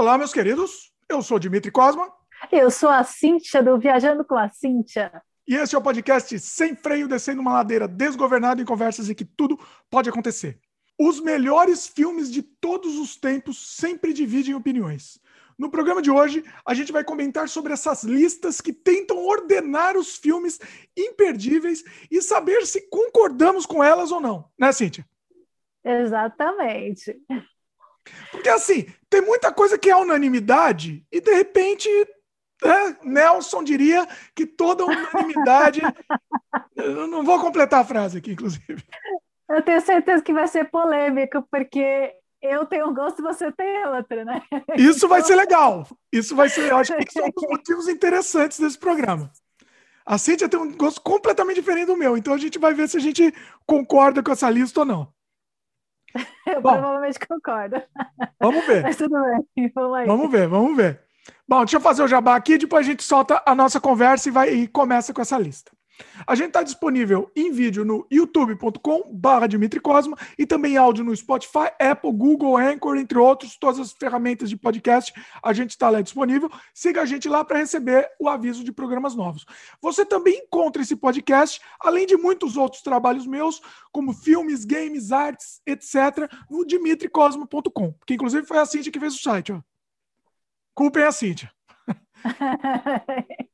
Olá, meus queridos. Eu sou Dimitri Cosma. Eu sou a Cíntia do Viajando com a Cíntia. E esse é o podcast sem freio, descendo uma ladeira desgovernada em conversas em que tudo pode acontecer. Os melhores filmes de todos os tempos sempre dividem opiniões. No programa de hoje, a gente vai comentar sobre essas listas que tentam ordenar os filmes imperdíveis e saber se concordamos com elas ou não, né, Cíntia? Exatamente. Porque assim, tem muita coisa que é unanimidade e de repente é, Nelson diria que toda unanimidade. eu não vou completar a frase aqui, inclusive. Eu tenho certeza que vai ser polêmico, porque eu tenho um gosto e você tem outro, né? Isso vai ser legal. Isso vai ser, eu acho que são os motivos interessantes desse programa. A Cíntia tem um gosto completamente diferente do meu, então a gente vai ver se a gente concorda com essa lista ou não. Eu Bom, provavelmente concordo. Vamos ver. Mas tudo bem, vamos. Vamos ver, vamos ver. Bom, deixa eu fazer o jabá aqui, depois a gente solta a nossa conversa e, vai, e começa com essa lista. A gente está disponível em vídeo no youtube.com/barra Dimitri Cosma e também áudio no Spotify, Apple, Google, Anchor, entre outros, todas as ferramentas de podcast. A gente está lá disponível. Siga a gente lá para receber o aviso de programas novos. Você também encontra esse podcast, além de muitos outros trabalhos meus, como filmes, games, artes, etc., no dimitricosma.com, que inclusive foi a Cintia que fez o site. Ó. Culpem a Cintia.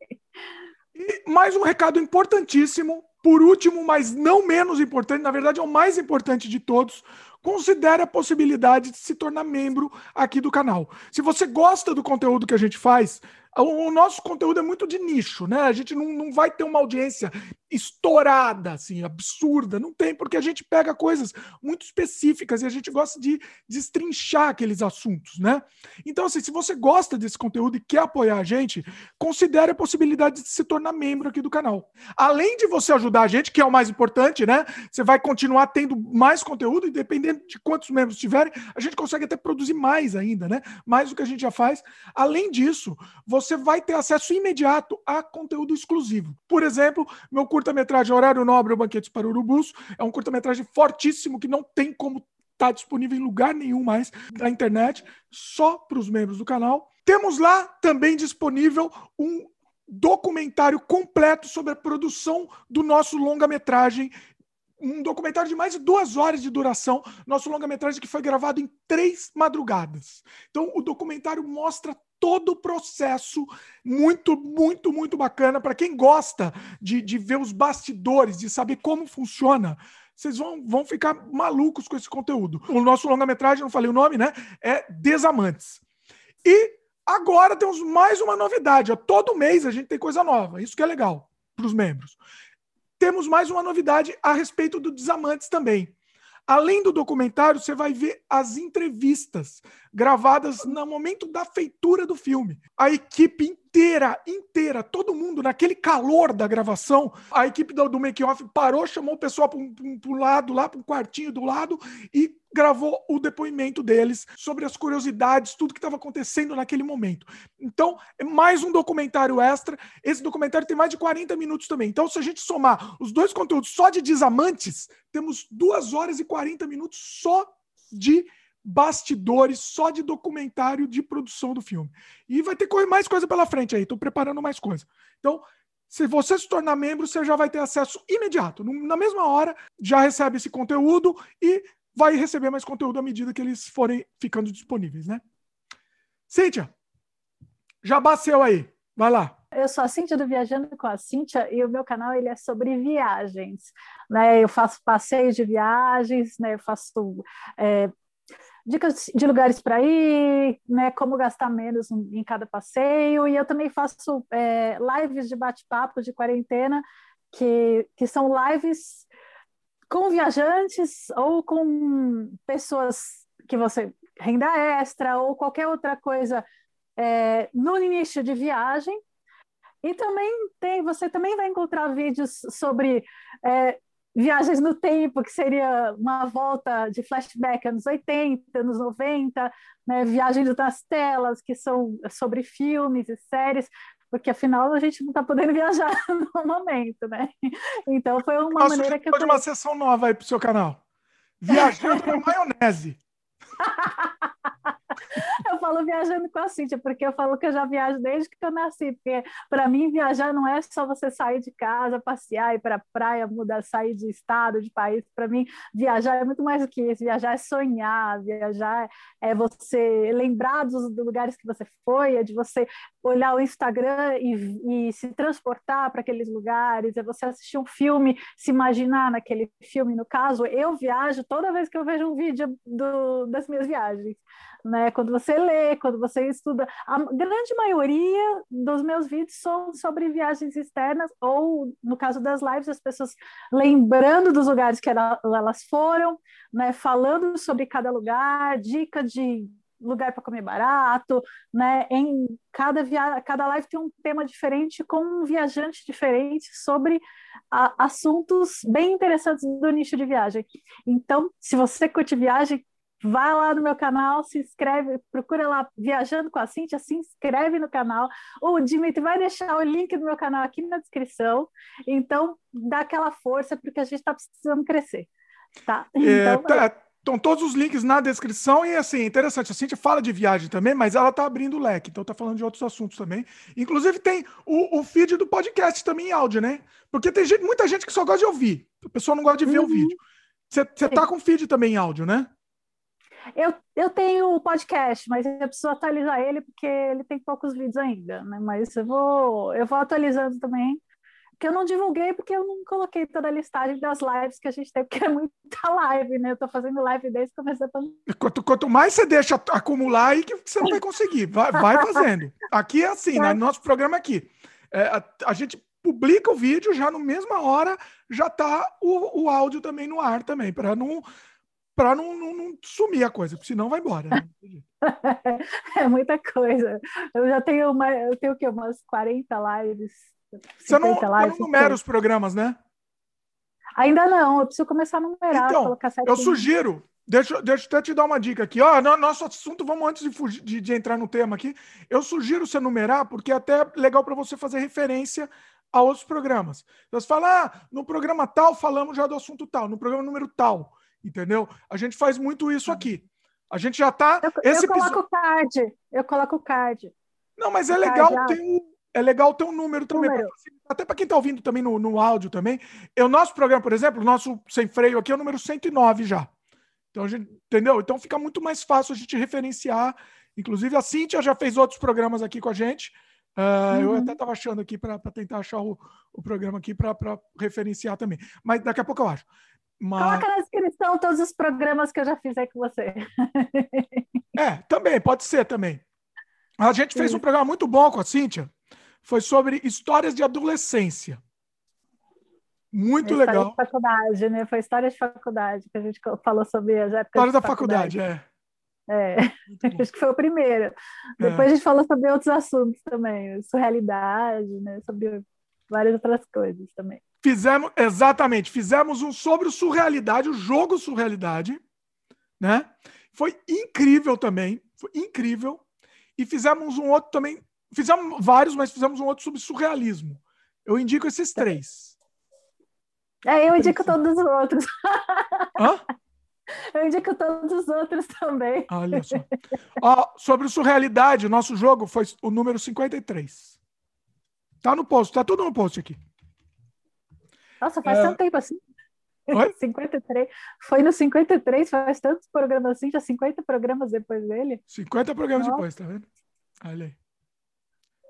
E mais um recado importantíssimo, por último, mas não menos importante, na verdade é o mais importante de todos. Considere a possibilidade de se tornar membro aqui do canal. Se você gosta do conteúdo que a gente faz, o nosso conteúdo é muito de nicho, né? A gente não, não vai ter uma audiência estourada, assim, absurda. Não tem, porque a gente pega coisas muito específicas e a gente gosta de destrinchar aqueles assuntos, né? Então, assim, se você gosta desse conteúdo e quer apoiar a gente, considere a possibilidade de se tornar membro aqui do canal. Além de você ajudar a gente, que é o mais importante, né? Você vai continuar tendo mais conteúdo e dependendo de quantos membros tiverem, a gente consegue até produzir mais ainda, né? Mais do que a gente já faz. Além disso, você você vai ter acesso imediato a conteúdo exclusivo. Por exemplo, meu curta-metragem Horário Nobre ou Banquetes para Urubus é um curta-metragem fortíssimo que não tem como estar tá disponível em lugar nenhum mais da internet, só para os membros do canal. Temos lá também disponível um documentário completo sobre a produção do nosso longa-metragem um documentário de mais de duas horas de duração, nosso longa-metragem que foi gravado em três madrugadas. Então, o documentário mostra todo o processo muito, muito, muito bacana. Para quem gosta de, de ver os bastidores, de saber como funciona, vocês vão, vão ficar malucos com esse conteúdo. O nosso longa-metragem, não falei o nome, né? É Desamantes. E agora temos mais uma novidade. Ó. Todo mês a gente tem coisa nova. Isso que é legal para os membros. Temos mais uma novidade a respeito do Desamantes também. Além do documentário, você vai ver as entrevistas gravadas no momento da feitura do filme. A equipe inteira, inteira, todo mundo, naquele calor da gravação, a equipe do, do make-off parou, chamou o pessoal para um, um, um lado, lá para um quartinho do lado e gravou o depoimento deles sobre as curiosidades, tudo que estava acontecendo naquele momento. Então, é mais um documentário extra. Esse documentário tem mais de 40 minutos também. Então, se a gente somar os dois conteúdos só de Desamantes, temos duas horas e 40 minutos só de bastidores, só de documentário de produção do filme. E vai ter mais coisa pela frente aí, estou preparando mais coisa. Então, se você se tornar membro, você já vai ter acesso imediato. Na mesma hora, já recebe esse conteúdo e vai receber mais conteúdo à medida que eles forem ficando disponíveis, né? Cíntia, já bateu aí. Vai lá. Eu sou a Cíntia do Viajando com a Cíntia e o meu canal ele é sobre viagens. Né? Eu faço passeios de viagens, né? eu faço é, dicas de lugares para ir, né? como gastar menos em cada passeio, e eu também faço é, lives de bate-papo de quarentena, que, que são lives com viajantes ou com pessoas que você renda extra ou qualquer outra coisa é, no início de viagem. E também tem, você também vai encontrar vídeos sobre é, viagens no tempo, que seria uma volta de flashback anos 80, anos 90, né, viagens das telas, que são sobre filmes e séries porque afinal a gente não está podendo viajar no momento, né? Então foi uma Nossa, maneira que eu. Pode uma sessão nova aí para o seu canal. Viajando na maionese. eu falo viajando com a Cíntia, porque eu falo que eu já viajo desde que eu nasci, porque para mim viajar não é só você sair de casa, passear, ir para a praia, mudar, sair de estado, de país. Para mim, viajar é muito mais do que isso. Viajar é sonhar, viajar é você lembrar dos lugares que você foi, é de você olhar o Instagram e, e se transportar para aqueles lugares, é você assistir um filme, se imaginar naquele filme. No caso, eu viajo toda vez que eu vejo um vídeo do, das minhas viagens. Né? Quando você lê, quando você estuda, a grande maioria dos meus vídeos são sobre viagens externas, ou no caso das lives, as pessoas lembrando dos lugares que elas foram, né? falando sobre cada lugar, dica de lugar para comer barato, né? Em cada via... cada live tem um tema diferente com um viajante diferente sobre a... assuntos bem interessantes do nicho de viagem. Então, se você curte viagem, Vai lá no meu canal, se inscreve, procura lá Viajando com a Cintia, se inscreve no canal. O Dimitri vai deixar o link do meu canal aqui na descrição. Então, dá aquela força, porque a gente está precisando crescer. Tá? É, então, é, tá, Estão todos os links na descrição e assim, interessante, a Cintia fala de viagem também, mas ela tá abrindo o leque, então tá falando de outros assuntos também. Inclusive tem o, o feed do podcast também em áudio, né? Porque tem gente, muita gente que só gosta de ouvir, a pessoa não gosta de ver uhum. o vídeo. Você tá com feed também em áudio, né? Eu, eu tenho o podcast, mas eu preciso atualizar ele porque ele tem poucos vídeos ainda, né? Mas eu vou, eu vou atualizando também que eu não divulguei porque eu não coloquei toda a listagem das lives que a gente tem, porque é muita live, né? Eu tô fazendo live desde que comecei a quanto, quanto mais você deixa acumular aí, que você não vai conseguir. Vai, vai fazendo. Aqui é assim, né? Nosso programa é aqui. É, a, a, gente publica o vídeo, já na mesma hora já tá o, o áudio também no ar também, para não para não, não, não, sumir a coisa, porque senão vai embora. Né? é muita coisa. Eu já tenho uma, eu tenho o quê? Umas 40 lives você não, não numera os programas, né? Ainda não, eu preciso começar a numerar. Então, eu sugiro, deixa, deixa eu até te dar uma dica aqui. Ó, no, nosso assunto, vamos antes de, fugir, de, de, entrar no tema aqui, eu sugiro você numerar, porque é até legal para você fazer referência a outros programas. Você fala, ah, no programa tal falamos já do assunto tal, no programa número tal, entendeu? A gente faz muito isso aqui. A gente já está. Eu, eu coloco o card, eu coloco o card. Não, mas é legal, tem é legal ter um número também. Número. Pra, até para quem está ouvindo também no, no áudio também. O nosso programa, por exemplo, o nosso sem freio aqui é o número 109 já. Então, gente, entendeu? Então fica muito mais fácil a gente referenciar. Inclusive, a Cíntia já fez outros programas aqui com a gente. Uh, uhum. Eu até estava achando aqui para tentar achar o, o programa aqui para referenciar também. Mas daqui a pouco eu acho. Mas... Coloca na descrição todos os programas que eu já fiz aí com você. é, também, pode ser também. A gente fez um programa muito bom com a Cíntia, foi sobre histórias de adolescência. Muito história legal. De faculdade, né? Foi história de faculdade que a gente falou sobre as épocas. História da faculdade, faculdade é. É, acho que foi o primeiro. É. Depois a gente falou sobre outros assuntos também, surrealidade, né? Sobre várias outras coisas também. Fizemos, exatamente, fizemos um sobre o surrealidade, o jogo surrealidade, né? Foi incrível também, foi incrível. E fizemos um outro também Fizemos vários, mas fizemos um outro sobre surrealismo. Eu indico esses três. É, eu indico todos os outros. Hã? Eu indico todos os outros também. Olha só. Ó, sobre surrealidade, o nosso jogo foi o número 53. Tá no post, tá tudo no post aqui. Nossa, faz é... tanto tempo assim. Oi? 53. Foi no 53, faz tantos programas assim, já 50 programas depois dele. 50 programas Nossa. depois, tá vendo? Olha aí.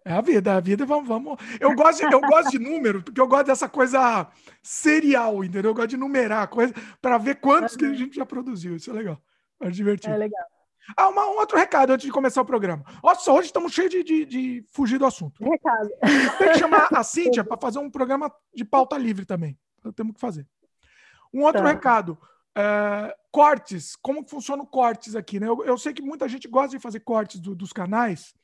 É a vida, é a vida, vamos, vamos. Eu gosto, de, eu gosto de número, porque eu gosto dessa coisa serial, entendeu? Eu gosto de numerar coisa para ver quantos que a gente já produziu. Isso é legal. É divertido. É legal. Ah, uma, um outro recado antes de começar o programa. Nossa, hoje estamos cheios de, de, de, fugir do assunto. Recado. Tem que chamar a Cíntia para fazer um programa de pauta livre também. Temos que fazer. Um outro tá. recado. É, cortes. Como funciona o cortes aqui, né? Eu, eu, sei que muita gente gosta de fazer cortes do, dos canais.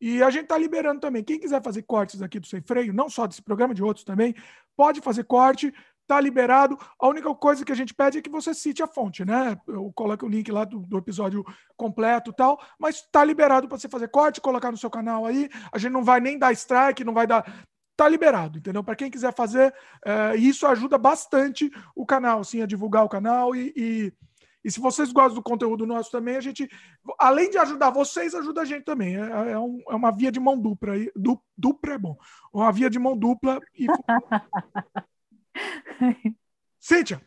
E a gente está liberando também. Quem quiser fazer cortes aqui do Sem Freio, não só desse programa, de outros também, pode fazer corte, está liberado. A única coisa que a gente pede é que você cite a fonte, né? Eu coloco o link lá do, do episódio completo e tal, mas está liberado para você fazer corte, colocar no seu canal aí. A gente não vai nem dar strike, não vai dar. Tá liberado, entendeu? Para quem quiser fazer, é, isso ajuda bastante o canal, assim, a divulgar o canal e, e E se vocês gostam do conteúdo nosso também, a gente, além de ajudar vocês, ajuda a gente também. É, é, um, é uma via de mão dupla. Du, dupla é bom. Uma via de mão dupla. E... Cíntia,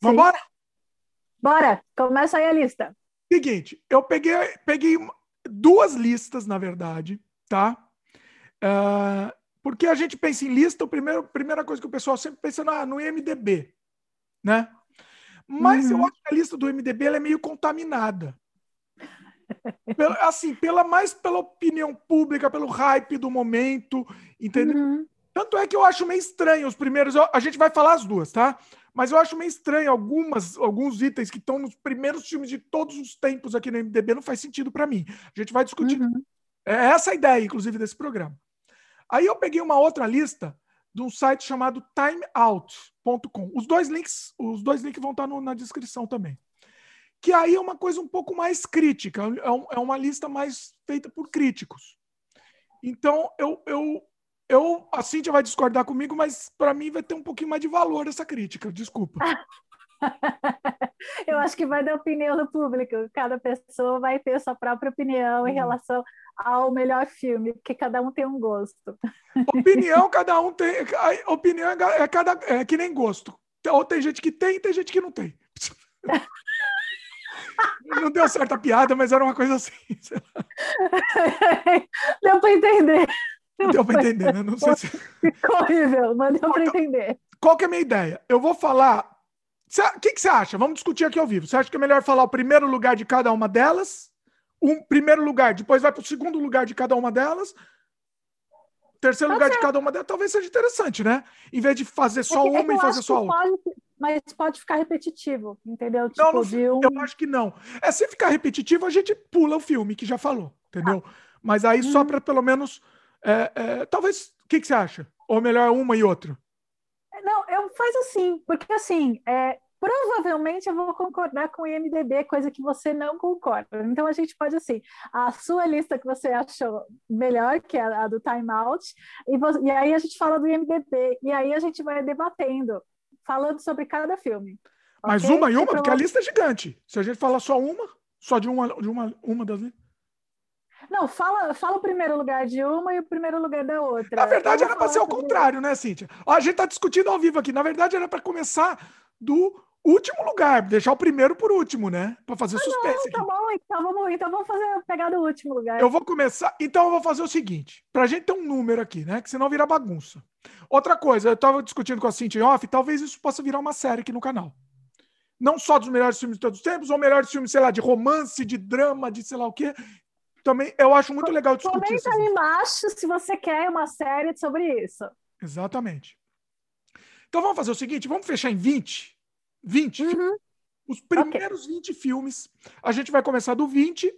vamos embora? Bora, começa aí a lista. Seguinte, eu peguei, peguei duas listas, na verdade, tá? Uh, porque a gente pensa em lista, a primeira, primeira coisa que o pessoal sempre pensa ah, no IMDB, né? Mas uhum. eu acho que a lista do MDB é meio contaminada. Pela, assim, pela mais pela opinião pública, pelo hype do momento, entendeu? Uhum. Tanto é que eu acho meio estranho os primeiros. A gente vai falar as duas, tá? Mas eu acho meio estranho algumas, alguns itens que estão nos primeiros filmes de todos os tempos aqui no MDB, não faz sentido para mim. A gente vai discutir. Uhum. É essa a ideia, inclusive, desse programa. Aí eu peguei uma outra lista de um site chamado timeout.com. Os dois links, os dois links vão estar no, na descrição também. Que aí é uma coisa um pouco mais crítica, é, um, é uma lista mais feita por críticos. Então, eu, eu, eu a Cintia vai discordar comigo, mas para mim vai ter um pouquinho mais de valor essa crítica, desculpa. eu acho que vai dar opinião do público. Cada pessoa vai ter sua própria opinião em uhum. relação ao melhor filme, porque cada um tem um gosto. Opinião, cada um tem. Opinião é, cada, é que nem gosto. Ou tem gente que tem, tem gente que não tem. Não deu certa piada, mas era uma coisa assim. Deu para entender. Deu para entender, né? Não sei se. Ficou horrível, mas deu para entender. Qual que é a minha ideia? Eu vou falar. O que, que você acha? Vamos discutir aqui ao vivo. Você acha que é melhor falar o primeiro lugar de cada uma delas? um primeiro lugar, depois vai para o segundo lugar de cada uma delas, terceiro lugar de cada uma delas, talvez seja interessante, né? Em vez de fazer só é uma e fazer só outra. Pode, mas pode ficar repetitivo, entendeu? Tipo, não, não um... eu acho que não. É se ficar repetitivo, a gente pula o filme que já falou, entendeu? Ah. Mas aí só uhum. para pelo menos, é, é, talvez, o que, que você acha? Ou melhor uma e outra? Não, eu faz assim, porque assim, é, provavelmente eu vou concordar com o IMDB, coisa que você não concorda. Então a gente pode assim, a sua lista que você achou melhor, que é a do Time Out, e, você, e aí a gente fala do IMDB, e aí a gente vai debatendo, falando sobre cada filme. Mas okay? uma e uma, porque a lista é gigante. Se a gente falar só uma, só de uma, de uma, uma das não, fala, fala o primeiro lugar de uma e o primeiro lugar da outra. Na verdade, era para ser ao contrário, né, Cíntia? Ó, a gente está discutindo ao vivo aqui. Na verdade, era para começar do último lugar, deixar o primeiro por último, né? Para fazer ah, suspense. Não, tá bom, então vamos, então vamos fazer pegar do último lugar. Eu vou começar. Então eu vou fazer o seguinte, para a gente ter um número aqui, né? Que senão vira bagunça. Outra coisa, eu estava discutindo com a Cintia off, talvez isso possa virar uma série aqui no canal. Não só dos melhores filmes de todos os tempos, ou melhores filmes, sei lá, de romance, de drama, de sei lá o quê. Também eu acho muito legal discutir Comenta aí embaixo se você quer uma série sobre isso. Exatamente. Então vamos fazer o seguinte, vamos fechar em 20 20. Uhum. Os primeiros okay. 20 filmes. A gente vai começar do 20,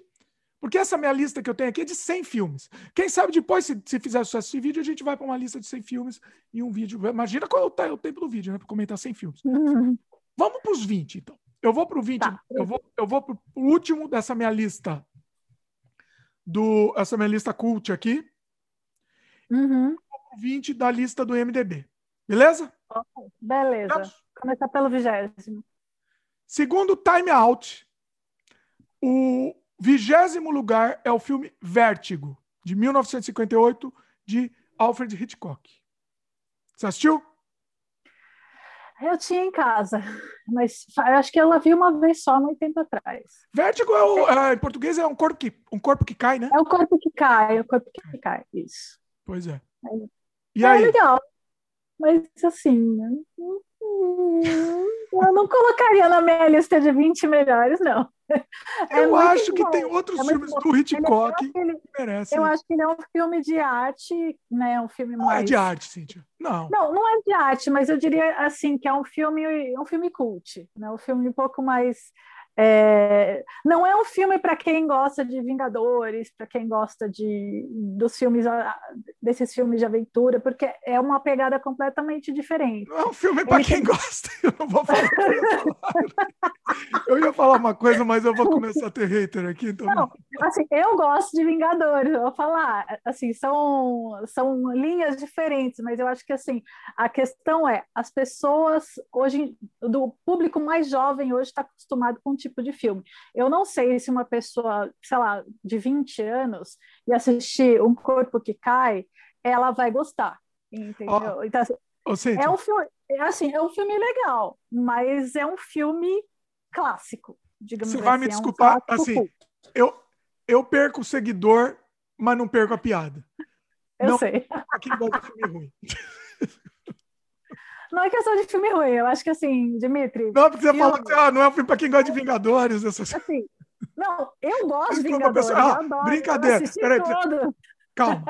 porque essa minha lista que eu tenho aqui é de 100 filmes. Quem sabe depois, se, se fizer sucesso esse vídeo, a gente vai para uma lista de 100 filmes e um vídeo. Imagina qual é o, tempo do vídeo, né? Para comentar 100 filmes. Uhum. Vamos para os 20, então. Eu vou para o 20, tá. eu vou, eu vou para o último dessa minha lista. Do, essa minha lista cult aqui. Uhum. O 20 da lista do MDB. Beleza? Beleza. Começar pelo vigésimo. Segundo Time Out, o vigésimo lugar é o filme Vértigo, de 1958, de Alfred Hitchcock. Você assistiu? Eu tinha em casa, mas acho que ela viu uma vez só muito tempo atrás. Vértigo é, o, é, em português é um corpo que um corpo que cai, né? É o corpo que cai, é o corpo que cai, isso. Pois é. é. E é aí? legal, mas assim, eu não colocaria na minha lista de 20 melhores, não. É eu acho que bom. tem outros é filmes do Hitchcock que ele, merecem. Eu acho que ele é um filme de arte, né? Um filme não mais... é de arte, Cíntia. Não. Não, não é de arte, mas eu diria assim que é um filme, um filme cult, né? Um filme um pouco mais É, não é um filme para quem gosta de Vingadores, para quem gosta de dos filmes desses filmes de aventura, porque é uma pegada completamente diferente. Não é um filme para quem tem... gosta. Eu não vou falar. eu ia falar uma coisa, mas eu vou começar a ter hater aqui, então. Não, assim, eu gosto de Vingadores. Eu vou falar, assim, são são linhas diferentes, mas eu acho que assim a questão é as pessoas hoje do público mais jovem hoje está acostumado com tipo de filme. Eu não sei se uma pessoa, sei lá, de 20 anos e assistir Um Corpo que Cai, ela vai gostar, entendeu? Oh, então, assim, é um filme, é assim, é um filme legal, mas é um filme clássico, digamos Você assim. vai me desculpar, é um assim, eu, eu perco o seguidor, mas não perco a piada. Eu não, sei. Aqui gosta de filme ruim. Não é questão de filme ruim, eu acho que assim, Dimitri. Não, porque você falou que ah, não é um filme para quem gosta de Vingadores. Essas... Assim, não, eu gosto de Vingadores. Pessoa, ah, adoro, brincadeira. Peraí, todo. Calma.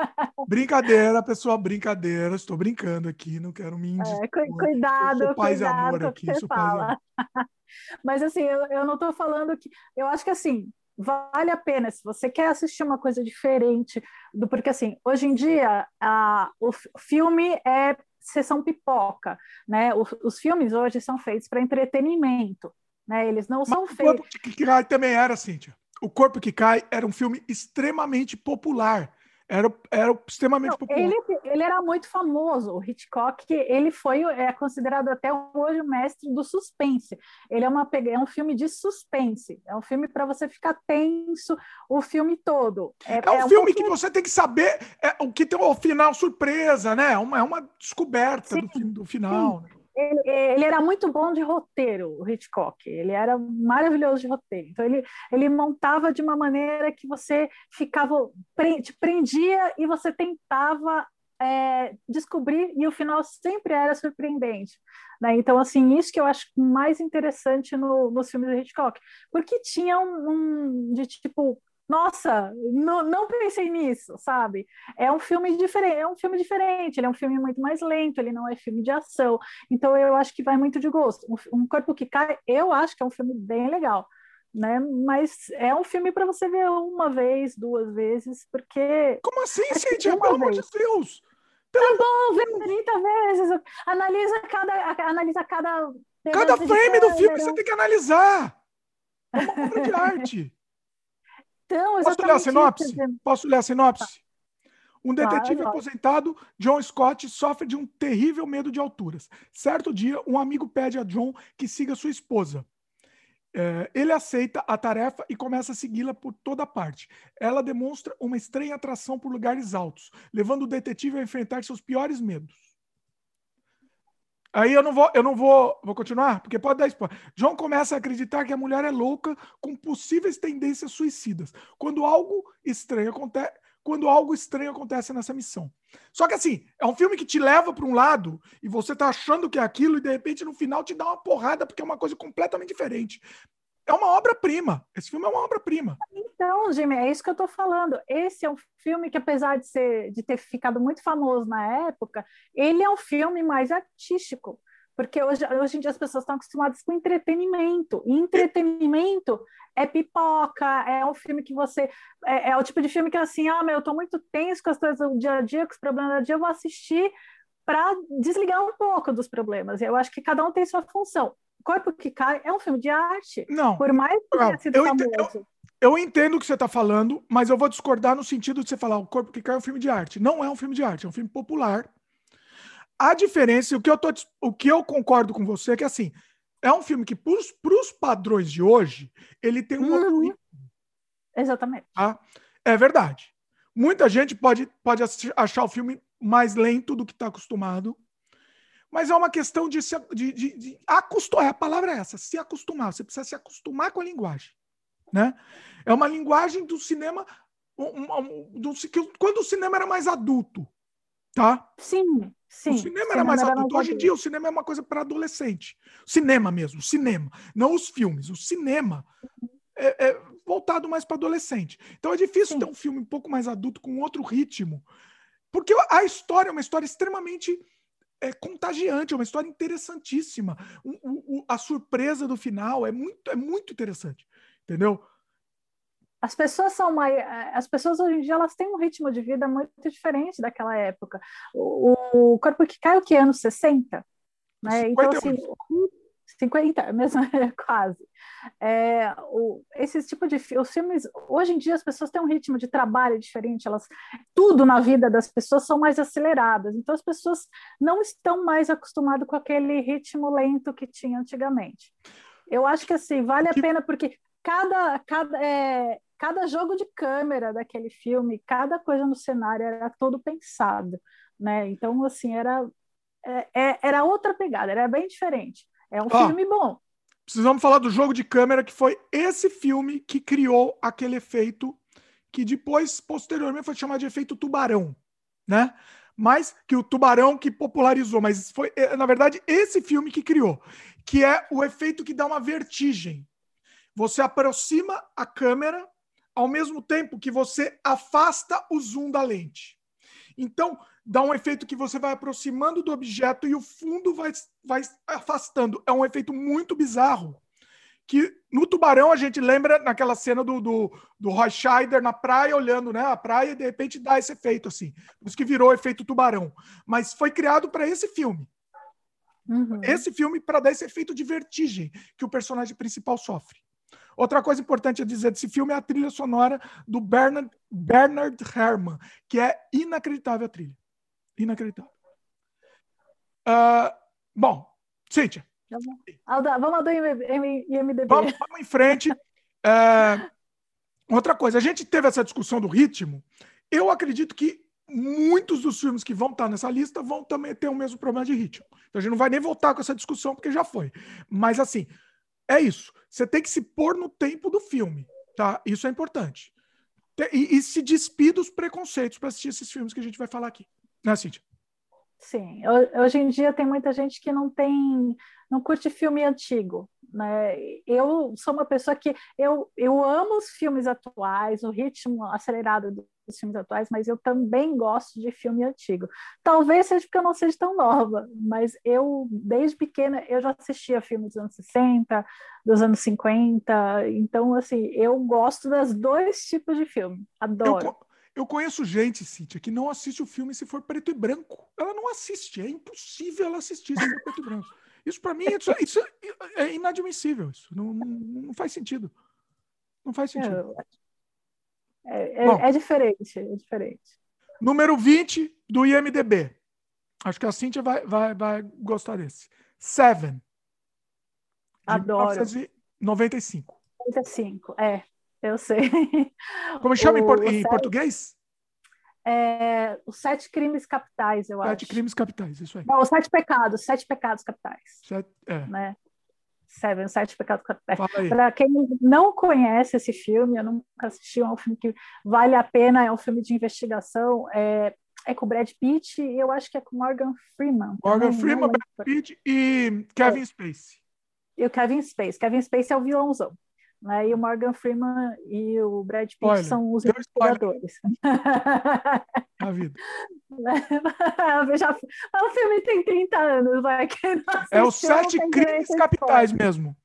Brincadeira, pessoal, brincadeira. Estou brincando aqui, não quero me indicar. É, cuidado, eu sou paz cuidado amor aqui, você fala. Mas assim, eu, eu não estou falando que. Eu acho que assim, vale a pena se você quer assistir uma coisa diferente do porque assim hoje em dia a, o filme é sessão pipoca, né? Os, os filmes hoje são feitos para entretenimento, né? Eles não Mas são feitos. O Corpo que Cai também era, Cíntia. O Corpo que Cai era um filme extremamente popular. Era, era extremamente Não, popular. Ele, ele era muito famoso. O Hitchcock, ele foi é considerado até hoje o mestre do suspense. Ele é, uma, é um filme de suspense. É um filme para você ficar tenso o filme todo. É, é um, é um filme que você tem que saber é, o que tem o final surpresa, né? É uma, é uma descoberta sim, do, do final. Sim. Ele, ele, era muito bom de roteiro, o Hitchcock. Ele era maravilhoso de roteiro. Então, ele, ele montava de uma maneira que você ficava, te prendia e você tentava é, descobrir, e o final sempre era surpreendente. Né? Então, assim, isso que eu acho mais interessante no, nos filmes do Hitchcock. Porque tinha um, um de tipo nossa, não, não pensei nisso, sabe? É um filme diferente, é um filme diferente, ele é um filme muito mais lento, ele não é filme de ação. Então eu acho que vai muito de gosto. Um, Corpo que Cai, eu acho que é um filme bem legal. Né? Mas é um filme para você ver uma vez, duas vezes, porque. Como assim, Cintia? Pelo amor de Deus! Tá bom, vê 30 vezes. Analisa cada. Analisa cada. Cada frame do filme você tem que analisar. É uma obra de arte. Então, Posso ler a sinopse? Posso ler a sinopse? Um detetive aposentado, John Scott, sofre de um terrível medo de alturas. Certo dia, um amigo pede a John que siga sua esposa. É, ele aceita a tarefa e começa a segui-la por toda parte. Ela demonstra uma estranha atração por lugares altos, levando o detetive a enfrentar seus piores medos. Aí eu não vou, eu não vou, vou continuar, porque pode dar spoiler. John começa a acreditar que a mulher é louca com possíveis tendências suicidas. Quando algo estranho acontece, quando algo estranho acontece nessa missão. Só que assim, é um filme que te leva para um lado e você tá achando que é aquilo e de repente no final te dá uma porrada porque é uma coisa completamente diferente é uma obra-prima. Esse filme é uma obra-prima. Então, Jimmy, é isso que eu estou falando. Esse é um filme que, apesar de, ser, de ter ficado muito famoso na época, ele é um filme mais artístico. Porque hoje, hoje em dia as pessoas estão acostumadas com entretenimento. E entretenimento é pipoca, é um filme que você. É, é o tipo de filme que, assim, ah, meu, eu estou muito tenso com as coisas do dia a dia, com os problemas do dia, eu vou assistir para desligar um pouco dos problemas. Eu acho que cada um tem sua função. Corpo que Cai é um filme de arte. Não. Por mais que tenha sido eu famoso. Entendo, eu, eu entendo o que você está falando, mas eu vou discordar no sentido de você falar o Corpo que Cai é um filme de arte. Não é um filme de arte, é um filme popular. A diferença, o que eu, tô, o que eu concordo com você é que, assim, é um filme que, para os padrões de hoje, ele tem um uhum. Exatamente. Tá? É verdade. Muita gente pode, pode achar o filme mais lento do que está acostumado. Mas é uma questão de se de, de, de acostumar. A palavra é essa, se acostumar. Você precisa se acostumar com a linguagem. Né? É uma linguagem do cinema. Um, um, do, que, quando o cinema era mais adulto. Tá? Sim, sim. O cinema era mais era adulto. Mais Hoje em dia, o cinema é uma coisa para adolescente. Cinema mesmo, cinema. Não os filmes. O cinema é, é voltado mais para adolescente. Então é difícil sim. ter um filme um pouco mais adulto, com outro ritmo. Porque a história é uma história extremamente é contagiante, é uma história interessantíssima. O, o, a surpresa do final é muito, é muito interessante, entendeu? As pessoas são mais, as pessoas hoje em dia elas têm um ritmo de vida muito diferente daquela época. O, o corpo que cai o que anos 60, né? Então assim, 50, mesmo quase. É, o, esse tipo de os filmes hoje em dia as pessoas têm um ritmo de trabalho diferente, elas tudo na vida das pessoas são mais aceleradas. Então as pessoas não estão mais acostumadas com aquele ritmo lento que tinha antigamente. Eu acho que assim vale a pena porque cada cada é, cada jogo de câmera daquele filme, cada coisa no cenário era todo pensado, né? Então, assim, era, é, é era outra pegada, era bem diferente. É um filme bom. Precisamos falar do jogo de câmera, que foi esse filme que criou aquele efeito que depois, posteriormente, foi chamado de efeito tubarão, né? Mas que o tubarão que popularizou, mas foi, é, na verdade, esse filme que criou, que é o efeito que dá uma vertigem. Você aproxima a câmera ao mesmo tempo que você afasta o zoom da lente. Então, dá um efeito que você vai aproximando do objeto e o fundo vai, vai afastando. É um efeito muito bizarro. Que no Tubarão a gente lembra naquela cena do, do, do Roy Scheider na praia, olhando né, a praia, e de repente dá esse efeito assim. Por isso que virou efeito Tubarão. Mas foi criado para esse filme. Uhum. Esse filme para dar esse efeito de vertigem que o personagem principal sofre. Outra coisa importante a dizer desse filme é a trilha sonora do Bernard, Bernard Herrmann, que é inacreditável a trilha. Inacreditável. Uh, bom, Cíntia. Alda, vamos do IMDB. Vamos, vamos em frente. Uh, outra coisa, a gente teve essa discussão do ritmo. Eu acredito que muitos dos filmes que vão estar nessa lista vão também ter o mesmo problema de ritmo. Então a gente não vai nem voltar com essa discussão porque já foi. Mas assim, é isso. Você tem que se pôr no tempo do filme, tá? Isso é importante. E, e se despir dos preconceitos para assistir esses filmes que a gente vai falar aqui. Né, Cíntia? Sim. Hoje em dia tem muita gente que não tem, não curte filme antigo. Né? Eu sou uma pessoa que eu, eu amo os filmes atuais, o ritmo acelerado dos filmes atuais, mas eu também gosto de filme antigo. Talvez seja porque eu não seja tão nova, mas eu, desde pequena, eu já assistia filmes dos anos 60, dos anos 50, então, assim, eu gosto dos dois tipos de filme, adoro. Eu, eu conheço gente, Cíntia, que não assiste o filme se for preto e branco. Ela não assiste, é impossível ela assistir se for preto e branco. Isso para mim isso, isso, é inadmissível, isso não, não, não faz sentido. Não faz sentido. É, é, é, é, diferente, é diferente. Número 20 do IMDB. Acho que a Cintia vai, vai, vai gostar desse. Seven. Adoro. 1995. 95, é, eu sei. Como chama o, em, por, em sete, português? É, os Sete Crimes Capitais, eu sete acho. Sete Crimes Capitais, isso aí. Não, os Sete Pecados, Sete Pecados Capitais. Sete, é. Né? Seven, Sete Pecados Capitais. Para quem não conhece esse filme, eu nunca assisti, é um filme que vale a pena, é um filme de investigação, é, é com Brad Pitt e eu acho que é com Morgan Freeman. Morgan também, Freeman, Brad Pitt e Kevin é. Spacey. E o Kevin Spacey. Kevin Spacey é o vilãozão. Né? E o Morgan Freeman e o Brad Pitt Olha, são os investigadores. A vida. Já, o filme tem 30 anos, vai. é os Sete Crimes Capitais mesmo.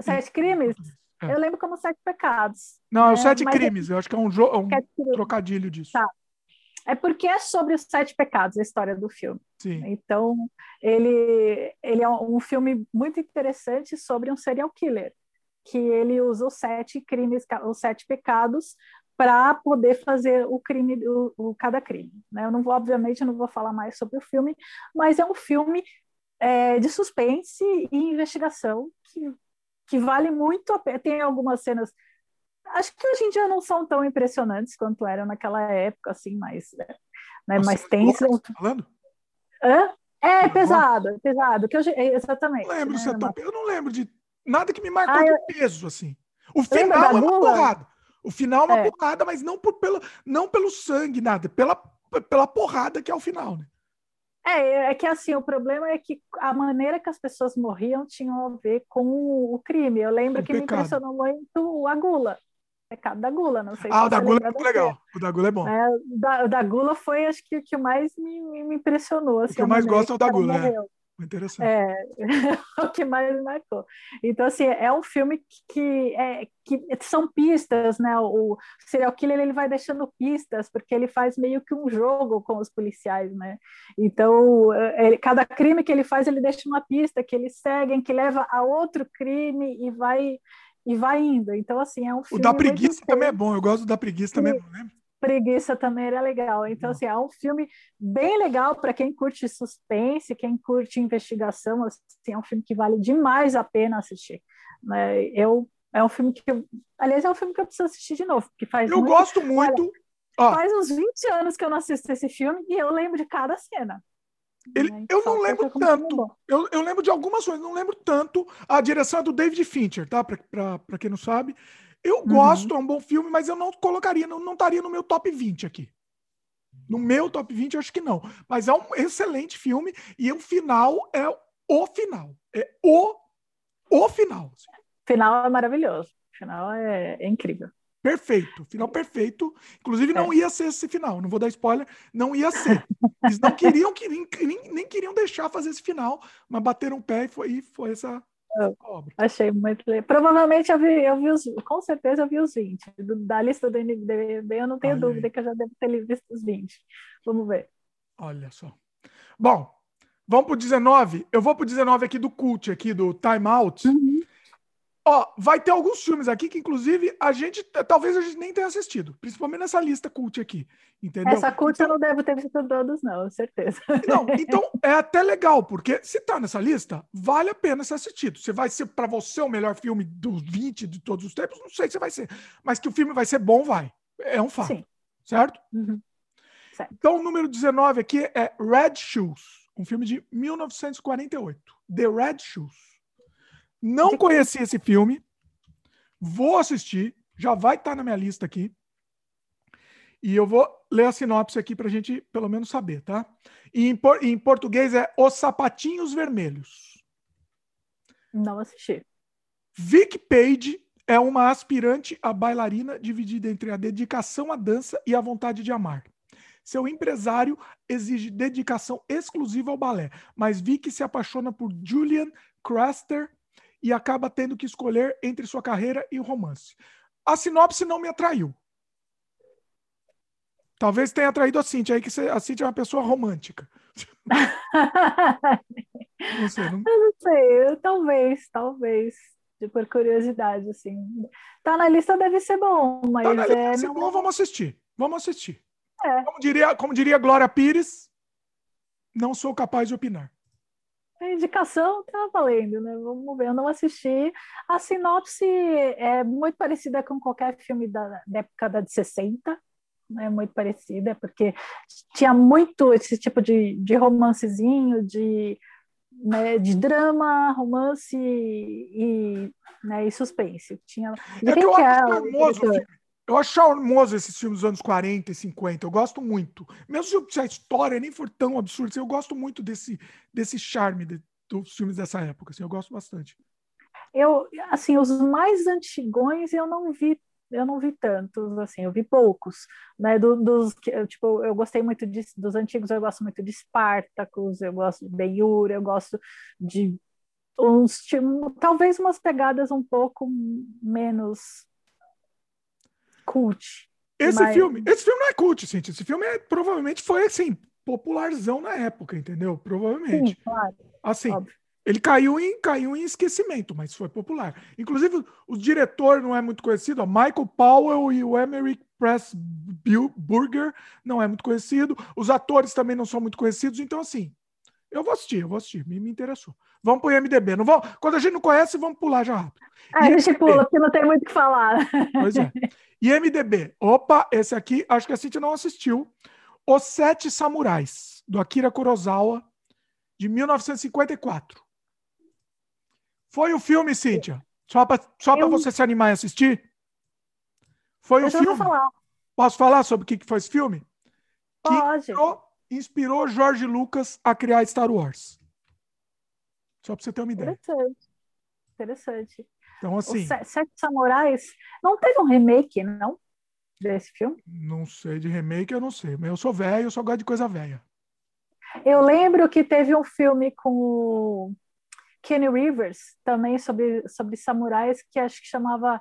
Sete Crimes? É. Eu lembro como Sete Pecados. Não, é os Sete Mas Crimes. É... Eu acho que é um, é um trocadilho disso. Tá. É porque é sobre os sete pecados a história do filme. Sim. Então, ele, ele é um filme muito interessante sobre um serial killer que ele usa os sete crimes, os sete pecados para poder fazer o crime, o, o, cada crime. Né? Eu não vou, obviamente, eu não vou falar mais sobre o filme, mas é um filme é, de suspense e investigação que, que vale muito a pena. Tem algumas cenas, acho que hoje em dia não são tão impressionantes quanto eram naquela época, assim, mas, né, mais tensas. Tá falando? Hã? É pesado, é pesado. Que eu, exatamente. Não lembro, né? Eu não lembro de nada que me marcou ah, eu... de peso, assim. O final é uma porrada. O final é uma é. porrada, mas não, por, pelo, não pelo sangue, nada, pela, pela porrada que é o final, né? É, é que assim, o problema é que a maneira que as pessoas morriam tinha a ver com o crime. Eu lembro o que pecado. me impressionou muito a gula. Pecado da Gula, não sei Ah, o da Gula é muito legal. O da Gula é bom. É, o, da, o da Gula foi, acho que, o que mais me, me impressionou. Assim, o que eu mais gosto é o da Gula, é. Interessante. É, o que mais me marcou. Então, assim, é um filme que, é, que são pistas, né? O, o serial killer ele vai deixando pistas, porque ele faz meio que um jogo com os policiais, né? Então, ele, cada crime que ele faz, ele deixa uma pista que eles seguem, que leva a outro crime e vai e vai indo. Então, assim, é um filme. O da preguiça também é bom, eu gosto da preguiça também, né? Preguiça também era legal. Então, assim, é um filme bem legal para quem curte suspense, quem curte investigação. Assim, é um filme que vale demais a pena assistir. Né? Eu, é um filme que. Eu, aliás, é um filme que eu preciso assistir de novo. Porque faz eu muito, gosto muito. Olha, faz uns 20 anos que eu não assisto esse filme e eu lembro de cada cena. Ele, né? eu não lembro tanto. Eu, eu lembro de algumas coisas, não lembro tanto. A direção é do David Fincher, tá? Para quem não sabe. Eu uhum. gosto, é um bom filme, mas eu não colocaria, não, não estaria no meu top 20 aqui. No meu top 20, eu acho que não. Mas é um excelente filme e o final é o final. É o, o final. Assim. Final é maravilhoso. O final é, é incrível. Perfeito, final perfeito. Inclusive, não é. ia ser esse final, não vou dar spoiler, não ia ser. Eles não queriam, queriam nem, nem queriam deixar fazer esse final, mas bateram o pé e foi, e foi essa, Achei muito legal. Provavelmente eu vi, eu vi os, com certeza eu vi os 20. Do, da lista do NDB, eu não tenho Olha dúvida aí. que eu já devo ter visto os 20. Vamos ver. Olha só. Bom, vamos pro 19. Eu vou pro 19 aqui do Cult, aqui do Time Out. Uhum. Ó, vai ter alguns filmes aqui que, inclusive, a gente talvez a gente nem tenha assistido, principalmente nessa lista cult aqui, entendeu? Essa cult então, eu não devo ter visto todos, não, certeza. Não, então é até legal, porque se tá nessa lista, vale a pena ser assistido. Você vai ser para você o melhor filme dos 20 de todos os tempos, não sei se vai ser, mas que o filme vai ser bom, vai. É um fato. Sim. Certo? Uhum. certo? Então, o número 19 aqui é Red Shoes, um filme de 1948. The Red Shoes. Não conheci esse filme. Vou assistir. Já vai estar tá na minha lista aqui. E eu vou ler a sinopse aqui para a gente pelo menos saber, tá? E em, por, em português é Os Sapatinhos Vermelhos. Não assisti. Vic Page é uma aspirante a bailarina dividida entre a dedicação à dança e a vontade de amar. Seu empresário exige dedicação exclusiva ao balé, mas Vic se apaixona por Julian Craster, e acaba tendo que escolher entre sua carreira e o romance. A sinopse não me atraiu. Talvez tenha atraído a Cintia aí, que a Cintia é uma pessoa romântica. não sei, não... Eu não sei, talvez, talvez. De por curiosidade, assim. Tá na lista, deve ser bom, mas. Tá na lista, é, não... bom, vamos assistir. Vamos assistir. É. Como, diria, como diria Glória Pires, não sou capaz de opinar. A indicação tá valendo, né? Vamos ver, eu não assisti. A sinopse é muito parecida com qualquer filme da, da década de 60, né? Muito parecida, porque tinha muito esse tipo de, de romancezinho, de, né, de drama, romance e, né, e suspense. Tinha... É que eu acho eu acho charmoso esses filmes dos anos 40 e 50. Eu gosto muito. Mesmo se a história nem for tão absurda, assim, eu gosto muito desse, desse charme de, dos filmes dessa época. Assim, eu gosto bastante. Eu, assim, os mais antigões eu não vi eu não vi tantos, assim, eu vi poucos, né, do, dos, tipo, eu gostei muito de, dos antigos, eu gosto muito de Spartacus, eu gosto de Ben-Hur, eu gosto de uns, tipo, talvez umas pegadas um pouco menos cult. Esse mas... filme, esse filme não é cult, gente. Esse filme é, provavelmente foi assim, popularzão na época, entendeu? Provavelmente. Sim, claro. Assim, Óbvio. ele caiu em, caiu em esquecimento, mas foi popular. Inclusive, o diretor não é muito conhecido, ó, Michael Powell e o Emerick Pressburger não é muito conhecido. Os atores também não são muito conhecidos, então assim, eu vou assistir, eu vou assistir, me, me interessou. Vamos pro IMDB. Não vamos, quando a gente não conhece, vamos pular já rápido. Ah, a gente pula, porque não tem muito o que falar. Pois é. IMDB. Opa, esse aqui, acho que a Cintia não assistiu. Os Sete Samurais, do Akira Kurosawa, de 1954. Foi o filme, Cíntia? Só para só eu... você se animar e assistir? Foi o filme. Falar. Posso falar sobre o que foi esse filme? Pode. Que inspirou George Lucas a criar Star Wars. Só para você ter uma ideia. Interessante. Interessante. Então, assim. Sete Samurais. Não teve um remake, não? Desse filme? Não sei, de remake eu não sei. Mas eu sou velho, eu só gosto de coisa velha. Eu lembro que teve um filme com o Kenny Rivers, também sobre, sobre samurais, que acho que chamava.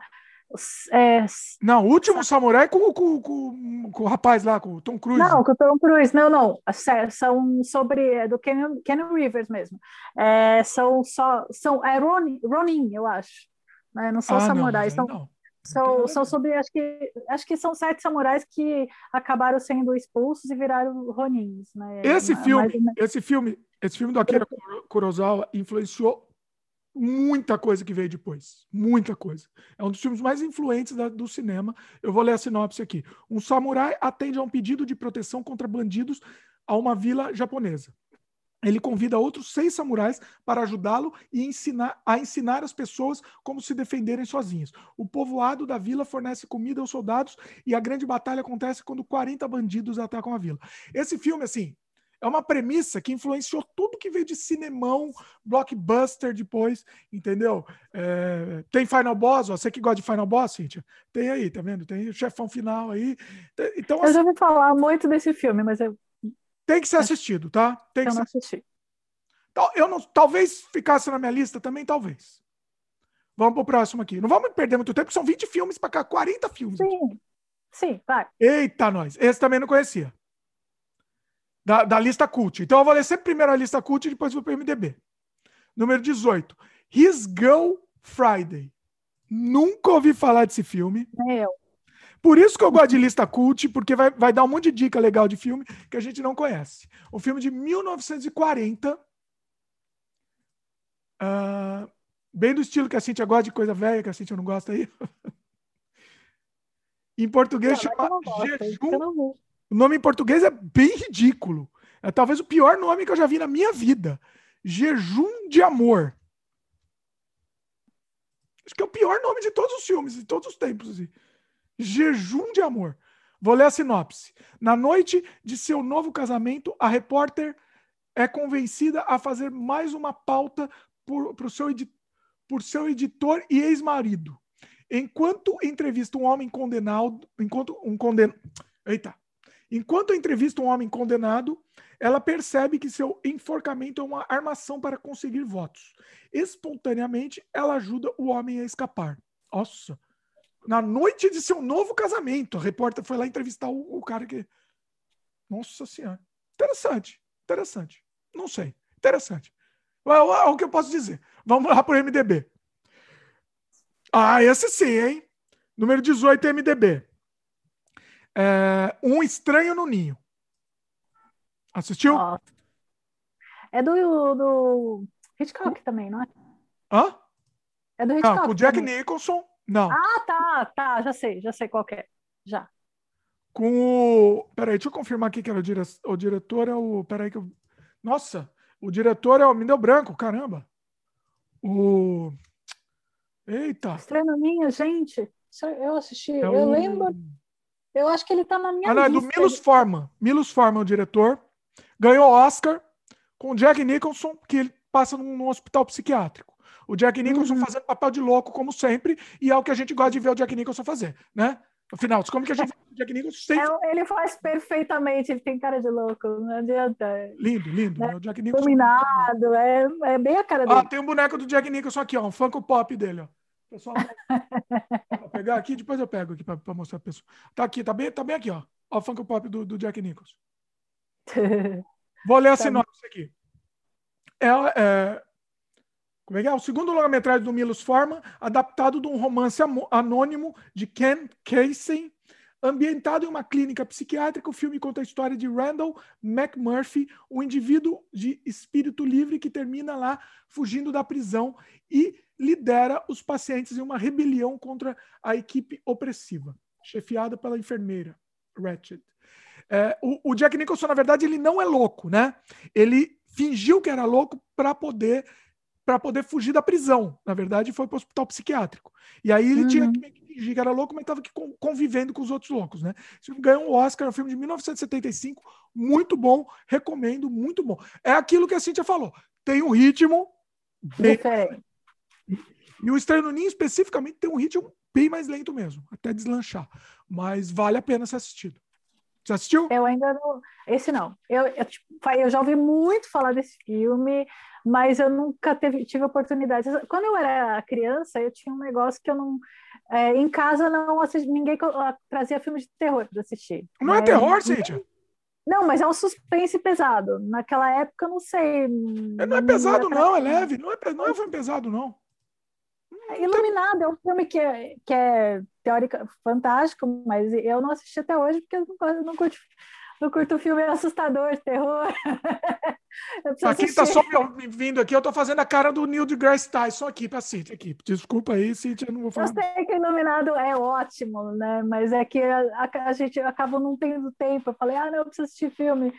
É, não, o último samurai com, com, com, com, o rapaz lá, com o Tom Cruise. Não, com o Tom Cruise, não, não. São sobre. É do Kenny, Kenny Rivers mesmo. É, são só. São, é Ronin, Ronin eu acho. Né? Não são ah, samurais. Não, são, são, são sobre. Acho que, acho que são sete samurais que acabaram sendo expulsos e viraram Ronins. Né? Esse filme, esse filme esse filme do Akira Kurosawa influenciou muita coisa que veio depois. Muita coisa. É um dos filmes mais influentes da, do cinema. Eu vou ler a sinopse aqui. Um samurai atende a um pedido de proteção contra bandidos a uma vila japonesa. Ele convida outros seis samurais para ajudá-lo e ensinar, a ensinar as pessoas como se defenderem sozinhos. O povoado da vila fornece comida aos soldados e a grande batalha acontece quando 40 bandidos atacam a vila. Esse filme, assim, é uma premissa que influenciou tudo que veio de cinemão, blockbuster depois, entendeu? É, tem Final Boss, ó, você que gosta de Final Boss, Cíntia? Tem aí, tá vendo? Tem o chefão final aí. Então, eu assim, já ouvi falar muito desse filme, mas eu... Tem que ser assistido, tá? Tem eu que não ser... assisti. Eu não, talvez ficasse na minha lista também, talvez. Vamos pro próximo aqui. Não vamos perder muito tempo, são 20 filmes para cá, 40 filmes. Sim, sim, vai. Eita, nós. Esse também não conhecia da, da lista cult. Então eu vou ler sempre primeiro a lista cult e depois vou para o MDB. Número 18. His Girl Friday. Nunca ouvi falar desse filme. Eu. Por isso que eu gosto de lista cult, porque vai, vai dar um monte de dica legal de filme que a gente não conhece. Um filme de 1940. Uh, ah, bem do estilo que a Cintia gosta de coisa velha, que a Cintia não gosta aí. em português não, chama Jejum o nome em português é bem ridículo. É talvez o pior nome que eu já vi na minha vida. Jejum de Amor. Acho que é o pior nome de todos os filmes, de todos os tempos. Assim. Jejum de Amor. Vou ler a sinopse. Na noite de seu novo casamento, a repórter é convencida a fazer mais uma pauta por, por, seu, por seu editor e ex-marido. Enquanto entrevista um homem condenado, enquanto um condenado, eita, Enquanto entrevista um homem condenado, ela percebe que seu enforcamento é uma armação para conseguir votos. Espontaneamente, ela ajuda o homem a escapar. Nossa! Na noite de seu novo casamento, a repórter foi lá entrevistar o, o cara que. Nossa Senhora. Interessante. Interessante. Não sei. Interessante. É, o que eu posso dizer. Vamos lá para o MDB. Ah, esse sim, hein? Número 18 MDB. É, um Estranho no Ninho. Assistiu? É do, do Hitchcock também, não é? Hã? É do Hitchcock. Não, com o Jack também. Nicholson. Não. Ah, tá, tá, já sei, já sei qual é. Já. Com o. Peraí, deixa eu confirmar aqui que era o, dire... o diretor é o. Peraí que eu. Nossa, o diretor é o. Me deu branco, caramba. O. Eita. Estranho Ninho, gente. Eu assisti, é eu o... lembro. Eu acho que ele tá na minha ah, não, lista. é do Milos Forman. Milos Forman, o diretor. Ganhou Oscar com o Jack Nicholson, que ele passa num, num hospital psiquiátrico. O Jack Nicholson uhum. fazendo papel de louco, como sempre, e é o que a gente gosta de ver o Jack Nicholson fazer, né? Afinal, como que a gente o Jack Nicholson sempre... É, ele faz perfeitamente, ele tem cara de louco, não adianta. Lindo, lindo. Né? O Jack Nicholson. Dominado, é, é bem a cara dele. Ah, tem um boneco do Jack Nicholson aqui, ó, um Funko Pop dele, ó. Pessoal, vou pegar aqui, depois eu pego aqui para mostrar a pessoa. Tá aqui, tá bem, tá bem aqui, ó. Ó o Funko Pop do, do Jack Nicholson. Vou ler a tá sinopse aqui. É, é, como é que é? O segundo longa-metragem do Milos Forman, adaptado de um romance anônimo de Ken Casey, ambientado em uma clínica psiquiátrica. O filme conta a história de Randall McMurphy, um indivíduo de espírito livre que termina lá fugindo da prisão e lidera os pacientes em uma rebelião contra a equipe opressiva, chefiada pela enfermeira Ratchet. É, o, o, Jack Nicholson, na verdade, ele não é louco, né? Ele fingiu que era louco para poder para poder fugir da prisão. Na verdade, foi para o hospital psiquiátrico. E aí ele uhum. tinha que fingir que era louco, mas estava convivendo com os outros loucos, né? Esse filme ganhou um Oscar, é um filme de 1975, muito bom, recomendo, muito bom. É aquilo que a Cintia falou. Tem um ritmo bem, E o Estranho no Ninho, especificamente, tem um ritmo bem mais lento mesmo, até deslanchar. Mas vale a pena ser assistido. Você assistiu? Eu ainda não. Esse não. Eu, eu, tipo, eu já ouvi muito falar desse filme, mas eu nunca teve, tive oportunidade. Quando eu era criança, eu tinha um negócio que eu não. É, em casa não assisti, ninguém trazia filme de terror para assistir. Não é terror, Cíntia? Não, mas é um suspense pesado. Naquela época, eu não sei. Não é pesado, não, é leve. Não é, não é um filme pesado, não. Iluminado é um filme que é, que é teórica fantástico, mas eu não assisti até hoje porque eu não, não curto, não curto filme assustador, terror. Quem está só me vindo aqui, eu estou fazendo a cara do Neil deGrasse Tyson aqui para Cintia. Aqui. Desculpa aí, Cintia, eu não vou falar. Eu sei que Iluminado é ótimo, né? Mas é que a, a, a gente acaba não tendo tempo. Eu falei, ah, não, eu preciso assistir filme.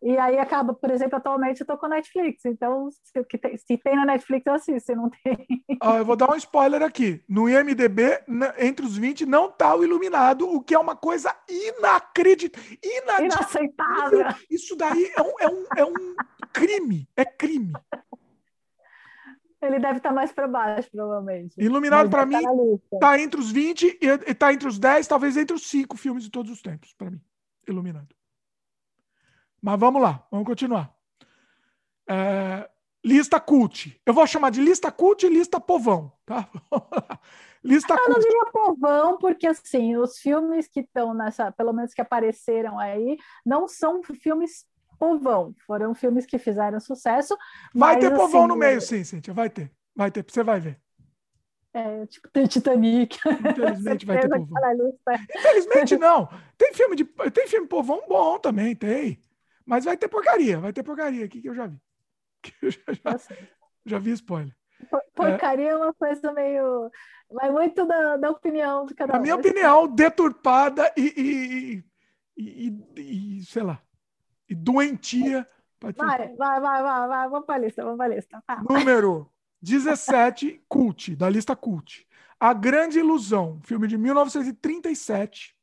E aí acaba, por exemplo, atualmente eu tô com Netflix, então se, tem, se tem na Netflix eu assisto, se não tem. Ah, eu vou dar um spoiler aqui. No IMDB, entre os 20, não tá o Iluminado, o que é uma coisa inacreditável. Inaceitável. Isso daí é um, é, um, é um crime. É crime. Ele deve estar tá mais para baixo, provavelmente. Iluminado, para mim, tá entre os 20 e tá entre os 10, talvez entre os 5 filmes de todos os tempos, para mim. Iluminado. Mas vamos lá, vamos continuar. É, lista cult. Eu vou chamar de lista cult e lista povão, tá? lista Eu cult. não diria povão, porque assim, os filmes que estão nessa, pelo menos que apareceram aí, não são filmes povão. Foram filmes que fizeram sucesso. Vai mas, ter povão assim, no meio, sim, Cíntia, vai ter. Vai ter, você vai ver. É, tipo, tem Titanic. Infelizmente vai ter povão. Infelizmente não. Tem filme de tem filme povão bom também, tem. Mas vai ter porcaria, vai ter porcaria aqui que eu já vi. Eu já, já, já, vi spoiler. Porcaria é, é uma coisa meio. Vai muito da, da opinião do cada um. A minha opinião, deturpada e, e, e, e, sei lá, e doentia. Vai, vai, vai, vai, vai, vamos para a lista, vamos para a lista. Ah. Número 17, Cult, da lista Cult. A Grande Ilusão, filme de 1937,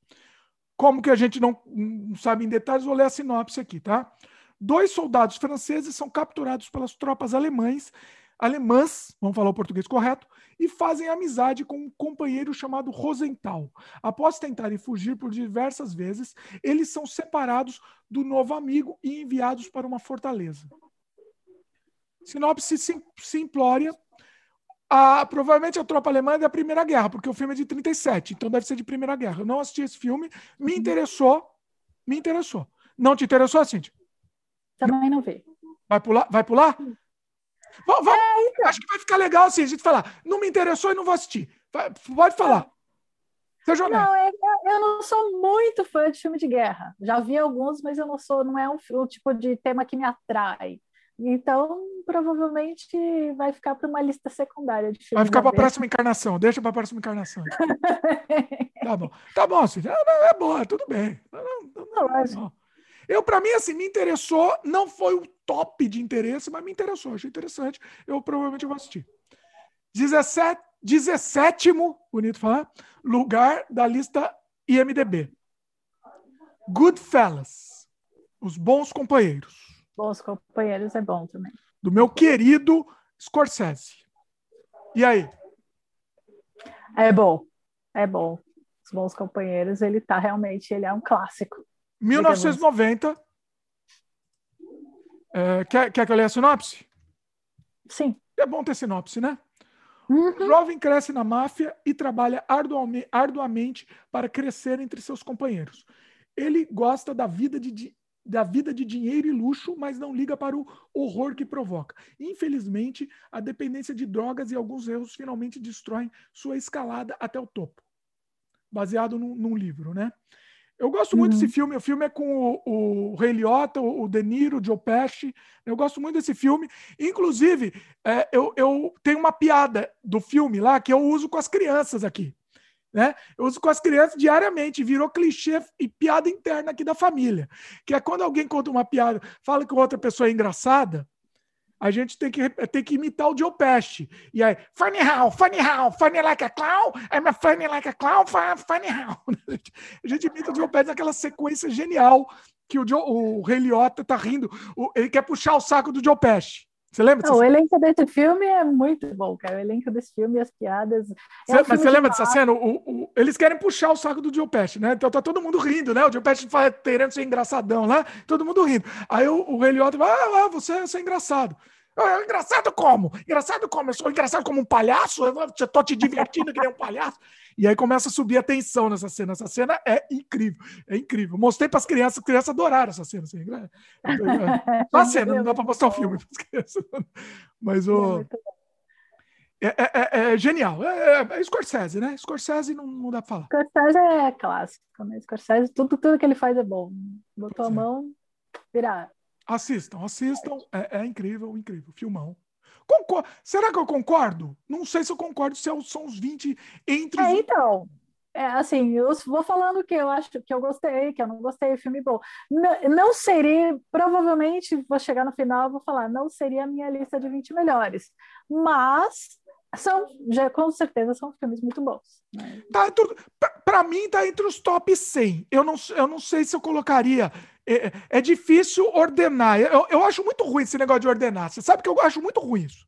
como que a gente não, não sabe em detalhes, vou ler a sinopse aqui, tá? Dois soldados franceses são capturados pelas tropas alemães, alemãs, vamos falar o português correto, e fazem amizade com um companheiro chamado Rosenthal. Após tentarem fugir por diversas vezes, eles são separados do novo amigo e enviados para uma fortaleza. Sinopse simplória a, provavelmente a tropa alemã é da Primeira Guerra, porque o filme é de 37, então deve ser de Primeira Guerra. Eu não assisti esse filme, me uhum. interessou, me interessou. Não te interessou, Cintia? Também não vi. Vai pular? Vai pular? Vamos, é, então. Acho que vai ficar legal assim, a gente falar, não me interessou e não vou assistir. Vai, pode falar. Seja não, é, eu não sou muito fã de filme de guerra. Já vi alguns, mas eu não sou, não é um, um tipo de tema que me atrai. Então, provavelmente vai ficar para uma lista secundária de filmes. Vai ficar para a próxima encarnação. Deixa para a próxima encarnação. tá bom. Tá bom, assim. É, é boa, tudo bem. Não, não, não, não. Eu, para mim, assim, me interessou. Não foi o top de interesse, mas me interessou. Achei interessante. Eu provavelmente vou assistir. 17, 17 bonito falar, lugar da lista IMDB. Goodfellas. Os bons companheiros. Bons Companheiros é bom também. Do meu querido Scorsese. E aí? É bom. É bom. Os Bons Companheiros, ele tá realmente, ele é um clássico. 1990. É, quer, quer que eu leia a sinopse? Sim. É bom ter sinopse, né? Uhum. O jovem cresce na máfia e trabalha arduamente para crescer entre seus companheiros. Ele gosta da vida de, da vida de dinheiro e luxo, mas não liga para o horror que provoca. Infelizmente, a dependência de drogas e alguns erros finalmente destroem sua escalada até o topo. Baseado num, num livro, né? Eu gosto uhum. muito desse filme. O filme é com o, o Ray Liotta, o De Niro, o Joe Pesci. Eu gosto muito desse filme. Inclusive, é, eu, eu tenho uma piada do filme lá que eu uso com as crianças aqui. Né? Eu uso com as crianças diariamente, virou clichê e piada interna aqui da família. Que é quando alguém conta uma piada, fala que outra pessoa é engraçada, a gente tem que, tem que imitar o Joe Pesci. E aí, funny how, funny how, funny like a clown, I'm a funny like a clown, funny how. A gente imita o Joe Pesci naquela sequência genial que o, Joe, o Rei Liotta tá rindo. Ele quer puxar o saco do Joe Pesci. Você lembra? Não, o elenco desse filme é muito bom, cara. O elenco desse filme, as piadas. É um mas você lembra dessa cena? O, o, eles querem puxar o saco do Joe Pesci, né? Então tá todo mundo rindo, né? O Joe Pesci querendo ser engraçadão lá, todo mundo rindo. Aí o, o vai, ah, você, você é engraçado. Engraçado como? Engraçado como? Eu sou engraçado como um palhaço? Eu tô te divertindo que nem um palhaço? E aí começa a subir a tensão nessa cena. Essa cena é incrível. É incrível. Mostrei para as crianças, as crianças adoraram essa cena. Assim. Só a cena, não dá para mostrar o filme para as crianças. Mas o. É, é, é, é genial. É, é, é, Scorsese, né? Scorsese não, não dá para falar. Scorsese é clássico, né? Scorsese, tudo, tudo que ele faz é bom. Botou a mão, virar. Assistam, assistam. É, é incrível, incrível. Filmão. Concor Será que eu concordo? Não sei se eu concordo se é são os 20 entre os. É, então. É, assim, eu vou falando que eu acho que eu gostei, que eu não gostei, filme bom. Não, não seria, provavelmente, vou chegar no final, vou falar, não seria a minha lista de 20 melhores. Mas são, já, com certeza, são filmes muito bons. Né? Tá, para mim, tá entre os top 100. Eu não, eu não sei se eu colocaria é, é, difícil ordenar. Eu, eu acho muito ruim esse negócio de ordenar. Você sabe que eu acho muito ruim isso.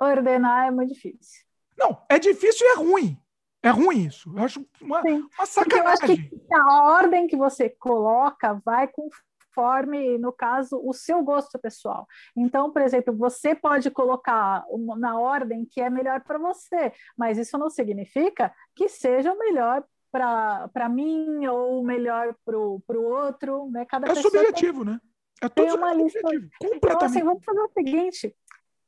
Ordenar é muito difícil. Não, é difícil e é ruim. É ruim isso. Eu acho uma, uma sacanagem. eu acho que a ordem que você coloca vai conforme, no caso, o seu gosto pessoal. Então, por exemplo, você pode colocar na ordem que é melhor para você, mas isso não significa que seja o melhor para mim ou melhor para o outro, né? Cada é subjetivo, tem, né? É tudo tem uma lista. Então, assim, vamos fazer o seguinte: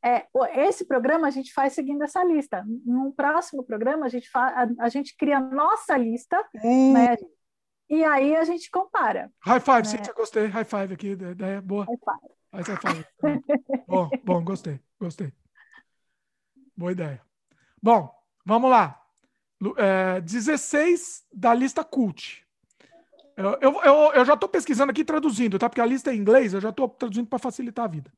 é, esse programa a gente faz seguindo essa lista. No próximo programa, a gente, fa a, gente cria a nossa lista, hum. né? E aí a gente compara. High five, né? Cíntia, gostei. High five aqui, ideia boa. High five. High five. bom, bom, gostei, gostei. Boa ideia. Bom, vamos lá é, 16 da lista cult. Eu, eu, eu, eu já estou pesquisando aqui traduzindo, tá? Porque a lista é em inglês, eu já estou traduzindo para facilitar a vida.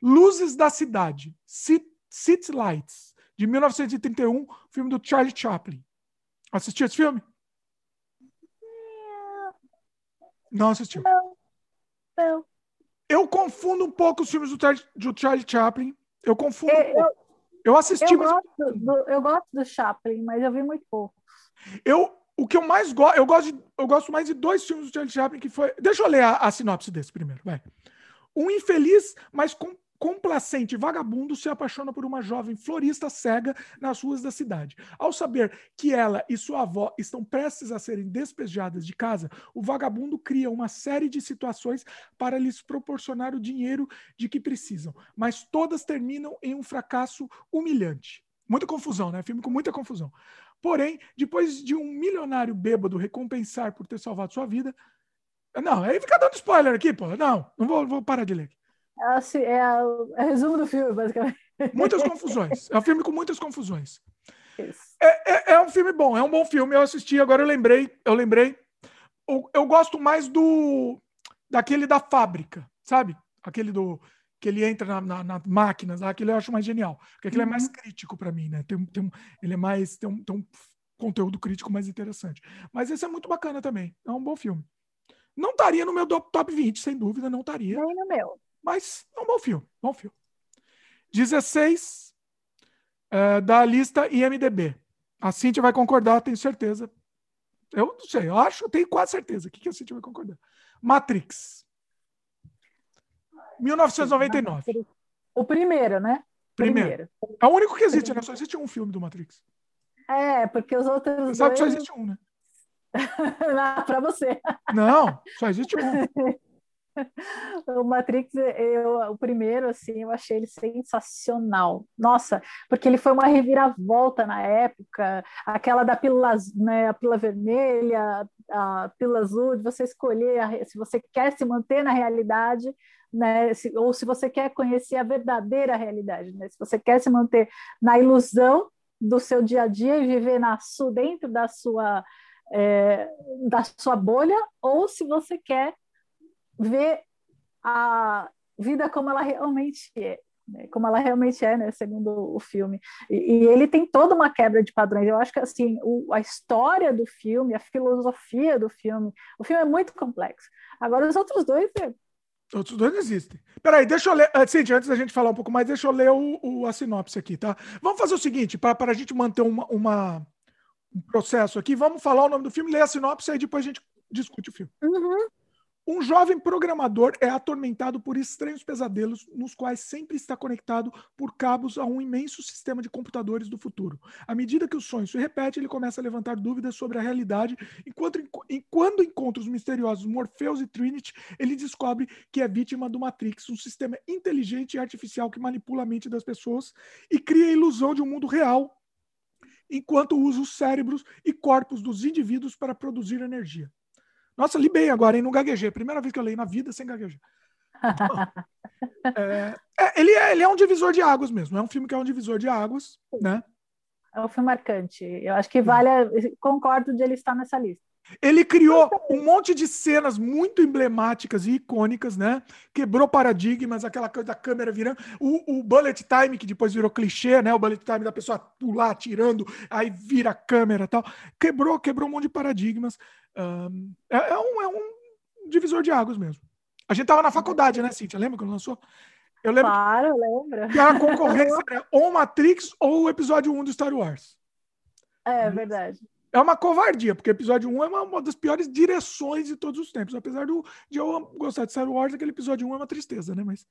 Luzes da Cidade, City Lights, de 1931, filme do Charlie Chaplin. Assistiu esse filme? Não assistiu. Não. Não. Eu confundo um pouco os filmes do, Charlie, do Charlie Chaplin. Eu confundo. Eu, um eu assisti. Eu, mas... gosto do, eu gosto do Chaplin, mas eu vi muito pouco. Eu, o que eu mais gosto, eu gosto, de, eu gosto mais de dois filmes do Charlie Chaplin que foi. Deixa eu ler a, a sinopse desse primeiro, vai. Um infeliz, mas com complacente vagabundo se apaixona por uma jovem florista cega nas ruas da cidade. Ao saber que ela e sua avó estão prestes a serem despejadas de casa, o vagabundo cria uma série de situações para lhes proporcionar o dinheiro de que precisam, mas todas terminam em um fracasso humilhante. Muita confusão, né? Filme com muita confusão. Porém, depois de um milionário bêbado recompensar por ter salvado sua vida. Não, aí fica dando spoiler aqui, pô. Não, não vou, vou parar de ler. É, é, o, é o resumo do filme, basicamente. Muitas confusões. É um filme com muitas confusões. É, é, é, um filme bom, é um bom filme. Eu assisti, agora eu lembrei, eu lembrei. Eu, eu gosto mais do daquele da fábrica, sabe? Aquele do que ele entra na, na, na máquinas, aquele eu acho mais genial. Porque aquele uhum. é mais uhum. crítico para mim, né? Tem, tem, ele é mais tem um, tem um conteúdo crítico mais interessante. Mas esse é muito bacana também. É um bom filme. Não estaria no meu top 20, sem dúvida, não estaria. Nem no meu. Mas é um bom filme, bom filme. 16 é, da lista IMDB. A Cintia vai concordar, tenho certeza. Eu não sei, eu acho, tenho quase certeza. O que, que a Cintia vai concordar? Matrix. 1999. O primeiro, né? Primeiro. primeiro. É o único que existe, né? Só existe um filme do Matrix. É, porque os outros. Você dois... sabe que só existe um, né? Para você. Não, só existe um. o Matrix, eu, o primeiro, assim, eu achei ele sensacional. Nossa, porque ele foi uma reviravolta na época, aquela da pílula, né, a pílula vermelha, a pílula azul, de você escolher a, se você quer se manter na realidade, né, se, ou se você quer conhecer a verdadeira realidade, né, se você quer se manter na ilusão do seu dia a dia e viver na, dentro da sua, é, da sua bolha, ou se você quer ver a vida como ela realmente é. Né? Como ela realmente é, né? segundo o filme. E, e, ele tem toda uma quebra de padrões. Eu acho que assim, o, a história do filme, a filosofia do filme, o filme é muito complexo. Agora, os outros dois, é, Outros dois existem. Peraí, deixa eu ler. Uh, Cintia, antes da gente falar um pouco mais, deixa eu ler o, o a sinopse aqui, tá? Vamos fazer o seguinte, para a gente manter uma, uma, um processo aqui, vamos falar o nome do filme, ler a sinopse, aí depois a gente discute o filme. Uhum. Um jovem programador é atormentado por estranhos pesadelos, nos quais sempre está conectado por cabos a um imenso sistema de computadores do futuro. À medida que o sonho se repete, ele começa a levantar dúvidas sobre a realidade, enquanto, e quando encontra os misteriosos Morpheus e Trinity, ele descobre que é vítima do Matrix, um sistema inteligente e artificial que manipula a mente das pessoas e cria a ilusão de um mundo real, enquanto usa os cérebros e corpos dos indivíduos para produzir energia. Nossa, li bem agora, hein? Não gaguejei. Primeira vez que eu leio na vida sem gaguejar. é, é, ele, é, ele é um divisor de águas mesmo. É um filme que é um divisor de águas, né? É um filme marcante. Eu acho que vale. Concordo de ele estar nessa lista. Ele criou um monte de cenas muito emblemáticas e icônicas, né? Quebrou paradigmas, aquela coisa da câmera virando. O, o bullet time, que depois virou clichê, né? O bullet time da pessoa pular, tirando, aí vira a câmera e tal. Quebrou, quebrou um monte de paradigmas. Um, é, é, um, é um divisor de águas mesmo. A gente tava na faculdade, né, Cíntia? Lembra quando lançou? Eu lembro. Claro, lembro. Que a concorrência era ou Matrix ou o episódio 1 do Star Wars. É, é verdade é uma covardia, porque episódio 1 é uma, uma, das piores direções de todos os tempos. Apesar do, de eu gostar de Star Wars, aquele episódio 1 é uma tristeza, né? Mas.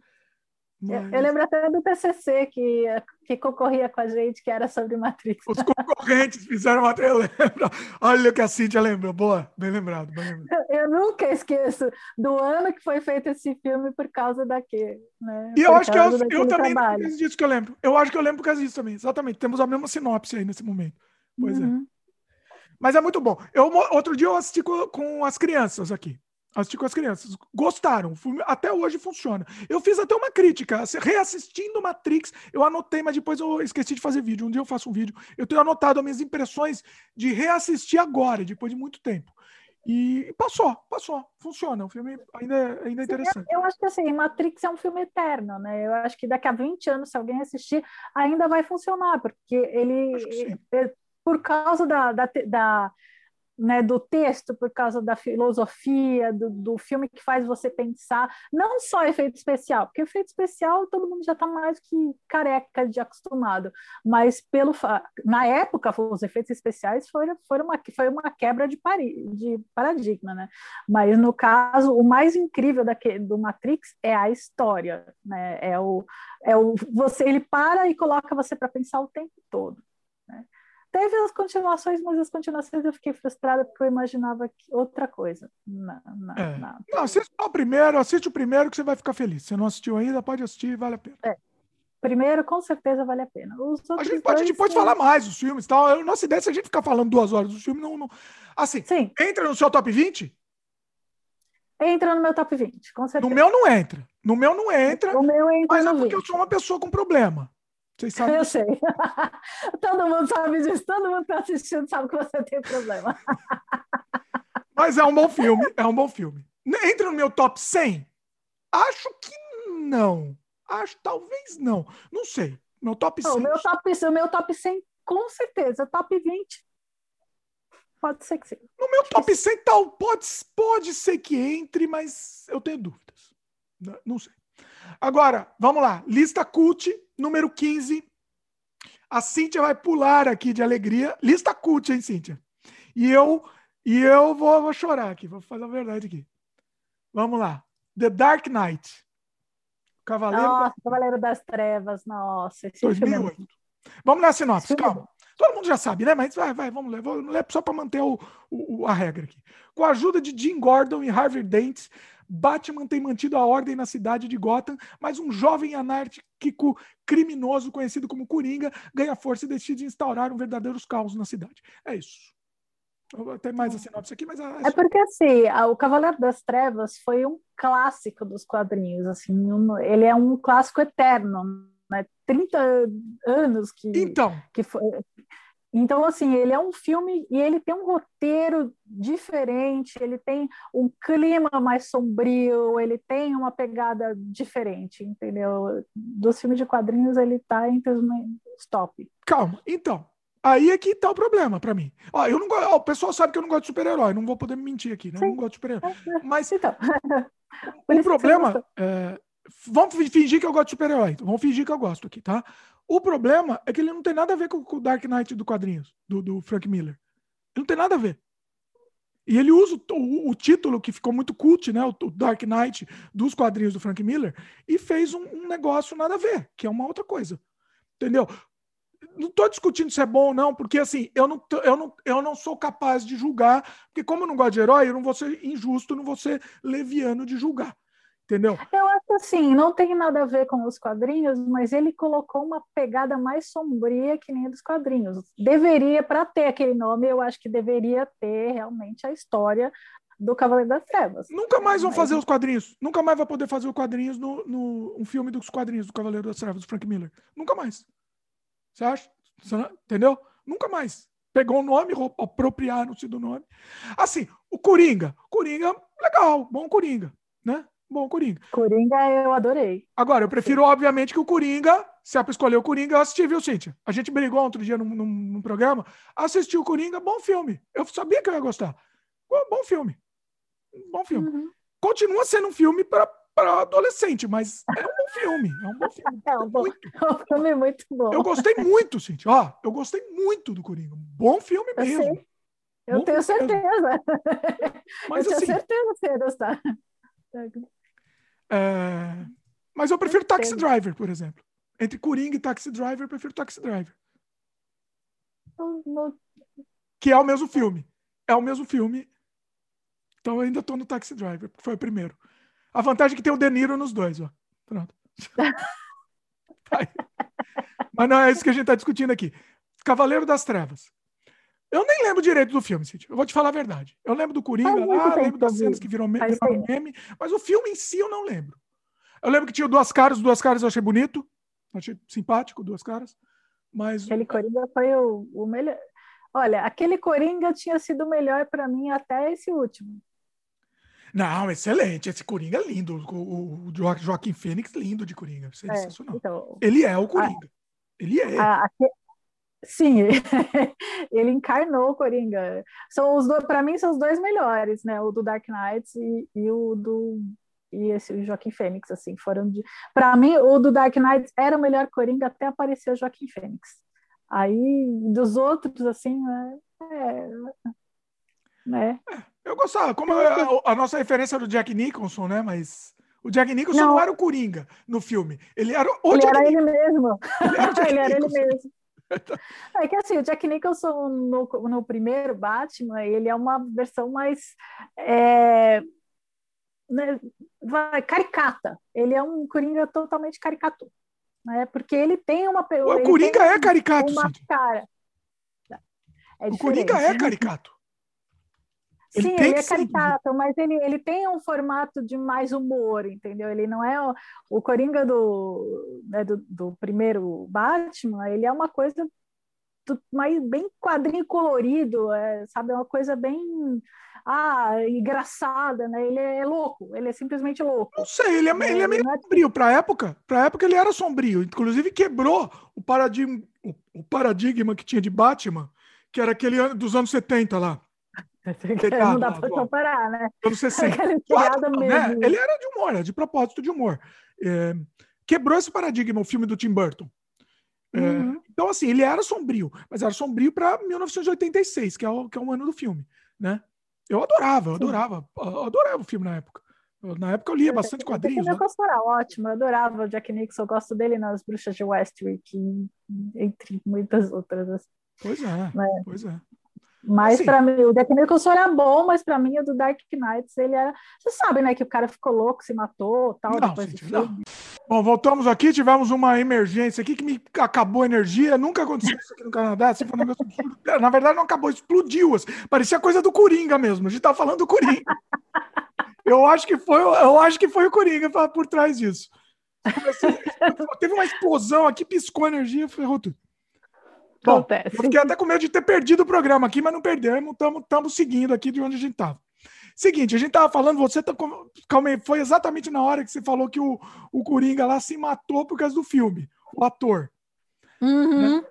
mas... Eu, lembro até do TCC que, que concorria com a gente, que era sobre Matrix. Os concorrentes fizeram uma. Eu lembro. Olha o que a Cíntia lembra. Boa, bem lembrado. Bem lembrado. Eu nunca esqueço do ano que foi feito esse filme por causa daquele. Né? E eu acho que eu, eu também, por disso que eu lembro. Eu acho que eu lembro por causa disso também. Exatamente. Temos a mesma sinopse aí nesse momento. Pois é. uhum. é. Mas é muito bom. Eu, outro dia eu assisti com, com as crianças aqui. Assisti com as crianças. Gostaram. Até hoje funciona. Eu fiz até uma crítica. Reassistindo Matrix, eu anotei, mas depois eu esqueci de fazer vídeo. Um dia eu faço um vídeo. Eu tenho anotado as minhas impressões de reassistir agora, depois de muito tempo. E passou, passou, funciona. O filme ainda, é, ainda é interessante. Eu, eu, acho que assim, Matrix é um filme eterno, né? Eu acho que daqui a 20 anos, se alguém assistir, ainda vai funcionar, porque ele, ele por causa da, da, da né, do texto, por causa da filosofia, do, do, filme que faz você pensar, não só efeito especial, porque efeito especial todo mundo já está mais que careca de acostumado, mas pelo na época os efeitos especiais foram, foram uma, foi uma quebra de, pari, de paradigma, né? Mas no caso, o mais incrível daquele, do Matrix é a história, né? É o, é o você ele para e coloca você para pensar o tempo todo. Né? Teve as continuações, mas as continuações eu fiquei frustrada porque eu imaginava outra coisa. Não, não, é. não. não assiste o primeiro, assiste o primeiro que você vai ficar feliz. Se não assistiu ainda, pode assistir, vale a pena. É. Primeiro, com certeza, vale a pena. a gente pode depois falar mais dos filmes tal. Nossa ideia é se a gente ficar falando duas horas dos filmes, não. não... Assim, Sim. entra no seu top 20? Entra no meu top 20, com certeza. No meu não entra. No meu não entra. No meu entra mas é porque 20. eu sou uma pessoa com problema. Vocês sabem? Eu sei. todo mundo sabe disso, todo mundo que está assistindo sabe que você tem problema. Mas é um bom filme, é um bom filme. Entra no meu top 100? Acho que não. Acho talvez não. Não sei. Meu top 100. O meu top, o meu top 100 com certeza. Top 20 pode ser que sim. No meu top 100 tal, pode, pode ser que entre, mas eu tenho dúvidas. Não sei. Agora, vamos lá. Lista cult número 15. A Cíntia vai pular aqui de alegria. Lista cult, hein, Cíntia? E eu, e eu vou, vou chorar aqui, vou fazer a verdade aqui. Vamos lá. The Dark Knight. Cavaleiro, nossa, da... Cavaleiro das Trevas, nossa. Esse 2008. Filme... Vamos ler a sinopse, calma. Todo mundo já sabe, né? Mas vai, vai, vamos ler. Vou ler só para manter o, o, a regra aqui. Com a ajuda de Jim Gordon e Harvey Dent, Batman tem mantido a ordem na cidade de Gotham, mas um jovem anárquico criminoso conhecido como Coringa ganha força e decide instaurar um verdadeiro caos na cidade. É isso. Tem mais a sinopse aqui, mas... É, é porque, assim, o Cavaleiro das Trevas foi um clássico dos quadrinhos, assim, ele é um clássico eterno, né? 30 anos que... Então... Que foi, então, assim, ele é um filme e ele tem um roteiro diferente, ele tem um clima mais sombrio, ele tem uma pegada diferente, entendeu? Dos filmes de quadrinhos, ele tá entre os top. Calma, então. Aí é que tá o problema para mim. Ó, eu não ó, o pessoal sabe que eu não gosto de super-herói, não vou poder me mentir aqui, né? Eu não gosto de super-herói. Mas, então. o problema. É, vamos fingir que eu gosto de super-herói. Vamos fingir que eu gosto aqui, tá? O problema é que ele não tem nada a ver com o Dark Knight do quadrinhos, do, do Frank Miller. Ele não tem nada a ver. E ele usa o, o, o, título que ficou muito cult, né? O, o, Dark Knight dos quadrinhos do Frank Miller, e fez um, um negócio nada a ver, que é uma outra coisa. Entendeu? Não estou discutindo se é bom ou não, porque assim, eu não, eu, não, eu não sou capaz de julgar, porque como eu não gosto de herói, eu não vou ser injusto, não vou ser leviano de julgar. Entendeu? Eu acho assim, não tem nada a ver com os quadrinhos, mas ele colocou uma pegada mais sombria que nem a dos quadrinhos. Deveria, para ter aquele nome, eu acho que deveria ter realmente a história do Cavaleiro das Trevas. Nunca mais vão mas... fazer os quadrinhos. Nunca mais vai poder fazer os quadrinhos no, no um filme dos quadrinhos do Cavaleiro das Trevas, do Frank Miller. Nunca mais. Você acha? Você não... Entendeu? Nunca mais. Pegou o nome, apropriaram-se do nome. Assim, o Coringa. Coringa, legal, bom Coringa, né? Bom Coringa. Coringa eu adorei. Agora, eu prefiro, obviamente, que o Coringa, se pra escolher o Coringa, eu assisti, viu, Cíntia? A gente brigou outro dia num, num, num programa, assisti o Coringa, bom filme. Eu sabia que eu ia gostar. Bom filme. Bom filme. Uhum. Continua sendo um filme para para adolescente, mas é um bom filme. É um bom filme. É um, bom, é um filme muito bom. Eu gostei muito, Cintia. Ó, eu gostei muito do Coringa. Bom filme mesmo. Eu, eu bom tenho certeza. Mas, eu assim, tenho certeza que você ia gostar. É... Mas eu prefiro Taxi Driver, por exemplo. Entre Coringa e Taxi Driver, eu prefiro Taxi Driver. Que é o mesmo filme. É o mesmo filme. Então eu ainda estou no Taxi Driver, porque foi o primeiro. A vantagem é que tem o De Niro nos dois, ó. Pronto. Mas não é isso que a gente está discutindo aqui. Cavaleiro das Trevas. Eu nem lembro direito do filme, Cid. Eu vou te falar a verdade. Eu lembro do Coringa lá, lembro das cenas que viram meme, meme, mas o filme em si eu não lembro. Eu lembro que tinha duas caras, duas caras eu achei bonito, achei simpático, duas caras. Mas aquele Coringa foi o, o melhor. Olha, aquele Coringa tinha sido melhor para mim até esse último. Não, excelente. Esse Coringa é lindo. O, o Joaquim Fênix, lindo de Coringa. É, é sensacional. Então, ele é o Coringa. A, ele é. A, Sim, ele encarnou o Coringa. São os para mim são os dois melhores, né? O do Dark Knight e, e o do e esse o Joaquim Fênix, assim, foram de. Para mim, o do Dark Knight era o melhor Coringa até aparecer o Joaquim Fênix. Aí dos outros, assim, né? É, né? É, eu gostava, como a, a, nossa referência era o Jack Nicholson, né? Mas o Jack Nicholson não, não era o Coringa no filme. Ele era o ele Jack era ele mesmo. Ele era, ele, era ele mesmo. É que assim, o Jack Nicholson no, no primeiro Batman, ele é uma versão mais é, né, caricata. Ele é um Coringa totalmente caricato. Né? Porque ele tem uma. O Coringa é caricato, uma cara. É o Coringa é caricato. Ele Sim, ele é caricato, mas ele, ele tem um formato de mais humor, entendeu? Ele não é o, o Coringa do, né, do, do, primeiro Batman, ele é uma coisa do, mais bem quadrinho colorido, é, sabe? É uma coisa bem ah, engraçada, né? Ele é louco, ele é simplesmente louco. Não sei, ele é, é ele é meio é... sombrio. Para época, para época ele era sombrio. Inclusive quebrou o paradigma, o, o paradigma que tinha de Batman, que era aquele dos anos 70 lá. Não dá para comparar, né? Anos 60. Claro, né? Ele era de humor, era de propósito de humor. É, quebrou esse paradigma, o filme do Tim Burton. É, uhum. Então, assim, ele era sombrio, mas era sombrio para 1986, que é, o, que é o ano do filme, né? Eu adorava, eu adorava, eu adorava o filme na época. na época eu lia bastante quadrinhos. O né? era ótimo, eu adorava o Jack Nixon, eu gosto dele nas Bruxas de Westwick, entre muitas outras. Pois é, né? pois é. Mas assim, para mim, o Jack Nicholson era bom, mas para mim o do Dark Knight, ele era. Você sabe, né, que o cara ficou louco, se matou tal, não, depois gente, filme. Bom, voltamos aqui, tivemos uma emergência aqui que me acabou a energia. Nunca aconteceu isso aqui no Canadá. Assim, foi um negócio Na verdade, não acabou, explodiu. Assim. Parecia coisa do Coringa mesmo. A gente tava falando do Coringa. Eu acho que foi, eu acho que foi o Coringa por trás disso. Teve uma explosão aqui, piscou a energia, ferrou tudo. Bom, Acontece. Eu fiquei até com medo de ter perdido o programa aqui, mas não perdemos, estamos seguindo aqui de onde a gente estava. Seguinte, a gente estava falando, você tá, calma aí, foi exatamente na hora que você falou que o, o Coringa lá se matou por causa do filme, o ator. Uhum. Né?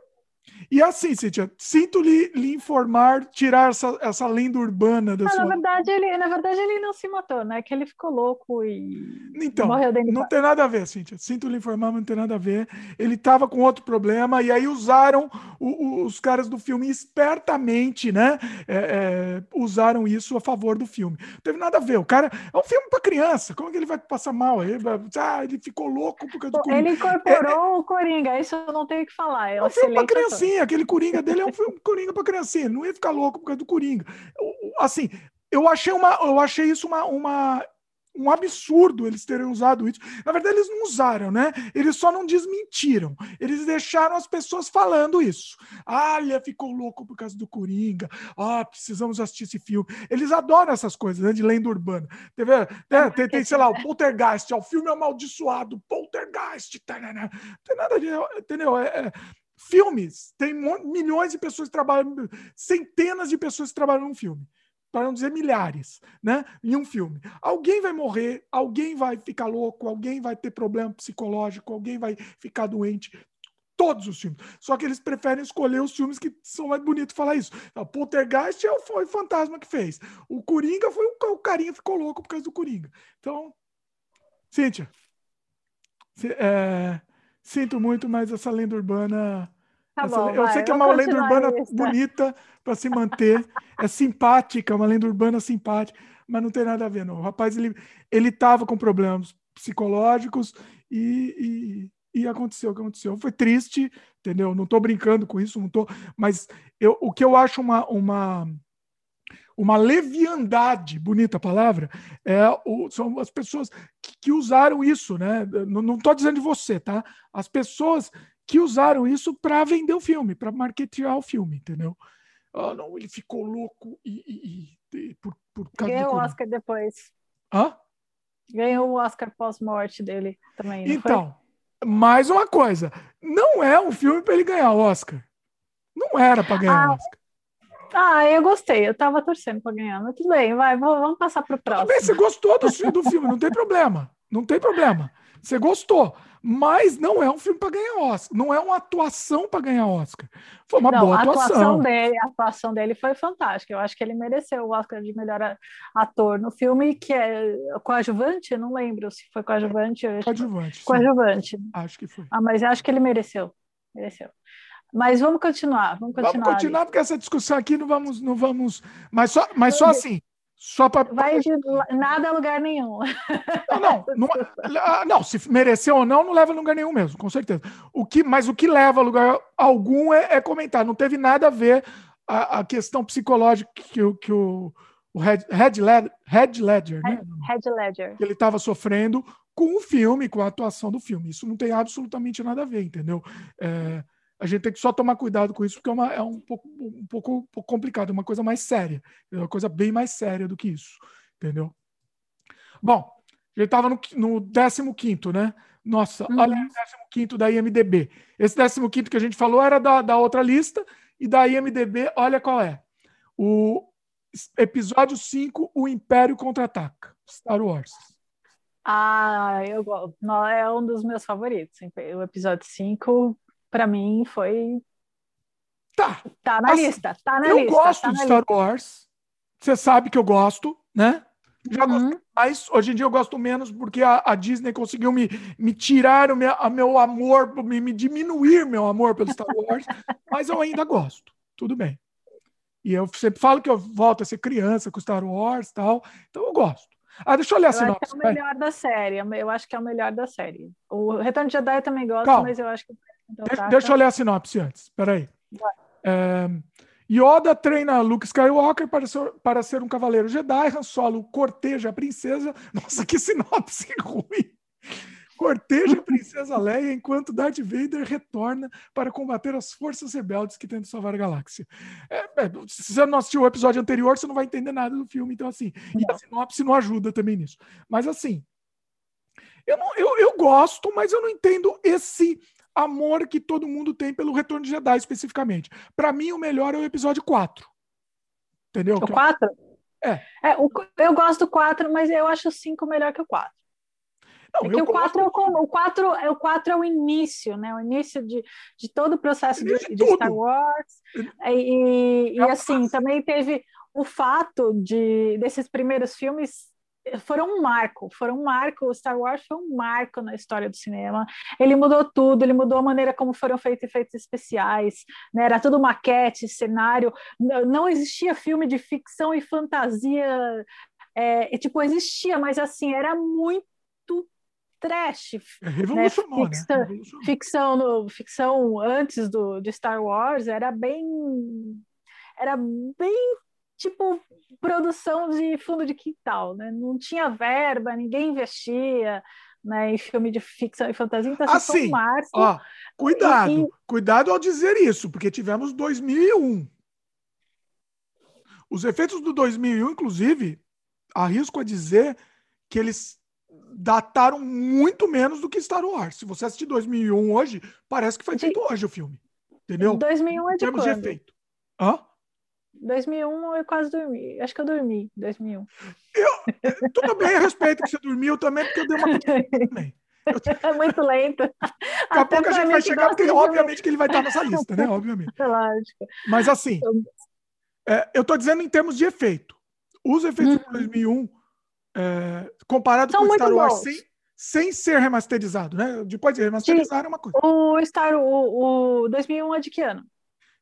E assim, Cíntia, sinto lhe, lhe informar, tirar essa, essa lenda urbana da Ah, sua. na verdade, ele, na verdade, ele não se matou, né? Que ele ficou louco e Então, morreu dentro não tem nada a ver, Cíntia. Sinto lhe informar, mas não tem nada a ver. Ele estava com outro problema, e aí usaram o- o- os caras do filme espertamente, né? É, é, usaram isso a favor do filme. Não teve nada a ver. O cara. É um filme para criança. Como é que ele vai passar mal? Ele, vai- ah, ele ficou louco por causa do Coringa. Ele incorporou o Coringa, isso eu não tenho o que falar. É um filme pra criancinha, aquele Coringa dele é um filme Coringa pra criancinha, não ia ficar louco por causa do Coringa. Assim, eu achei, uma, eu achei isso uma, uma- um absurdo eles terem usado isso. Na verdade, eles não usaram, né? Eles só não desmentiram. Eles deixaram as pessoas falando isso. Ah, ele ficou louco por causa do Coringa. Ah, precisamos assistir esse filme. Eles adoram essas coisas, né? De lenda urbana. Teve, né, tem, tem, sei lá, o Poltergeist. o filme amaldiçoado. Poltergeist. tarará. Não tem nada de... Entendeu? É- é, filmes. Tem milhões de pessoas que trabalham, centenas de pessoas que trabalham num filme. Para não dizer milhares, né? Em um filme. Alguém vai morrer, alguém vai ficar louco, alguém vai ter problema psicológico, alguém vai ficar doente. Todos os filmes. Só que eles preferem escolher os filmes que são mais bonitos falar isso. O Poltergeist é foi o fantasma que fez. O Coringa foi o, o carinha ficou louco por causa do Coringa. Então, Cíntia, é, sinto muito, mas essa lenda urbana Tá essa- bom, eu vai, sei que é uma lenda urbana isso. bonita para se manter, é simpática, uma lenda urbana simpática, mas não tem nada a ver, não. O rapaz, ele, ele tava com problemas psicológicos e, e, e aconteceu o que aconteceu. Foi triste, entendeu? Não tô brincando com isso, não tô, mas eu, o que eu acho uma, uma, uma leviandade, bonita palavra, é o, são as pessoas que, que usaram isso, né? Não, tô dizendo de você, tá? As pessoas que usaram isso para vender o filme, para marketear o filme, entendeu? Ah, não, ele ficou louco e, e- e- por, por causa Ganhou o. Oscar depois. Hã? Ganhou o Oscar pós-morte dele também. não foi? Então, mais uma coisa, não é um filme para ele ganhar Oscar. Não era para ganhar Ah, Oscar. Ah, eu gostei. Eu tava torcendo para ganhar, mas tudo bem, vai, vamos passar pro próximo. bem, você gostou do, do filme, não tem problema. Não tem problema. Você gostou, mas não é um filme para ganhar Oscar. Não é uma atuação para ganhar Oscar. Foi uma Não, boa a atuação atuação. dele, a atuação dele foi fantástica. Eu acho que ele mereceu o Oscar de melhor ator no filme, que é coadjuvante, não lembro se foi coadjuvante Coadjuvante. sim. coadjuvante. Acho que foi. Ah, mas eu acho que ele mereceu. Mereceu. Mas vamos continuar, vamos continuar. Vamos continuar, porque essa discussão aqui não vamos. Não vamos mas, só, mas só assim. Só para. Vai de nada a lugar nenhum. Não, não, não, ah, não, se mereceu ou não, não leva a lugar nenhum mesmo, com certeza. O que, mas o que leva a lugar algum é, é comentar. Não teve nada a ver a, a questão psicológica que, o- que o, o Red, Red, Led- Red Ledger, né? Head Ledger. que ele estava sofrendo com o filme, com a atuação do filme. Isso não tem absolutamente nada a ver, entendeu? É, a gente tem que só tomar cuidado com isso, porque é, uma- é um, pouco, um, pouco, um pouco complicado, é uma coisa mais séria, é uma coisa bem mais séria do que isso, entendeu? Bom, ele estava no, no 15, né? Nossa, Uhum. olha o 15 da IMDB. Esse 15 que a gente falou era da, da outra lista, e da IMDB, olha qual é. O episódio 5, O Império Contra-Ataca, Star Wars. Ah, eu gosto. É um dos meus favoritos. O episódio 5, para mim, foi. Tá, Tá na Assim, lista. Tá na eu lista. gosto tá de Star Wars. Você sabe que eu gosto, né? Já Uhum. gostei mais. Hoje em dia eu gosto menos porque a, a Disney conseguiu me, me tirar o meu, a meu amor, me, me diminuir meu amor pelo Star Wars, mas eu ainda gosto. Tudo bem. E eu sempre falo que eu volto a ser criança com Star Wars e tal, então eu gosto. Ah, deixa eu ler a Eu acho que é sinopse. o vai. melhor da série. Eu acho que é o melhor da série. O Retorno de Jedi eu também gosto, Calma. mas eu acho que. Deixa, deixa eu ler a sinopse antes. Peraí. É, Yoda treina Luke Skywalker para ser, para ser um cavaleiro Jedi. Han Solo corteja a princesa. Nossa, que sinopse ruim! Corteja a princesa Leia enquanto Darth Vader retorna para combater as forças rebeldes que tentam salvar a galáxia. É, é, se você não assistiu o episódio anterior, você não vai entender nada do filme. Então, assim, e a sinopse não ajuda também nisso. Mas, assim, eu, não, eu, eu gosto, mas eu não entendo esse amor que todo mundo tem pelo Retorno de Jedi especificamente. Para mim, o melhor é o episódio 4. Entendeu? O Que- 4? É. o- eu gosto do 4, mas eu acho o 5 melhor que o 4. Não, é que o 4 é o, o 4 é o 4 é o início, né? O início de, de todo o processo de, de, Star Wars. E, e, e assim, também teve o fato de desses primeiros filmes foram um marco, foram um marco, o Star Wars foi um marco na história do cinema. Ele mudou tudo, ele mudou a maneira como foram feitos efeitos especiais, né? Era tudo maquete, cenário, não existia filme de ficção e fantasia, é, tipo, existia, mas assim, era muito trash. É, revolucionou, né? Ficção, né? ficção, no, ficção antes do, de Star Wars era bem era bem tipo produção de fundo de quintal, né? Não tinha verba, ninguém investia, né? Em filme de ficção e fantasia, então assim, um marco. Ó, cuidado, e, cuidado ao dizer isso, porque tivemos 2001. Os efeitos do 2001, inclusive, arrisco a dizer que eles dataram muito menos do que Star Wars. Se você assistir 2001 hoje, parece que foi feito de... hoje o filme. Entendeu? 2001 é de quando? de efeito. Hã? 2001 eu quase dormi. Acho que eu dormi 2001. Eu, tudo bem, a respeito que você dormiu também, porque eu dei uma também. É muito lento. Daqui a Até pouco a gente vai chegar, porque obviamente que ele vai estar nessa lista, né? Obviamente. Lógico. Mas assim, é, eu estou dizendo em termos de efeito. Os efeitos uhum. de 2001, é, comparado São com Star Wars sem, sem ser remasterizado, né? Depois de remasterizar é uma coisa. O Star o, o 2001 é de que ano?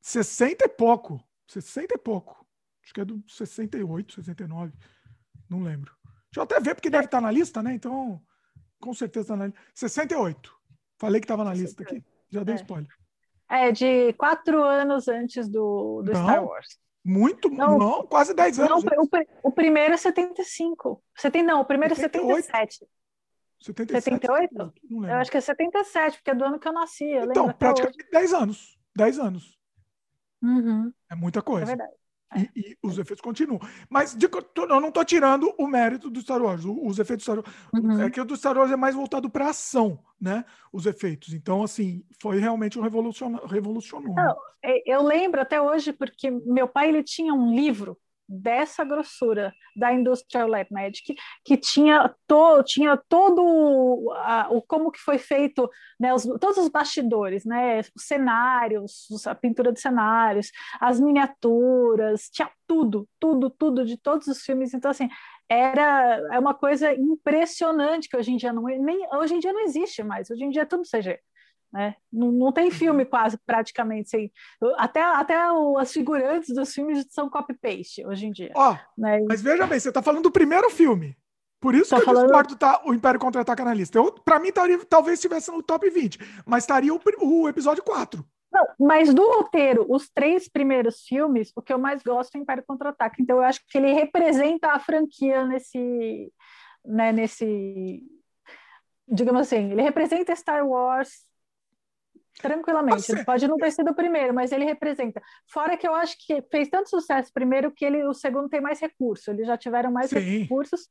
60 e pouco. 60 e pouco. Acho que é do 68, 69. Não lembro. Deixa eu até ver, porque deve estar na lista, né? Então, com certeza está na lista. 68. Falei que estava na lista aqui. Já dei é. spoiler. É, de quatro anos antes do, do não, Star Wars. Muito, não, não quase 10 anos. Não, o, o, primeiro é 75. Você tem, não, o primeiro 78. é 77. 77? 78? Não lembro. Eu acho que é 77, porque é do ano que eu nasci. Eu então, praticamente hoje. 10 anos. 10 anos. Uhum. É muita coisa. É verdade. É. E, e, os efeitos continuam. Mas de, eu não estou tirando o mérito do Star Wars. Os efeitos do Star Wars. Uhum. É que o do Star Wars é mais voltado para ação, né? Os efeitos. Então, assim, foi realmente um revolucionário. revolucionou. Não, é, eu lembro até hoje, porque meu pai ele tinha um livro dessa grossura da Industrial Light Magic, que tinha, to, tinha todo a, o como que foi feito, né, os, todos os bastidores, né, os cenários, a pintura de cenários, as miniaturas, tinha tudo, tudo, tudo de todos os filmes. Então, assim, era é uma coisa impressionante que hoje em dia não nem hoje em dia não existe mais. Hoje em dia é tudo CG. Né? Não, não tem filme uhum. quase praticamente sem. Até, até o, as figurantes dos filmes são copy-paste hoje em dia. Ó, né? Mas veja bem, você está falando do primeiro filme. Por isso Tô que falando... eu discordo tá, o Império Contra-Ataca na lista. Para mim, taria, talvez estivesse no top 20, mas estaria o, o episódio 4. Não, mas do roteiro, os três primeiros filmes, o que eu mais gosto é o Império Contra-Ataca. Então, eu acho que ele representa a franquia nesse. Né, nesse digamos assim, ele representa Star Wars Tranquilamente. Ele pode não ter sido o primeiro, mas ele representa. Fora que eu acho que fez tanto sucesso primeiro que ele, o segundo tem mais recurso. Eles já tiveram mais Sim. recursos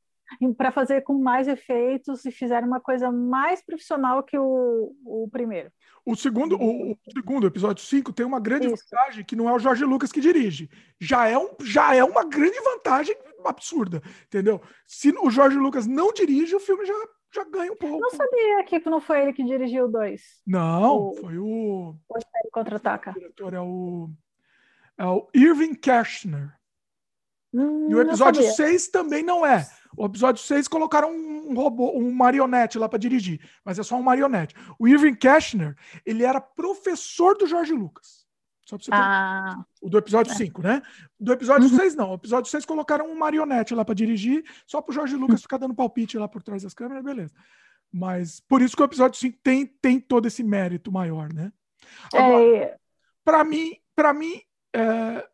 para fazer com mais efeitos e fizeram uma coisa mais profissional que o, o primeiro. O segundo, o, o segundo episódio 5 tem uma grande Isso. vantagem que não é o Jorge Lucas que dirige. Já é, um, já é uma grande vantagem absurda, entendeu? Se o Jorge Lucas não dirige, o filme já já ganha um pouco. Não sabia que não foi ele que dirigiu 2. Não, o... foi o. O Contra-Ataca. O diretor é o. É o Irving Kershner. Hum, e o episódio 6 também não é. O episódio 6 colocaram um robô, um marionete lá para dirigir, mas é só um marionete. O Irving Kershner, ele era professor do Jorge Lucas. Só pra você ah. O do episódio 5, é. né? Do episódio 6, uhum. não. O episódio 6 colocaram um marionete lá para dirigir, só pro Jorge Lucas ficar dando palpite lá por trás das câmeras, beleza. Mas por isso que o episódio 5 tem, tem todo esse mérito maior, né? Agora, é... para mim, para mim é,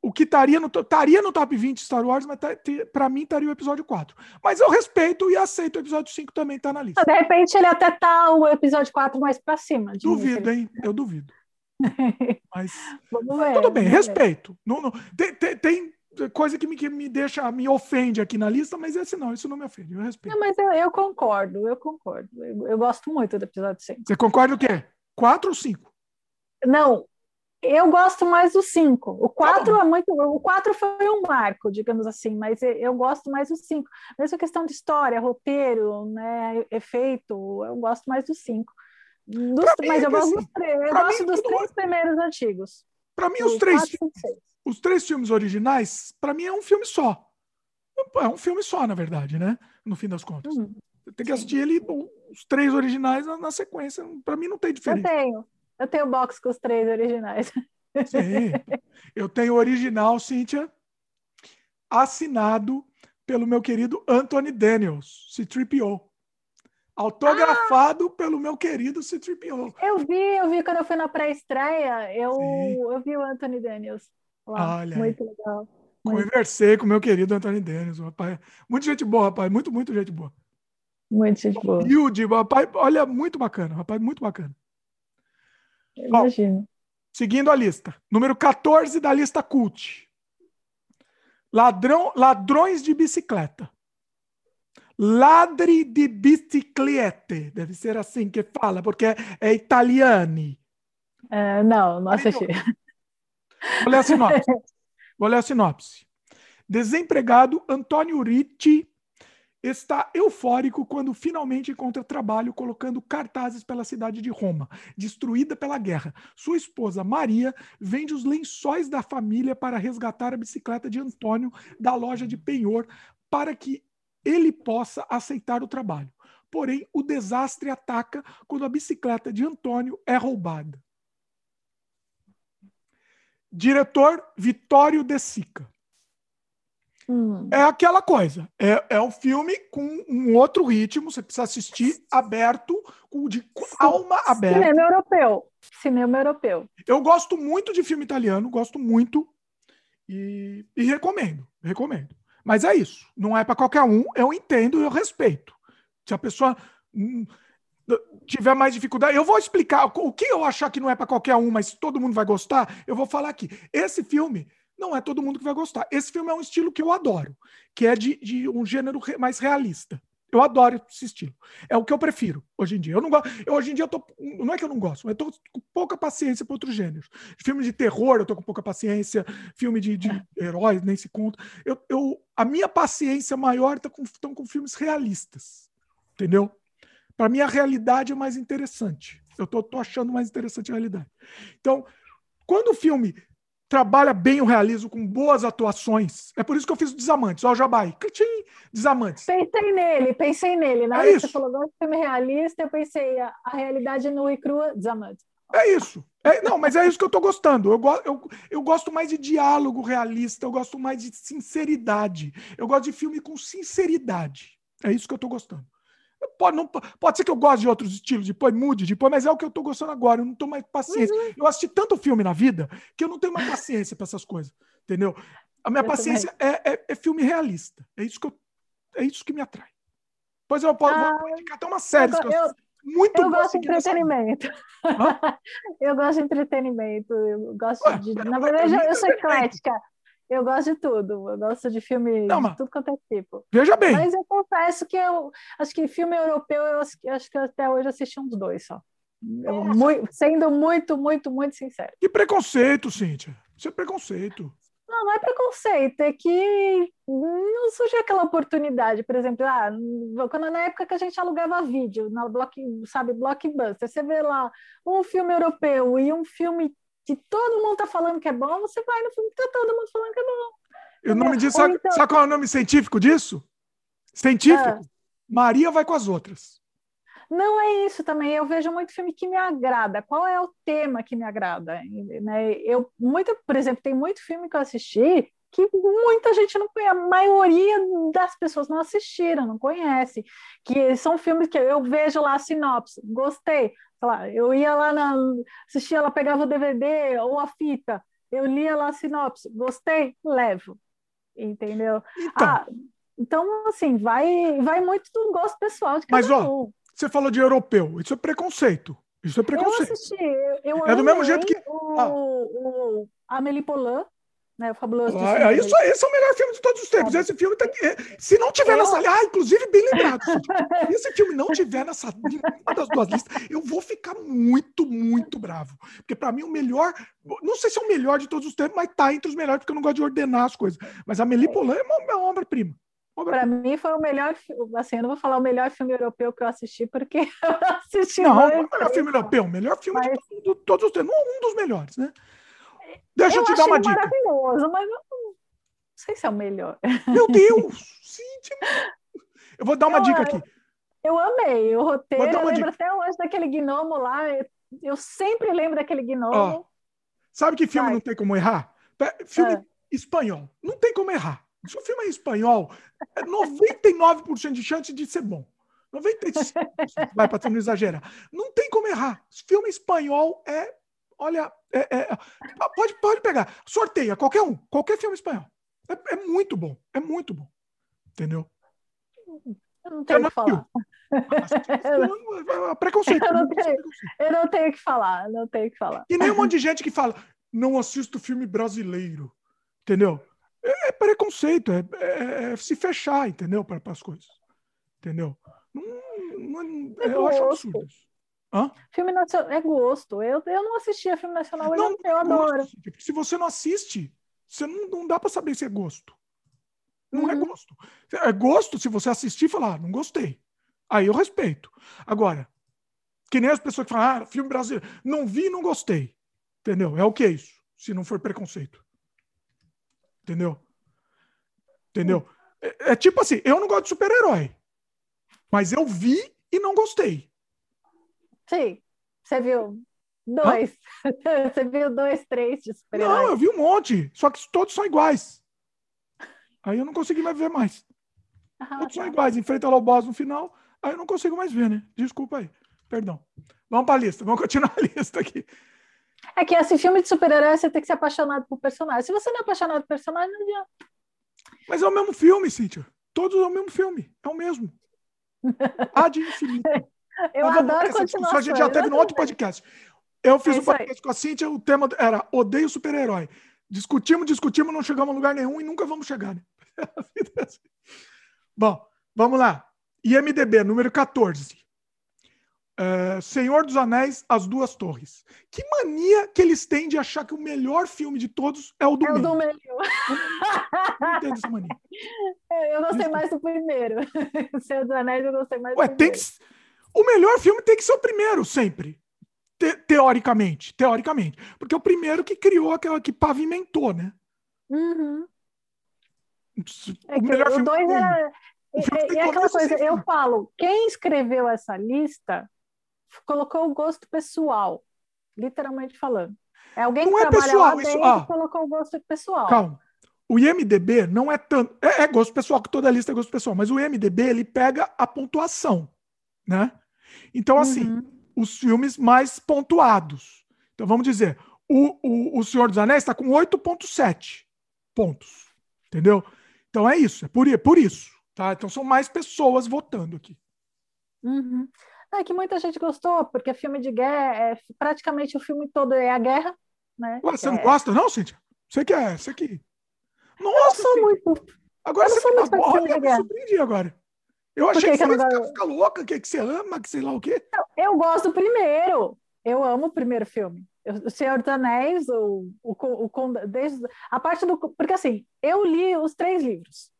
o que estaria no, estaria no top 20 Star Wars, mas tá, para mim estaria o episódio 4. Mas eu respeito e aceito o episódio 5 também tá na lista. De repente ele até tá o episódio 4 mais para cima. Duvido, hein? Eu duvido. Mas ver, tudo bem, respeito. Não, não, tem, tem, tem, coisa que me, que me deixa, me ofende aqui na lista, mas esse não, isso não me ofende, eu respeito. Não, mas eu, eu concordo, eu concordo. Eu, eu, gosto muito do episódio 5. Você concorda o quê? 4 ou 5? Não, eu gosto mais do 5. O 4 tá é muito. O 4 foi um marco, digamos assim, mas eu gosto mais do 5. Mesmo questão de história, roteiro, né, efeito, eu gosto mais do 5. Mas eu gosto, dos, três, eu gosto dos três primeiros antigos. Para mim, os três, os três filmes originais, para mim, é um filme só. É um filme só, na verdade, né? No fim das contas. Hum, tem que assistir ele, os três originais na, na sequência. Para mim, não tem diferença. Eu tenho. Eu tenho box com os três originais. Sim. Eu tenho o original, Cíntia, assinado pelo meu querido Anthony Daniels, C-3PO. Autografado ah! pelo meu querido C-3PO. Eu vi, eu vi quando eu fui na pré-estreia, eu, eu vi o Anthony Daniels. Lá. Olha muito aí. legal. Conversei com o meu querido Anthony Daniels, rapaz. Muito gente boa, rapaz. Muito, muito gente boa. Muito gente boa. Humilde, rapaz. Olha, muito bacana, rapaz. Muito bacana. Imagino. Seguindo a lista. Número 14 da lista cult. Ladrão, ladrões de bicicleta. Ladri di biciclette. Deve ser assim que fala, porque é, é italiani. É, não, não assisti. Vou ler a sinopse. Vou ler a sinopse. Desempregado Antônio Ricci está eufórico quando finalmente encontra trabalho colocando cartazes pela cidade de Roma, destruída pela guerra. Sua esposa Maria vende os lençóis da família para resgatar a bicicleta de Antônio da loja de penhor para que ele possa aceitar o trabalho. Porém, o desastre ataca quando a bicicleta de Antônio é roubada. Diretor Vitório De Sica. Hum. É aquela coisa. É, é um filme com um outro ritmo. Você precisa assistir aberto, de alma aberta. Cinema europeu. Cinema europeu. Eu gosto muito de filme italiano, gosto muito. E, e recomendo, recomendo. Mas é isso. Não é para qualquer um. Eu entendo e eu respeito. Se a pessoa hum, tiver mais dificuldade, eu vou explicar o que eu achar que não é para qualquer um, mas todo mundo vai gostar. Eu vou falar aqui. Esse filme não é todo mundo que vai gostar. Esse filme é um estilo que eu adoro, que é de, de um gênero mais realista. Eu adoro esse estilo. É o que eu prefiro hoje em dia. Eu não gosto. Eu, hoje em dia eu tô. Não é que eu não gosto, mas eu tô com pouca paciência para outros gêneros. Filme de terror, eu tô com pouca paciência. Filme de, de heróis, nem se conta. Eu, eu, a minha paciência maior tá com, estão com filmes realistas. Entendeu? Para mim, a realidade é mais interessante. Eu tô, tô achando mais interessante a realidade. Então, quando o filme trabalha bem o realismo, com boas atuações. É por isso que eu fiz o Desamantes. Ó, o Jabai. Tchim, Desamantes. Pensei nele, pensei nele. Na é hora isso. que você falou, gosto de filme realista, eu pensei, a, a realidade nua e crua, Desamantes. É isso. É, não, mas é isso que eu tô gostando. Eu, eu, eu gosto mais de diálogo realista, eu gosto mais de sinceridade. Eu gosto de filme com sinceridade. É isso que eu tô gostando. Pode, não, pode ser que eu goste de outros estilos, depois mude, depois, mas é o que eu tô gostando agora. Eu não tô mais paciência. Uhum. Eu assisti tanto filme na vida que eu não tenho mais paciência para essas coisas. Entendeu? A minha eu paciência é, é, é, filme realista. É isso que, eu, é isso que me atrai. Pois eu posso, ah, vou indicar até uma série eu, que eu, muito eu gosto de entretenimento. eu gosto de entretenimento. Eu gosto Ué, de. Na verdade, eu sou eclética. Eu gosto de tudo. Eu gosto de filme não, de tudo quanto é tipo. Veja bem. Mas eu confesso que eu acho que filme europeu, eu acho que até hoje assisti uns dois só. Muito, sendo muito, muito, muito sincero. Que preconceito, Cíntia. Isso é preconceito. Não, não é preconceito, é que não surge aquela oportunidade, por exemplo, ah, quando na época que a gente alugava vídeo, na block, sabe, blockbuster, você vê lá um filme europeu e um filme que todo mundo está falando que é bom, você vai no filme que está todo mundo falando que é bom. O nome disso, sabe, então... sabe, qual é o nome científico disso? Científico? Ah. Maria vai com as outras. Não é isso também. Eu vejo muito filme que me agrada. Qual é o tema que me agrada? Né? Eu muito, por exemplo, tem muito filme que eu assisti que muita gente não conhece, a maioria das pessoas não assistiram, não conhece, que são filmes que eu vejo lá a sinopse, gostei, lá, eu ia lá na, assistia, ela pegava o DVD ou a fita, eu lia lá a sinopse, gostei, levo, entendeu? Então, ah, então assim, vai, vai muito do gosto pessoal de cada mas, ó, um. Você falou de europeu, isso é preconceito. Isso é preconceito. Eu assisti, eu, eu é do mesmo jeito que. O, ah. o Amélie Poulain, né? O Fabuloso ah, isso, Esse é o melhor filme de todos os tempos. Esse filme tá, se não tiver eu... nessa ah, inclusive bem lembrado. se esse filme não tiver nessa uma das duas listas, eu vou ficar muito, muito bravo. Porque para mim o melhor, não sei se é o melhor de todos os tempos, mas tá entre os melhores porque eu não gosto de ordenar as coisas. Mas a Melipolã é uma, uma obra-prima. Para mim foi o melhor, assim, eu não vou falar o melhor filme europeu que eu assisti, porque eu assisti Não, o melhor filme europeu, o melhor filme mas... de, de, todos os tempos, um dos melhores, né? Deixa eu, eu te dar uma dica. maravilhoso, mas não, não, sei se é o melhor. Meu Deus! Cíntia! Eu vou dar uma eu, dica aqui. Eu amei o roteiro, eu lembro dica. até hoje daquele gnomo lá, eu sempre lembro daquele gnomo. sabe que filme Vai. não tem como errar? Filme ah. espanhol, não tem como errar. Se o filme é espanhol, é 99% de chance de ser bom. 95%, vai para não exagerar. Não tem como errar. Filme espanhol é olha, é, é, pode, pode pegar, sorteia qualquer um, qualquer filme espanhol. É, é muito bom, é muito bom. Entendeu? Eu não tenho o que falar. Preconceito. Eu não, tenho, eu não tenho que falar, não tenho que falar. E nem um monte de gente que fala, não assisto filme brasileiro. Entendeu? É, é preconceito, é, é, é, se fechar, entendeu? Para as coisas. Entendeu? Não, não, eu acho absurdo isso. Hã? Filme nacional é gosto. Eu, eu não assistia filme nacional, não, eu, eu adoro. Se você não assiste, você não, não dá para saber se é gosto. Não é uhum. é gosto. É gosto se você assistir e falar, ah, não gostei. Aí eu respeito. Agora, que nem as pessoas que falam, ah, filme brasileiro, não vi e não gostei. Entendeu? É o que é isso? Se não for preconceito. Entendeu? Entendeu? É, é tipo assim, eu não gosto de super-herói. Mas eu vi e não gostei. Sim. Você viu dois? Você viu dois, três de super Não, eu vi um monte. Só que todos são iguais. Aí eu não consegui mais ver mais. Ah, todos tá. são iguais. Enfrenta o boss no final. Aí eu não consigo mais ver, né? Desculpa aí. Perdão. Vamos para a lista. Vamos continuar a lista aqui. É que esse filme de super-herói você tem que ser apaixonado por personagem. Se você não é apaixonado por personagem, não adianta. Mas é o mesmo filme, Cíntia. Todos é o mesmo filme. É o mesmo. Há de infinito. Eu Mas adoro continuar. A gente já teve no outro podcast. Eu fiz é um podcast com a Cintia, o tema era odeio super-herói. Discutimos, discutimos, não chegamos a lugar nenhum e nunca vamos chegar. Né? Bom, vamos lá. IMDB, número 14. Uh, é, Senhor dos Anéis, As Duas Torres. Que mania que eles têm de achar que o melhor filme de todos é o do é meio. É o do meio. Não entendo essa mania. Eu gostei mais do primeiro. Senhor dos Anéis, eu gostei mais Ué, do tem primeiro. Que o melhor filme tem que ser o primeiro, sempre. Te teoricamente. Teoricamente. Porque é o primeiro que criou aquela que pavimentou, né? Uhum. O é melhor filme. Dois era... E, e aquela coisa, eu falo, quem escreveu essa lista colocou o gosto pessoal, literalmente falando. É alguém que não é pessoal, isso, ah, colocou o gosto pessoal. Calma. O IMDB não é tanto. É, é, gosto pessoal, que toda lista é gosto pessoal, mas o IMDB ele pega a pontuação né? Então, assim, uhum. os filmes mais pontuados. Então, vamos dizer, o, o, o Senhor dos Anéis está com 8,7 pontos. Entendeu? Então é isso, é por, é por isso. Tá? Então são mais pessoas votando aqui. Uhum. É que muita gente gostou, porque filme de guerra, é, praticamente o filme todo é a guerra. Né? Ué, você é... não gosta, não, Cíntia? Você que é, você que. Nossa, eu sou muito. Agora eu você me, olha, eu me surpreendi agora. Eu achei que, que, você ia ficar louca, que, que você ama, que sei lá o quê. Eu gosto do primeiro. Eu amo o primeiro filme. O Senhor dos Anéis, o, o, o, desde, a parte do. Porque assim, eu li os três livros.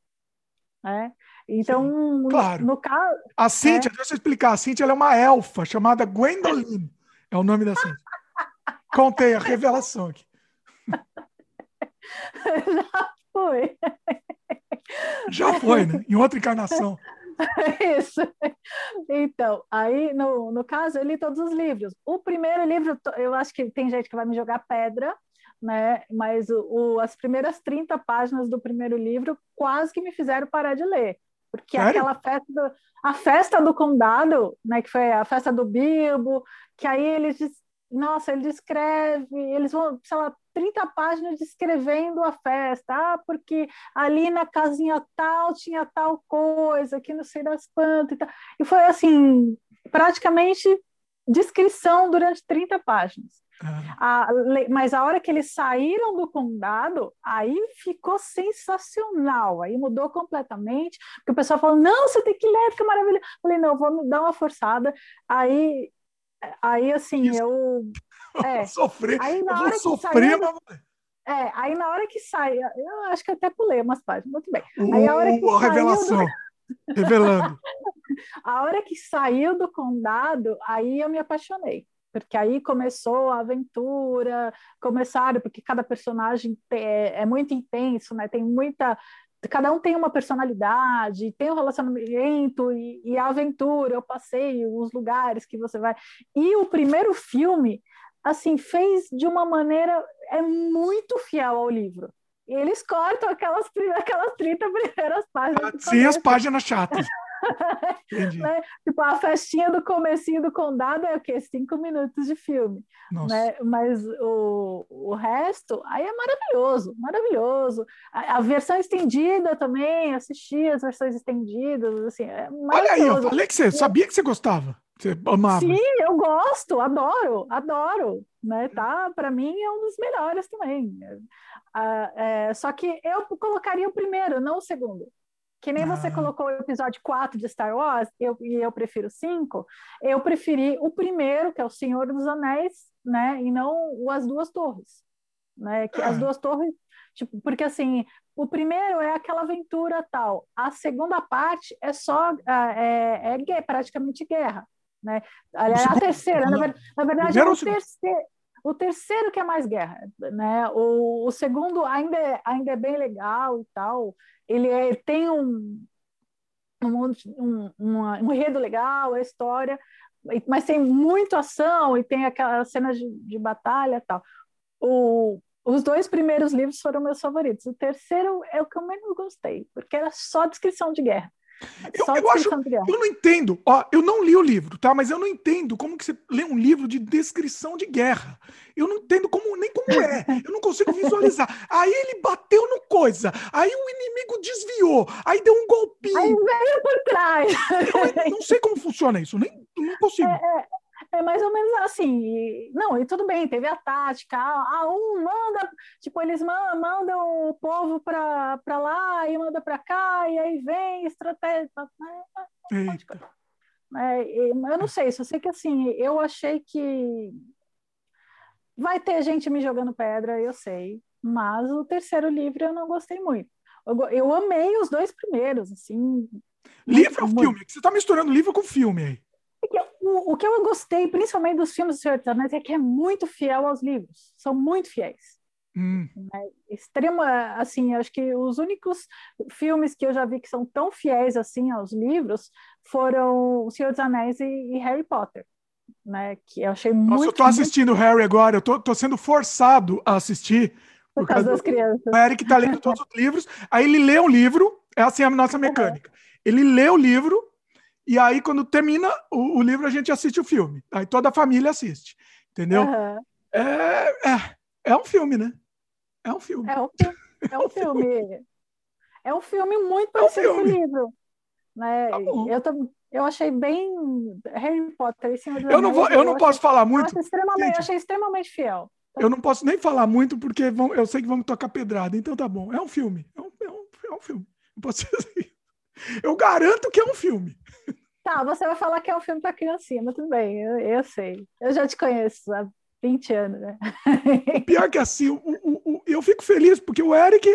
Né? Então, Sim, claro. no caso. A Cíntia, é... deixa eu explicar. A Cíntia é uma elfa chamada Gwendoline. É o nome da Cíntia. Contei a revelação aqui. Já foi. Já foi, né? Em outra encarnação. Isso. Então, aí, no, no caso, eu li todos os livros. O primeiro livro, eu acho que tem gente que vai me jogar pedra, né? Mas o, o, as primeiras 30 páginas do primeiro livro quase que me fizeram parar de ler. Porque Sério? aquela festa do, a festa do condado, né, que foi a festa do Bilbo, que aí eles nossa, ele descreve, eles vão, sei lá, 30 páginas descrevendo a festa, ah, porque ali na casinha tal tinha tal coisa, que não sei das quantas e tal. E foi assim, praticamente descrição durante 30 páginas. A, mas a hora que eles saíram do condado, aí ficou sensacional. Aí mudou completamente. Porque o pessoal falou: não, você tem que ler, que maravilha. Falei: não, vamos dar uma forçada. Aí, aí assim, Isso. eu. É, sofrer. Aí na hora sofrer, que saiu, mas... É, aí na hora que sai, eu acho que até pulei umas páginas, muito bem. Aí a hora que uh, revelação, do... revelando. a hora que saiu do condado, aí eu me apaixonei porque aí começou a aventura, começaram, porque cada personagem é, é muito intenso, né? Tem muita cada um tem uma personalidade, tem um relacionamento e, e, a aventura, eu passei os lugares que você vai. E o primeiro filme, assim, fez de uma maneira é muito fiel ao livro. E eles cortam aquelas, aquelas 30 primeiras páginas. Sim, as páginas chatas. né? Tipo, a festinha do comecinho do condado é o quê? Cinco minutos de filme. Né? Mas o, o resto, aí é maravilhoso, maravilhoso. A, a, versão estendida também, assisti as versões estendidas, assim, é Olha aí, eu falei que você sabia que você gostava. Você amava. Sim, eu gosto, adoro, adoro. Né? Tá, para mim é um dos melhores também. Ah, é, só que eu colocaria o primeiro, não o segundo. Que nem ah. você colocou o episódio 4 de Star Wars, eu, e eu prefiro 5, eu preferi o primeiro, que é o Senhor dos Anéis, né? E não o As Duas Torres. Né? Que ah. As Duas Torres, tipo, porque assim, o primeiro é aquela aventura tal, a segunda parte é só, ah, é, é, é praticamente guerra. Né? Aliás, a terceira, na, na verdade, é o terceiro. O terceiro que é mais guerra, né? O, o segundo ainda é, ainda é bem legal e tal, ele é, tem um, um, um, uma, um enredo legal, a história, mas tem muito ação e tem aquelas cenas de, de batalha tal. O, os dois primeiros livros foram meus favoritos. O terceiro é o que eu menos gostei, porque era só descrição de guerra. Eu, eu, acho, eu não entendo, ó, eu não li o livro, tá? Mas eu não entendo como que você lê um livro de descrição de guerra. Eu não entendo como nem como é. Eu não consigo visualizar. Aí ele bateu no coisa, aí o inimigo desviou, aí deu um golpinho. Aí veio por trás. Eu não sei como funciona isso, nem não consigo. É, é, é mais ou menos assim. Não, e tudo bem, teve a tática. A, um manda, tipo, eles mandam, o povo para lá e manda para cá, e aí vem estratégia. Né? É, eu não sei, só sei que assim, eu achei que vai ter gente me jogando pedra, eu sei, mas o terceiro livro eu não gostei muito. Eu, eu amei os dois primeiros, assim. Livro ou filme? Você está misturando livro com filme aí. O, o, que eu gostei, principalmente dos filmes do Senhor dos Anéis, é que é muito fiel aos livros. São muito fiéis. Hum. É extrema, assim, acho que os únicos filmes que eu já vi que são tão fiéis assim aos livros foram O Senhor dos Anéis e, e Harry Potter. Né, que eu achei muito. Nossa, eu tô assistindo muito... Harry agora, eu tô, tô sendo forçado a assistir. Por, por causa das crianças. O Eric tá lendo todos os livros, aí ele lê um livro, é assim a nossa mecânica. Uhum. Ele lê o livro, e aí, quando termina o, o, livro, a gente assiste o filme. Aí toda a família assiste. Entendeu? Uhum. É, é, é um filme, né? É um filme. É um, é um filme. é um filme muito parecido é um com o livro. Né? Tá eu, eu achei bem Harry Potter. eu não, vou, eu não posso falar muito. Eu, extremamente, eu achei extremamente fiel. Eu não posso nem falar muito porque vão, eu sei que vamos tocar pedrada. Então tá bom. É um filme. É um, é um, é um filme. Não posso. Eu garanto que é um filme. Tá, você vai falar que é um filme para criancinha, mas tudo bem, eu, eu, sei. Eu já te conheço há 20 anos, né? Pior que assim, o, o, o, eu fico feliz porque o Eric,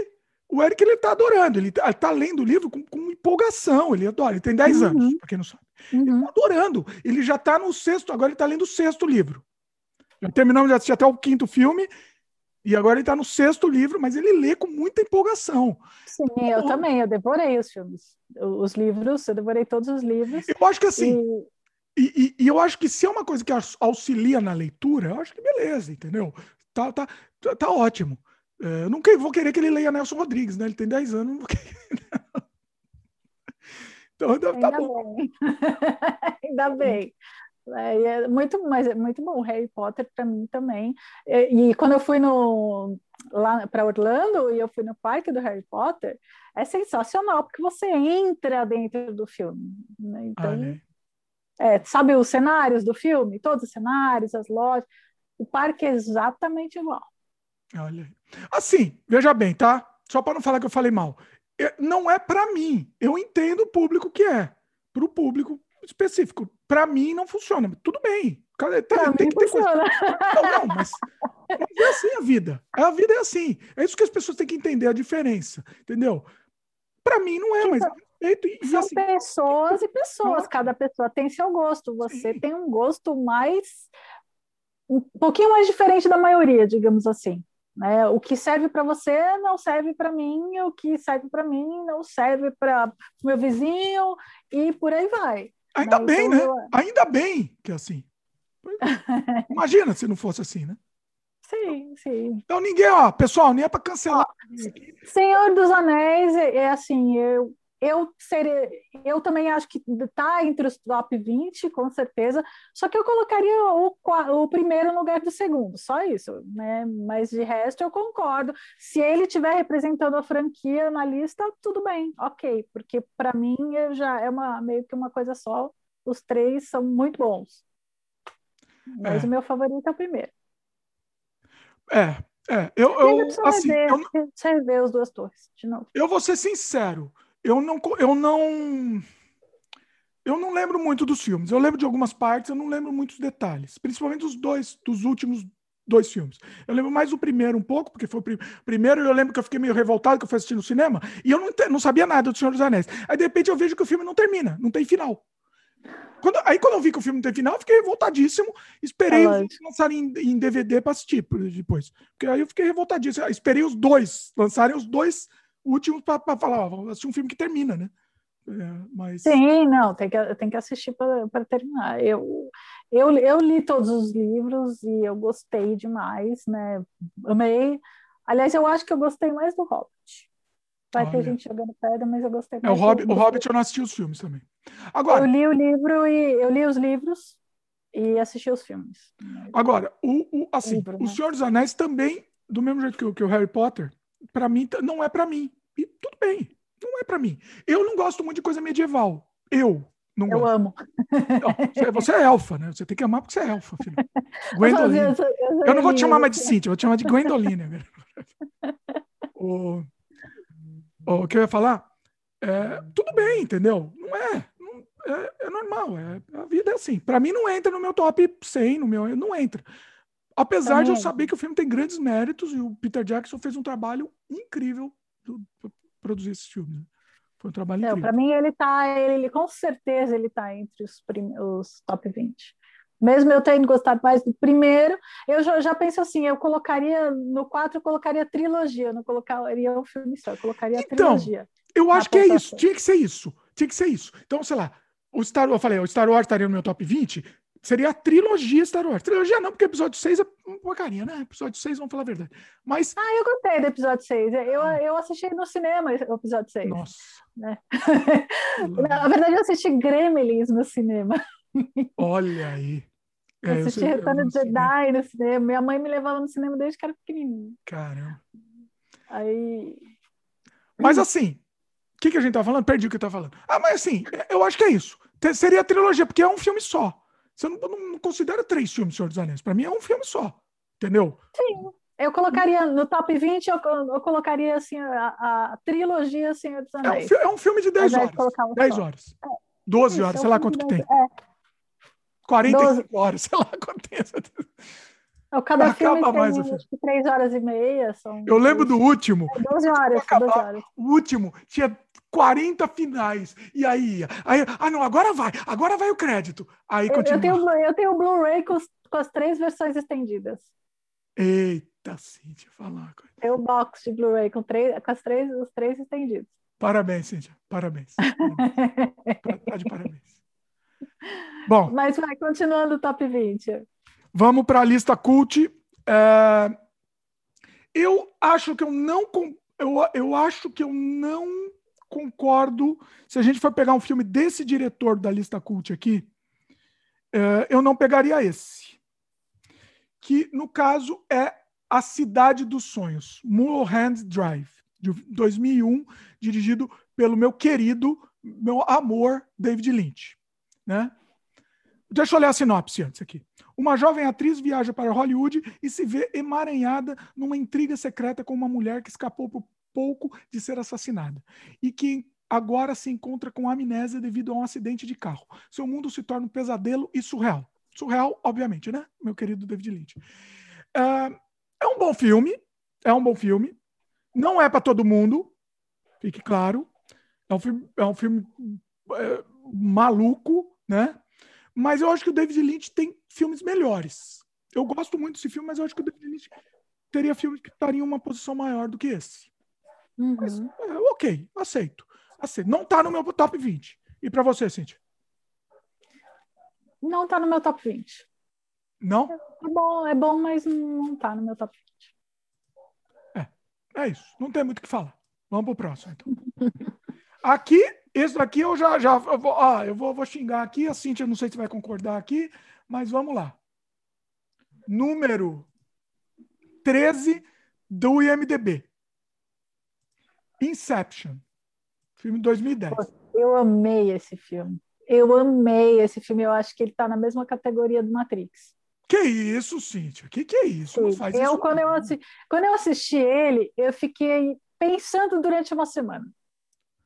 o Eric ele tá adorando, ele tá, tá lendo o livro com, com, empolgação, ele adora, ele tem 10 uhum. anos, para quem não sabe. Uhum. Ele tá adorando, ele já tá no sexto, agora ele tá lendo o sexto livro. Já terminamos de assistir até o quinto filme, e agora ele está no sexto livro, mas ele lê com muita empolgação. Sim, eu então, também, eu devorei os filmes. Os livros, eu devorei todos os livros. Eu acho que assim. E... E, e, e eu acho que se é uma coisa que auxilia na leitura, eu acho que beleza, entendeu? Tá, tá, tá, tá ótimo. É, eu nunca vou querer que ele leia Nelson Rodrigues, né? Ele tem 10 anos, não vou querer. Então, tá Ainda bom. Bem. Ainda bem. É, é muito, mas é muito bom. Harry Potter para mim também. E, e, quando eu fui no lá para Orlando e eu fui no parque do Harry Potter, é sensacional porque você entra dentro do filme. Né? Então, é, sabe os cenários do filme, todos os cenários, as lojas. O parque é exatamente igual. Olha. Assim, veja bem, tá? Só para não falar que eu falei mal. Não é para mim. Eu entendo o público que é. Para o público específico. Para mim não funciona. Tudo bem. Tem, tem que ter coisa. Não, não, mas, mas é assim a vida. A vida é assim. É isso que as pessoas têm que entender a diferença. Entendeu? Para mim não é, mas respeito. E, São assim, pessoas e pessoas. Cada pessoa tem seu gosto. Você sim. tem um gosto mais um pouquinho mais diferente da maioria, digamos assim. Né? O que serve para você não serve para mim, o que serve para mim não serve para o meu vizinho e por aí vai. Ainda bem, então, né? Eu... Ainda bem que é assim. Imagina se não fosse assim, né? Sim, sim. Então ninguém, ó, pessoal, nem é para cancelar. Senhor dos Anéis, é, é assim, eu eu seria, eu também acho que está entre os top 20, com certeza, só que eu colocaria o, o primeiro no lugar do segundo, só isso, né? Mas de resto eu concordo. Se ele estiver representando a franquia na lista, tudo bem, ok, porque para mim já é uma, meio que uma coisa só, os três são muito bons. Mas é. o meu favorito é o primeiro. É, é, eu, eu assim, eu, rever os duas torres de novo. Eu vou ser sincero, eu não, eu não, eu não lembro muito dos filmes. Eu lembro de algumas partes, eu não lembro muitos detalhes, principalmente dos dois, dos últimos dois filmes. Eu lembro mais o primeiro um pouco, porque foi o prim primeiro eu lembro que eu fiquei meio revoltado que eu fui assistir no cinema e eu não, não sabia nada do Senhor dos Anéis. Aí de repente eu vejo que o filme não termina, não tem final. Quando, aí quando eu vi que o filme não tem final, eu fiquei revoltadíssimo. Esperei é lançarem em, em DVD para assistir depois. Porque aí eu fiquei revoltadíssimo. Esperei os dois, lançarem os dois últimos para falar, ó, vamos assistir um filme que termina, né? É, mas... Sim, não, tem que, tem que assistir para terminar. Eu, eu, eu li todos os livros e eu gostei demais, né? Amei. Aliás, eu acho que eu gostei mais do Hobbit. Vai Olha. ter gente jogando pedra, mas eu gostei mais. É, o, Hobbit, o Hobbit eu não assisti os filmes também. Agora, eu li o livro e eu li os livros e assisti os filmes. Agora, o, o assim, livro, o né? Senhor dos Anéis também, do mesmo jeito que, que o Harry Potter, para mim não é para mim. E tudo bem, não é para mim. Eu não gosto muito de coisa medieval. Eu não eu gosto. amo. Não, você, é elfa, né? Você tem que amar porque você é elfa, filho. Gwendoline. Eu, eu, eu, eu não vou te chamar mais de Cintia, vou te chamar de Gwendoline. o, o que eu ia falar? É, tudo bem, entendeu? Não é. Não, é, é, normal. É, a vida é assim. Para mim não entra no meu top 100, no meu, não entra. Apesar de eu saber que o filme tem grandes méritos e o Peter Jackson fez um trabalho incrível para produzir esse filme. Né? Foi um trabalho incrível. Para mim, ele tá, ele, com certeza ele está entre os, os top 20. Mesmo eu tendo gostado mais do primeiro, eu já, já penso assim, eu colocaria no 4, eu colocaria trilogia, eu não colocaria um filme só, eu colocaria então, trilogia. Eu acho que é isso, tinha que ser isso, tinha que ser isso. Então, sei lá, o Star eu falei, o Star Wars estaria no meu top 20, Seria a trilogia Star Wars. Trilogia não, porque episódio 6 é uma porcaria, né? Episódio 6, vamos falar a verdade. Mas... Ah, eu gostei do episódio 6. Eu, eu assisti no cinema o episódio 6. Nossa. Né? Na verdade, eu assisti Gremlins no cinema. Olha aí. É, eu assisti Retorno de Jedi no cinema. Minha mãe me levava no cinema desde que era pequenininho. Caramba. Aí... Mas assim, o que, que a gente tá falando? Perdi o que eu tava falando. Ah, mas assim, eu acho que é isso. Seria a trilogia, porque é um filme só. Você não, não considera três filmes Senhor dos Anéis. Para mim é um filme só. Entendeu? Sim. Eu colocaria no top 20, eu, eu colocaria assim, a, a, trilogia Senhor dos Anéis. É um, é um filme de 10 horas. Um 10 horas. É. 12 Isso, horas, é sei lá quanto que tem. É. 45 12. horas, sei lá quanto tem. Cada Acaba filme tem mais, acho que 3 horas e meia. São eu lembro do último. É 12 horas, 12 horas. O último tinha 40 finais. E aí, aí, ah, não, agora vai, agora vai o crédito. Aí eu, continua. Eu tenho, eu tenho o Blu-ray com, com, as três versões estendidas. Eita, Cíntia, falar. Tem o box de Blu-ray com, três, com as três, os três estendidos. Parabéns, Cíntia, parabéns. tá de parabéns. Bom. Mas vai, continuando o top 20. Vamos para a lista cult. É... Eu acho que eu não. Eu, eu acho que eu não concordo. Se a gente for pegar um filme desse diretor da lista cult aqui, é, eu não pegaria esse. Que, no caso, é A Cidade dos Sonhos, Mulholland Drive, de 2001, dirigido pelo meu querido, meu amor, David Lynch. Né? Deixa eu ler a sinopse antes aqui. Uma jovem atriz viaja para Hollywood e se vê emaranhada numa intriga secreta com uma mulher que escapou por pouco de ser assassinada e que agora se encontra com amnésia devido a um acidente de carro. Seu mundo se torna um pesadelo e surreal. Surreal, obviamente, né, meu querido David Lynch? Uh, é um bom filme, é um bom filme. Não é para todo mundo, fique claro. É um filme, é um filme é, maluco, né? Mas eu acho que o David Lynch tem filmes melhores. Eu gosto muito desse filme, mas eu acho que o David Lynch teria filmes que estariam em uma posição maior do que esse. Uhum. Mas, é, ok, aceito. aceito. Não está no meu top 20. E para você, Cintia? Não está no meu top 20. Não? É bom, é bom, mas não está no meu top 20. É, é isso. Não tem muito o que falar. Vamos pro próximo, então. aqui, esse daqui eu já, já eu vou, ah, eu vou, vou xingar aqui. A Cintia, não sei se vai concordar aqui, mas vamos lá. Número 13 do IMDB. Inception. Filme de 2010. Eu amei esse filme. Eu amei esse filme. Eu acho que ele está na mesma categoria do Matrix. Que isso, Cíntia? Que que é isso? Eu, isso quando, eu assisti, quando eu assisti ele, eu fiquei pensando durante uma semana.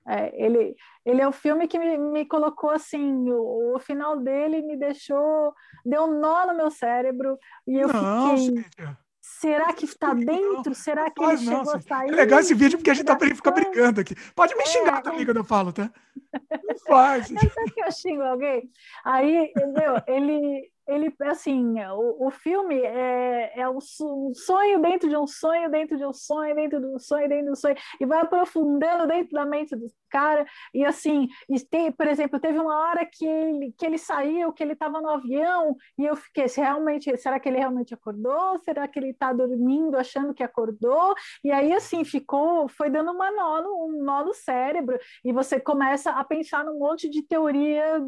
É, ele, ele é o filme que me, me colocou assim, o, o, final dele me deixou, deu um nó no meu cérebro e eu não, fiquei. Cíntia. Será que está dentro? Será que ele chegou a sair? É legal esse vídeo porque a gente tá fica brigando aqui. Pode me xingar é, também quando eu falo, tá? Não faz. Não que eu xingo alguém? Aí, meu, ele, ele assim, o, o filme é, é um sonho dentro de um sonho, dentro de um sonho, dentro de um sonho, dentro de um sonho, e vai aprofundando dentro da mente do cara, e assim, e por exemplo, teve uma hora que ele, que ele saiu, que ele estava no avião, e eu fiquei, se realmente, será que ele realmente acordou? Será que ele está dormindo, achando que acordou? E aí, assim, ficou, foi dando uma nó, um nó no cérebro, e você começa a pensar num monte de teoria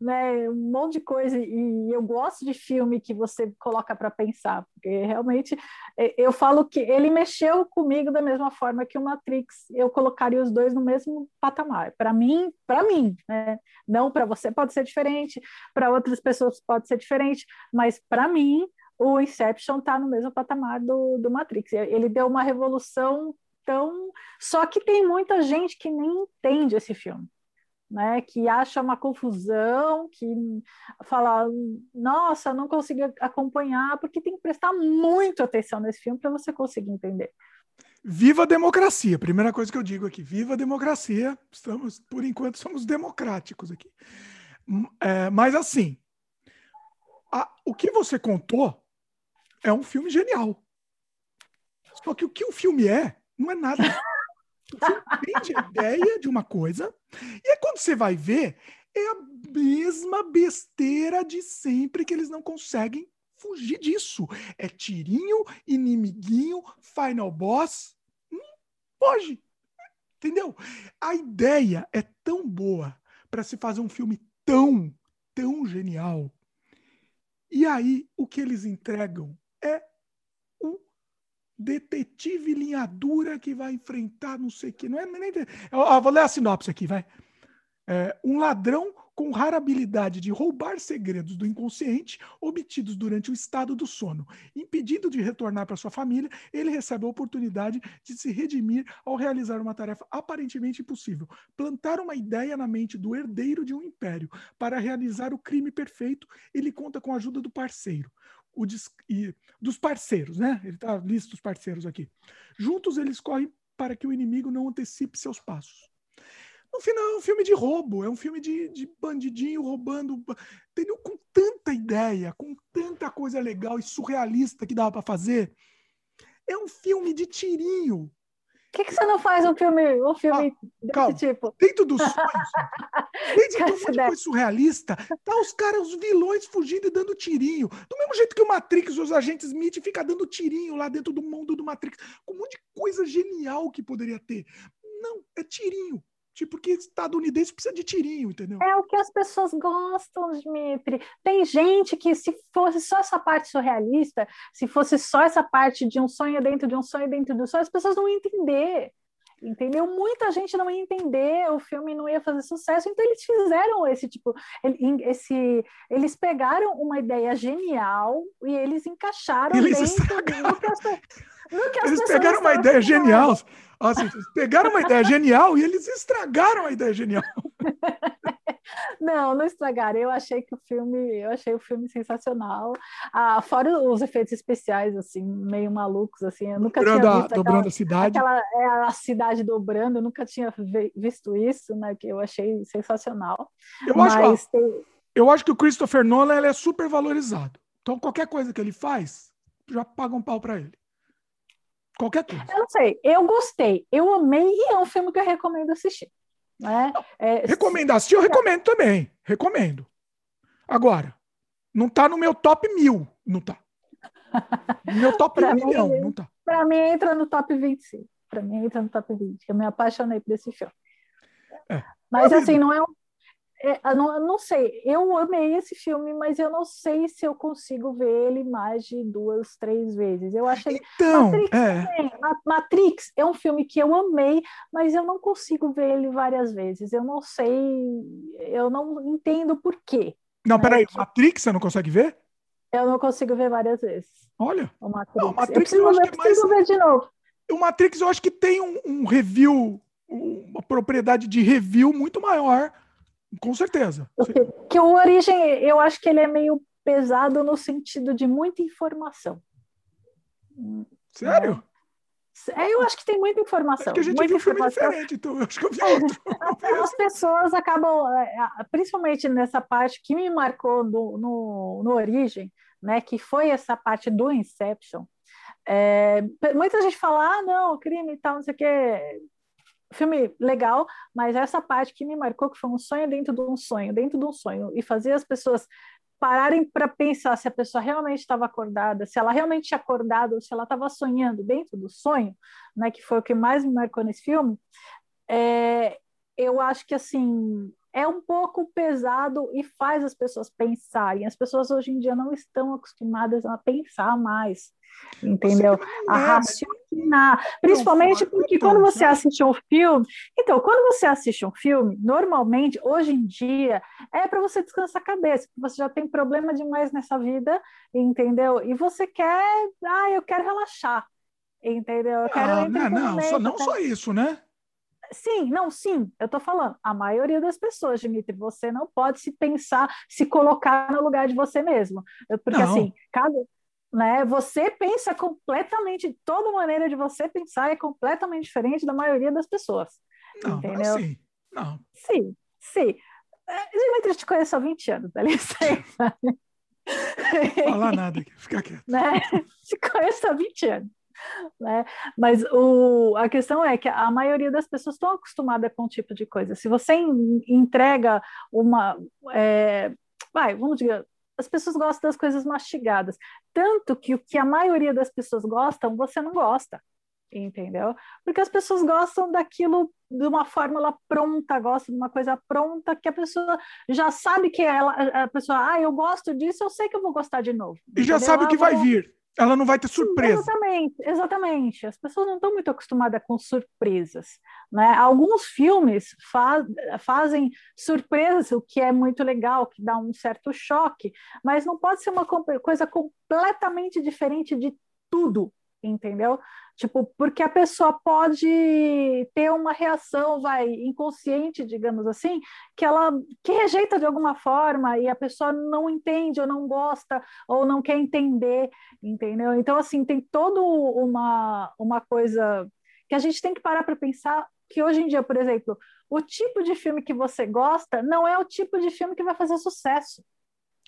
né, um monte de coisa, e eu gosto de filme que você coloca para pensar, porque realmente é, eu falo que ele mexeu comigo da mesma forma que o Matrix, eu colocaria os dois no mesmo patamar. Para mim, para mim, né? Não para você pode ser diferente, para outras pessoas pode ser diferente, mas para mim o Inception está no mesmo patamar do, do Matrix. Ele deu uma revolução tão. Só que tem muita gente que nem entende esse filme né, que acha uma confusão, que fala, nossa, não consegui acompanhar, porque tem que prestar muito atenção nesse filme para você conseguir entender. Viva a democracia, primeira coisa que eu digo aqui, viva a democracia, estamos, por enquanto, somos democráticos aqui. Hum, é, mas assim, a, o que você contou é um filme genial. Só que o que o filme é, não é nada Você a ideia de uma coisa, e aí quando você vai ver, é a mesma besteira de sempre que eles não conseguem fugir disso. É tirinho, inimiguinho, final boss. Hum, foge. Entendeu? A ideia é tão boa para se fazer um filme tão, tão genial. E aí o que eles entregam é detetive linha dura que vai enfrentar não sei o que. Não é nem. Eu, vou ler a sinopse aqui, vai. É, um ladrão com rara habilidade de roubar segredos do inconsciente obtidos durante o estado do sono. Impedido de retornar para sua família, ele recebe a oportunidade de se redimir ao realizar uma tarefa aparentemente impossível: plantar uma ideia na mente do herdeiro de um império. Para realizar o crime perfeito, ele conta com a ajuda do parceiro, o e dos parceiros, né? Ele está lista os parceiros aqui. Juntos eles correm para que o inimigo não antecipe seus passos. No final é um filme de roubo, é um filme de, de bandidinho roubando, entendeu? Com tanta ideia, com tanta coisa legal e surrealista que dava para fazer. É um filme de tirinho, que, que você não faz um filme, um filme ah, desse calma. tipo? Dentro dos sonhos, dentro de de coisa surrealista, tá os caras, os vilões fugindo e dando tirinho. Do mesmo jeito que o Matrix, os agentes Smith fica dando tirinho lá dentro do mundo do Matrix, com um monte de coisa genial que poderia ter. Não, é tirinho. Tipo, porque estadunidense precisa de tirinho, entendeu? É o que as pessoas gostam, Dmitry. Tem gente que, se fosse só essa parte surrealista, se fosse só essa parte de um sonho dentro de um sonho dentro do sonho, as pessoas não iam entender. entendeu? Muita gente não ia entender, o filme não ia fazer sucesso, então eles fizeram esse tipo, esse, eles pegaram uma ideia genial e eles encaixaram eles dentro do que as Eles pegaram uma ideia esperando. genial. Assim, eles pegaram uma ideia genial e eles estragaram a ideia genial. Não, não estragaram. Eu achei que o filme, eu achei o filme sensacional. Ah, fora os efeitos especiais, assim, meio malucos, assim, eu nunca Dobrando, tinha a, visto dobrando aquela, a cidade. aquela é, a cidade dobrando, eu nunca tinha vi- visto isso, né? Que eu achei sensacional. Eu acho, ó, Mas tem- eu acho que o Christopher Nolan ele é super valorizado. Então, qualquer coisa que ele faz, já paga um pau pra ele. Qualquer coisa. eu não sei, eu gostei, eu amei e é um filme que eu recomendo assistir. Né? É, Recomendo assistir, eu recomendo também. Recomendo. Agora, não tá no meu top mil. Não tá. No meu top Pra um mim, milhão, não tá. Para mim entra no top 25. Para mim entra no top 20. Eu me apaixonei por esse filme. É. Mas assim, não é, um- é, eu não, eu não sei. Eu amei esse filme, mas eu não sei se eu consigo ver ele mais de duas, três vezes. Eu acho ele Então, Matrix é. Ma- Matrix é um filme que eu amei, mas eu não consigo ver ele várias vezes. Eu não sei, eu não entendo por quê. Não, peraí. tipo- Matrix você não consegue ver? Eu não consigo ver várias vezes Olha. o Matrix. Não, eu Matrix preciso, eu ver- é preciso ver de novo. O Matrix eu acho que tem um, um review, um- uma propriedade de review muito maior. Com certeza. Que o Origem, eu acho que ele é meio pesado no sentido de muita informação. Sério? É, eu acho que tem muita informação. É que a gente muita viu um filme informação. diferente, então eu acho que eu vi outro. As pessoas acabam, é, principalmente nessa parte que me marcou no, no, no Origem, né, que foi essa parte do Inception. É, muita gente fala, ah, não, crime e tal, não sei o quê. Filme legal, mas essa parte que me marcou, que foi um sonho dentro de um sonho, dentro de um sonho, e fazer as pessoas pararem para pensar se a pessoa realmente estava acordada, se ela realmente tinha acordado, ou se ela estava sonhando dentro do sonho, né, que foi o que mais me marcou nesse filme, é, eu acho que assim é um pouco pesado e faz as pessoas pensarem. As pessoas hoje em dia não estão acostumadas a pensar mais, entendeu? A é, raciocinar. Principalmente porque então, quando você assiste um filme. Então, quando você assiste um filme, normalmente, hoje em dia, é para você descansar a cabeça, porque você já tem problema demais nessa vida, entendeu? E você quer. Ah, eu quero relaxar. Entendeu? Eu quero Ah, não, não, só, não só isso, né? Sim, não, sim, eu estou falando. A maioria das pessoas, Dimitri, você não pode se pensar, se colocar no lugar de você mesmo. Porque Não. assim, cada, né, você pensa completamente, toda maneira de você pensar é completamente diferente da maioria das pessoas. Não, Entendeu? assim, não. Sim, sim. Dimitri, eu te conheço há 20 anos, dá licença. Falar nada aqui, fica quieto. né? Te conheço há 20 anos. Né? Mas o, a questão é que a maioria das pessoas estão acostumadas com um tipo de coisa. Se você en- entrega uma. é, vai, vamos dizer. As pessoas gostam das coisas mastigadas. Tanto que o que a maioria das pessoas gostam, você não gosta. Entendeu? Porque as pessoas gostam daquilo de uma fórmula pronta, gostam de uma coisa pronta que a pessoa já sabe que ela, a pessoa, ah, eu gosto disso, eu sei que eu vou gostar de novo. E já entendeu? sabe o Ah, que vai vou- vir. Ela não vai ter surpresa. Exatamente, exatamente. As pessoas não estão muito acostumadas com surpresas. Né? Alguns filmes fa fazem surpresas, o que é muito legal, que dá um certo choque, mas não pode ser uma coisa completamente diferente de tudo, entendeu? Tipo, porque a pessoa pode ter uma reação, vai, inconsciente, digamos assim, que ela que rejeita de alguma forma e a pessoa não entende ou não gosta ou não quer entender, entendeu? Então, assim, tem toda uma, uma coisa que a gente tem que parar para pensar que hoje em dia, por exemplo, o tipo de filme que você gosta não é o tipo de filme que vai fazer sucesso.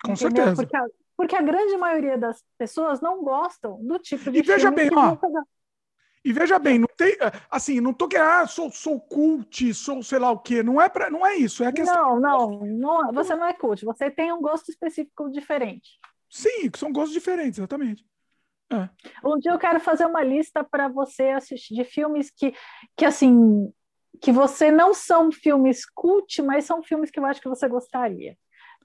Com entendeu? certeza. Porque porque a grande maioria das pessoas não gostam do tipo de E veja filme bem, que ó, E veja bem, não tem. Assim, não tô querendo, ah, sou, sou cult, sou sei lá o quê. Não é, pra, não é isso. É a questão. Não, não, não, você não é cult, você tem um gosto específico diferente. Sim, que são gostos diferentes, exatamente. É. Um dia eu quero fazer uma lista para você assistir de filmes que, que assim, que você não são filmes cult, mas são filmes que eu acho que você gostaria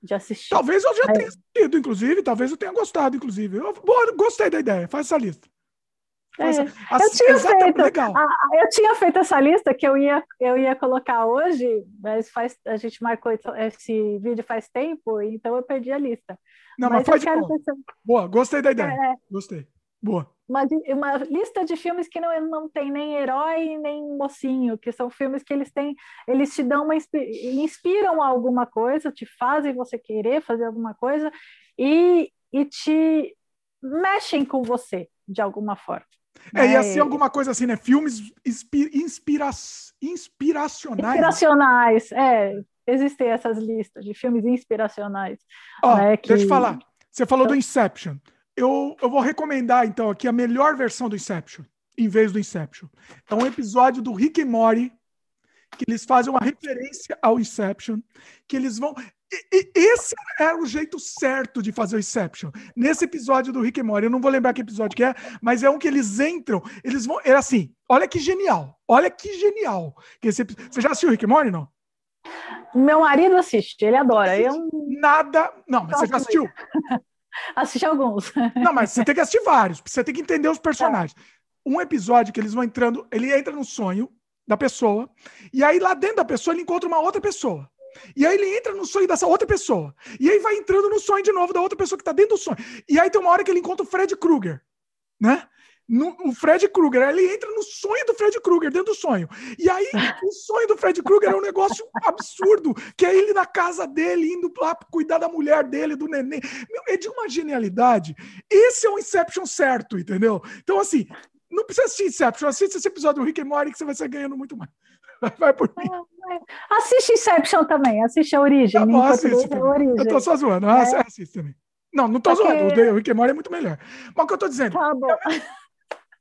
de assistir. Talvez eu já É. tenha assistido, inclusive, talvez eu tenha gostado, inclusive. Eu, boa, gostei da ideia, faz essa lista. É. Essa, assim, eu, tinha feito, a, eu tinha feito essa lista que eu ia, eu ia colocar hoje, mas faz, a gente marcou esse vídeo faz tempo, então eu perdi a lista. Não, mas, mas foi de boa. boa, gostei da ideia. É, gostei. Boa. Uma, uma lista de filmes que não, não tem nem herói nem mocinho, que são filmes que eles têm, eles te dão uma inspiram a alguma coisa, te fazem você querer fazer alguma coisa e, e te mexem com você de alguma forma. É, e assim, alguma coisa assim, né? Filmes inspira inspiracionais. Inspiracionais, é. Existem essas listas de filmes inspiracionais. Ó, né, que... Deixa eu te falar. Você falou do então Inception. Eu, eu vou recomendar, então, aqui a melhor versão do Inception, em vez do Inception. É um episódio do Rick e Morty, que eles fazem uma referência ao Inception, que eles vão. E, esse é o jeito certo de fazer o Inception. Nesse episódio do Rick and Morty, eu não vou lembrar que episódio que é, mas é um que eles entram, eles vão. É assim, olha que genial. Olha que genial. Que esse, você já assistiu o Rick and Morty, não? Meu marido assiste, ele adora. Eu... Nada. Não, mas você já assistiu? Assisti alguns. Não, mas você tem que assistir vários, você tem que entender os personagens. Tá. Um episódio que eles vão entrando, ele entra no sonho da pessoa, e aí lá dentro da pessoa ele encontra uma outra pessoa. E aí ele entra no sonho dessa outra pessoa. E aí vai entrando no sonho de novo da outra pessoa que está dentro do sonho. E aí tem uma hora que ele encontra o Fred Krueger, né? No, o Fred Krueger, ele entra no sonho do Fred Krueger, dentro do sonho. E aí, o sonho do Fred Krueger é um negócio absurdo, que é ele na casa dele, indo lá cuidar da mulher dele, do neném. Meu, é de uma genialidade. Esse é o Inception certo, entendeu? Então, assim, não precisa assistir Inception, assiste esse episódio do Rick and Morty que você vai ser ganhando muito mais. Vai por mim. Assiste Inception também, assiste a Origem. Tá bom, assiste, a origem. Eu tô só zoando, é. assiste também. Não, não tô Porque... zoando, o Rick and Morty é muito melhor. Mas o que eu tô dizendo... Tá bom.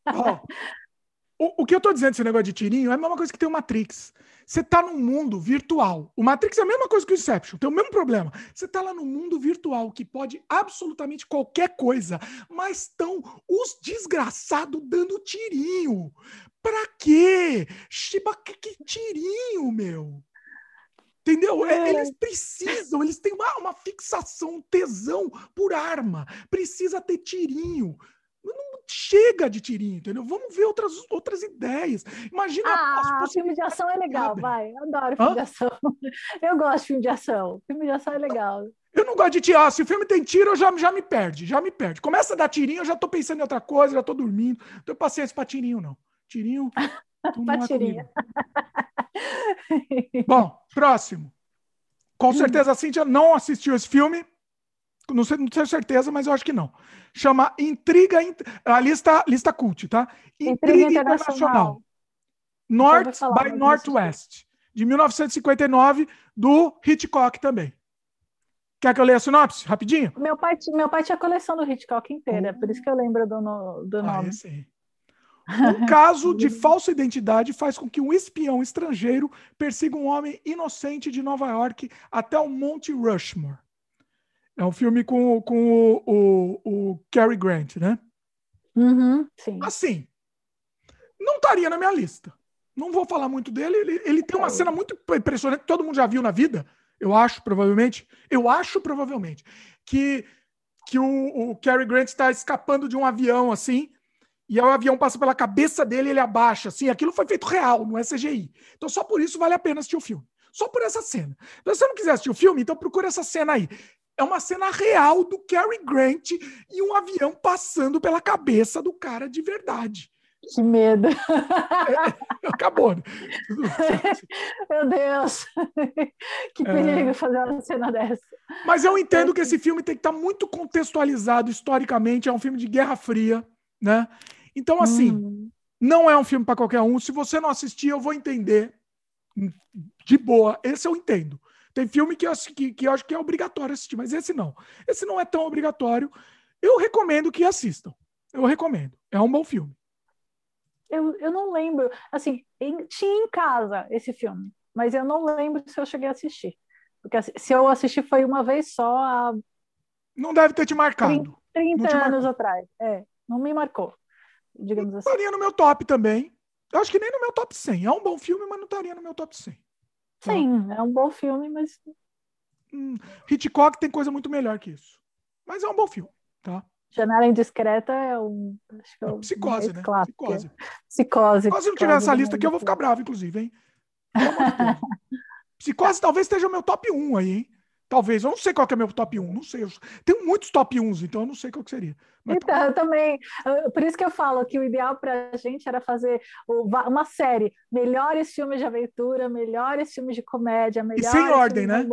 Oh, o, o que eu tô dizendo, esse negócio de tirinho, é a mesma coisa que tem o Matrix. Você tá num mundo virtual. O Matrix é a mesma coisa que o Inception, tem o mesmo problema. Você tá lá no mundo virtual que pode absolutamente qualquer coisa, mas estão os desgraçados dando tirinho. Pra quê? Shiba, que, que tirinho, meu? Entendeu? É. Eles precisam, eles têm uma, uma fixação, um tesão por arma. Precisa ter tirinho. Não chega de tirinho, entendeu? Vamos ver outras, outras ideias. Imagina. Ah, filme de ação é legal, vai. Adoro filme Hã? de ação. Eu gosto de filme de ação. Filme de ação é legal. Eu não gosto de tiro. Ah, se o filme tem tiro, eu já, já me perde, já me perde. Começa a dar tirinho, eu já tô pensando em outra coisa, já tô dormindo. Não tenho paciência pra tirinho, não. Tirinho. pra é tirinho. Bom, próximo. Com certeza a Cíntia não assistiu esse filme. Não, sei, não tenho certeza, mas eu acho que não. Chama Intriga. A lista, lista cult, tá? Intriga, Intriga Internacional. North by Northwest. De 1959, do Hitchcock também. Quer que eu leia a sinopse? Rapidinho? Meu pai, meu pai tinha a coleção do Hitchcock inteira, por isso que eu lembro do, do ah, nome. Ah, um caso de falsa identidade faz com que um espião estrangeiro persiga um homem inocente de Nova York até o Monte Rushmore. É um filme com, com o, o, o Cary Grant, né? Uhum, sim. Assim, não estaria na minha lista. Não vou falar muito dele. Ele, ele tem uma cena muito impressionante que todo mundo já viu na vida. Eu acho, provavelmente. Eu acho, provavelmente. Que, que o, o Cary Grant está escapando de um avião, assim. E aí o avião passa pela cabeça dele e ele abaixa. Assim, aquilo foi feito real, não é CGI. Então só por isso vale a pena assistir o filme. Só por essa cena. Então, se você não quiser assistir o filme, então procura essa cena aí é uma cena real do Cary Grant e um avião passando pela cabeça do cara de verdade. Que medo. É, acabou. Né? Meu Deus. Que é. perigo é... fazer uma cena dessa. Mas eu entendo que esse filme tem que estar muito contextualizado historicamente. É um filme de Guerra Fria, né? Então, assim, hum. não é um filme para qualquer um. Se você não assistir, eu vou entender. De boa. Esse eu entendo. Tem filme que eu, que, que eu acho que é obrigatório assistir, mas esse não. Esse não é tão obrigatório. Eu recomendo que assistam. Eu recomendo. É um bom filme. Eu, eu não lembro. Assim, em, tinha em casa esse filme, mas eu não lembro se eu cheguei a assistir. Porque assim, se eu assisti foi uma vez só há. Não deve ter te marcado. 30, 30 anos atrás. É, não me marcou. Digamos não assim. Estaria no meu top também. Eu acho que nem no meu top 100. É um bom filme, mas não estaria no meu top 100. Sim, é um bom filme, mas. Hum, Hitchcock tem coisa muito melhor que isso. Mas é um bom filme, tá? Janela Indiscreta é um. Acho que é um psicose, né? Clássico. Psicose. Psicose. Se não tiver essa lista aqui, eu vou ficar bravo, inclusive, hein? psicose talvez esteja o meu top 1 aí, hein? Talvez, eu não sei qual é o meu top 1, não sei. Eu tenho muitos top 1, então eu não sei qual que seria. Mas então, eu também. Por isso que eu falo que o ideal para a gente era fazer uma série: melhores filmes de aventura, melhores filmes de comédia, melhores. E sem ordem, né?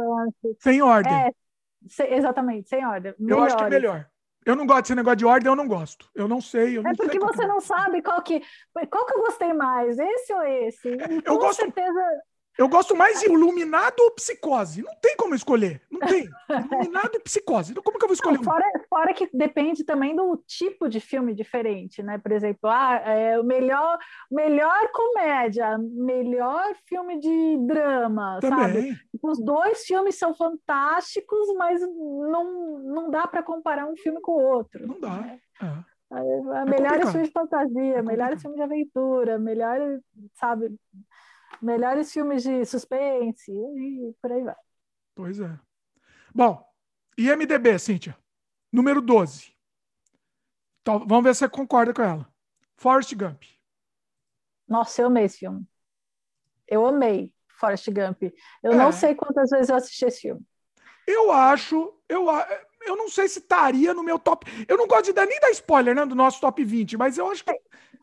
Sem ordem. É, exatamente, sem ordem. Melhores. Eu acho que é melhor. Eu não gosto desse negócio de ordem, eu não gosto. Eu não sei. Eu não é porque você não sabe qual que, qual que eu gostei mais, esse ou esse. É, eu com gosto, certeza. Eu gosto mais de Iluminado ou Psicose. Não tem como escolher. Não tem. Iluminado e Psicose. Então, como que eu vou escolher? Não, fora, fora, que depende também do tipo de filme diferente, né? Por exemplo, ah, é, o melhor, melhor comédia, melhor filme de drama, também. sabe? Os dois filmes são fantásticos, mas não, não dá para comparar um filme com o outro. Não dá. Né? É. É melhores filmes de fantasia, é melhores filmes de aventura, melhores, sabe, melhores filmes de suspense e por aí vai. Pois é. Bom, IMDB, Cíntia. Número 12. Então, vamos ver se você concorda com ela. Forrest Gump. Nossa, eu amei esse filme. Eu amei Forrest Gump. Eu é. não sei quantas vezes eu assisti esse filme. Eu acho, eu, eu não sei se estaria no meu top. Eu não gosto de dar nem dar spoiler, né, do nosso top 20, mas eu acho que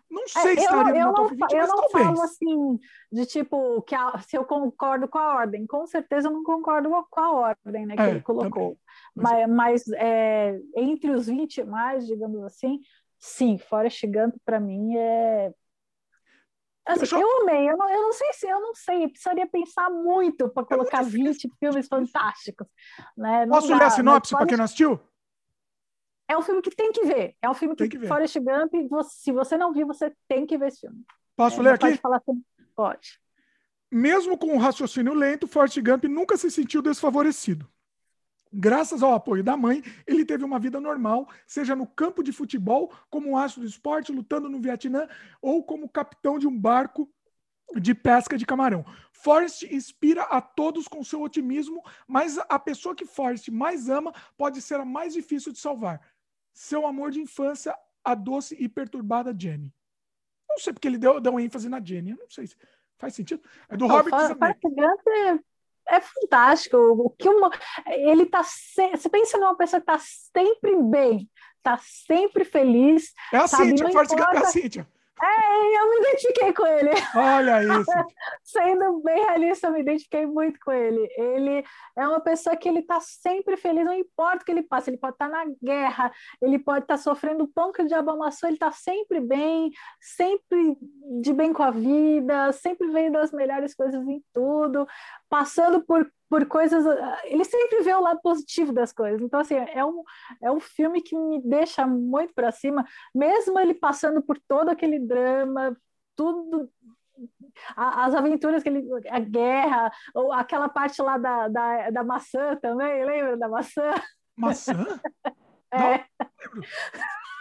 não é, sei se estaria eu, no top 20, eu não talvez. falo assim, de tipo, que a, se eu concordo com a ordem. Com certeza eu não concordo com a ordem né, que é, ele colocou. Também. Mas, mas é, entre os 20 mais, digamos assim, sim, Forrest Gump para mim é. Assim, eu... eu amei, eu não, eu não sei se eu não sei, eu precisaria pensar muito para colocar é 20 filmes fantásticos. Né? Posso dá, ler a sinopse para quem não assistiu? É um filme que tem que ver. É um filme que, que Forrest Gump, se você não viu, você tem que ver esse filme. Posso é, ler aqui? Pode falar assim? Pode. Mesmo com um raciocínio lento, Forrest Gump nunca se sentiu desfavorecido. Graças ao apoio da mãe, ele teve uma vida normal, seja no campo de futebol, como um astro do esporte, lutando no Vietnã, ou como capitão de um barco de pesca de camarão. Forrest inspira a todos com seu otimismo, mas a pessoa que Forrest mais ama pode ser a mais difícil de salvar seu amor de infância, a doce e perturbada Jenny. Não sei porque ele deu, deu ênfase na Jenny. Eu não sei se faz sentido. É do Robert Forrest Gump é, é fantástico. O que uma, ele tá se, você pensa numa pessoa que está sempre bem, está sempre feliz. É a Cíntia, Forrest Gump é a Cíntia. É, eu me identifiquei com ele. Olha isso. Sendo bem realista, eu me identifiquei muito com ele. Ele é uma pessoa que ele está sempre feliz, não importa o que ele passa. Ele pode estar tá na guerra, ele pode estar tá sofrendo o pão que o diabo amassou, ele está sempre bem, sempre de bem com a vida, sempre vendo as melhores coisas em tudo, passando por por coisas. Ele sempre vê o lado positivo das coisas. Então, assim, é um, é um filme que me deixa muito para cima, mesmo ele passando por todo aquele drama, tudo. As aventuras que ele. A guerra, ou aquela parte lá da, da, da maçã também, lembra da maçã? Maçã? é.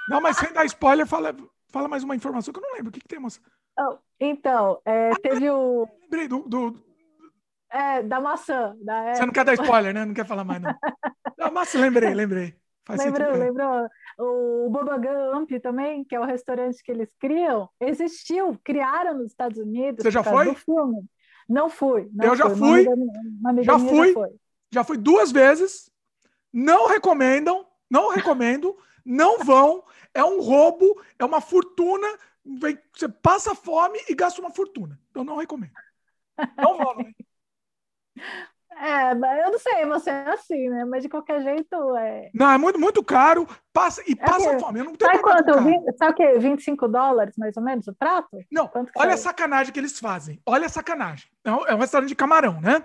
Não, não, mas sem dar spoiler, fala, fala mais uma informação que eu não lembro. O que, que tem maçã? Oh, então, é, ah, teve o. Lembrei do, do, é, da maçã. Da, é... Você não quer dar spoiler, né? Não quer falar mais, não. Da maçã, lembrei, lembrei. Faz lembrou, sentido, é. lembrou. O Bubba Gump também, que é o restaurante que eles criam, existiu, criaram nos Estados Unidos. Você já foi? Não fui. Não Eu já fui. já fui. Já, já fui duas vezes. Não recomendam, não recomendo, não vão. É um roubo, é uma fortuna. Você passa fome e gasta uma fortuna. Então não recomendo. Não vão, né? É, eu não sei, você é assim, né? Mas de qualquer jeito é. Não, é muito, muito caro passa, e é passa é, fome. Eu não tenho sabe quanto? 20, sabe o quê? 25 dólares, mais ou menos, o prato? Não, olha a sacanagem que eles fazem. Olha a sacanagem. É um, é restaurante de camarão, né?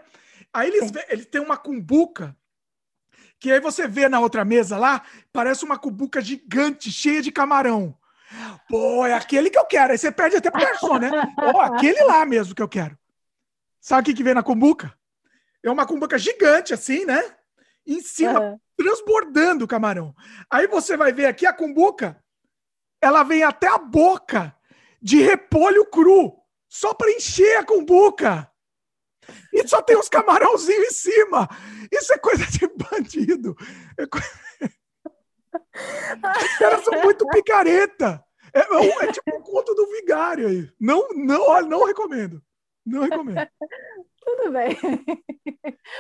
Aí eles, vê, eles têm uma cumbuca, que aí você vê na outra mesa lá, parece uma cumbuca gigante, cheia de camarão. Pô, é aquele que eu quero. Aí você perde até pro garçom, né? Ó, aquele lá mesmo que eu quero. Sabe o que, que vem na cumbuca? É uma cumbuca gigante, assim, né? Em cima, uhum. transbordando o camarão. Aí você vai ver aqui a cumbuca, ela vem até a boca de repolho cru, só para encher a cumbuca. E só tem uns camarãozinhos em cima. Isso é coisa de bandido. É Os caras são muito picareta. É, é, é tipo um conto do vigário aí. Não, não, não recomendo. Não recomendo. Tudo bem.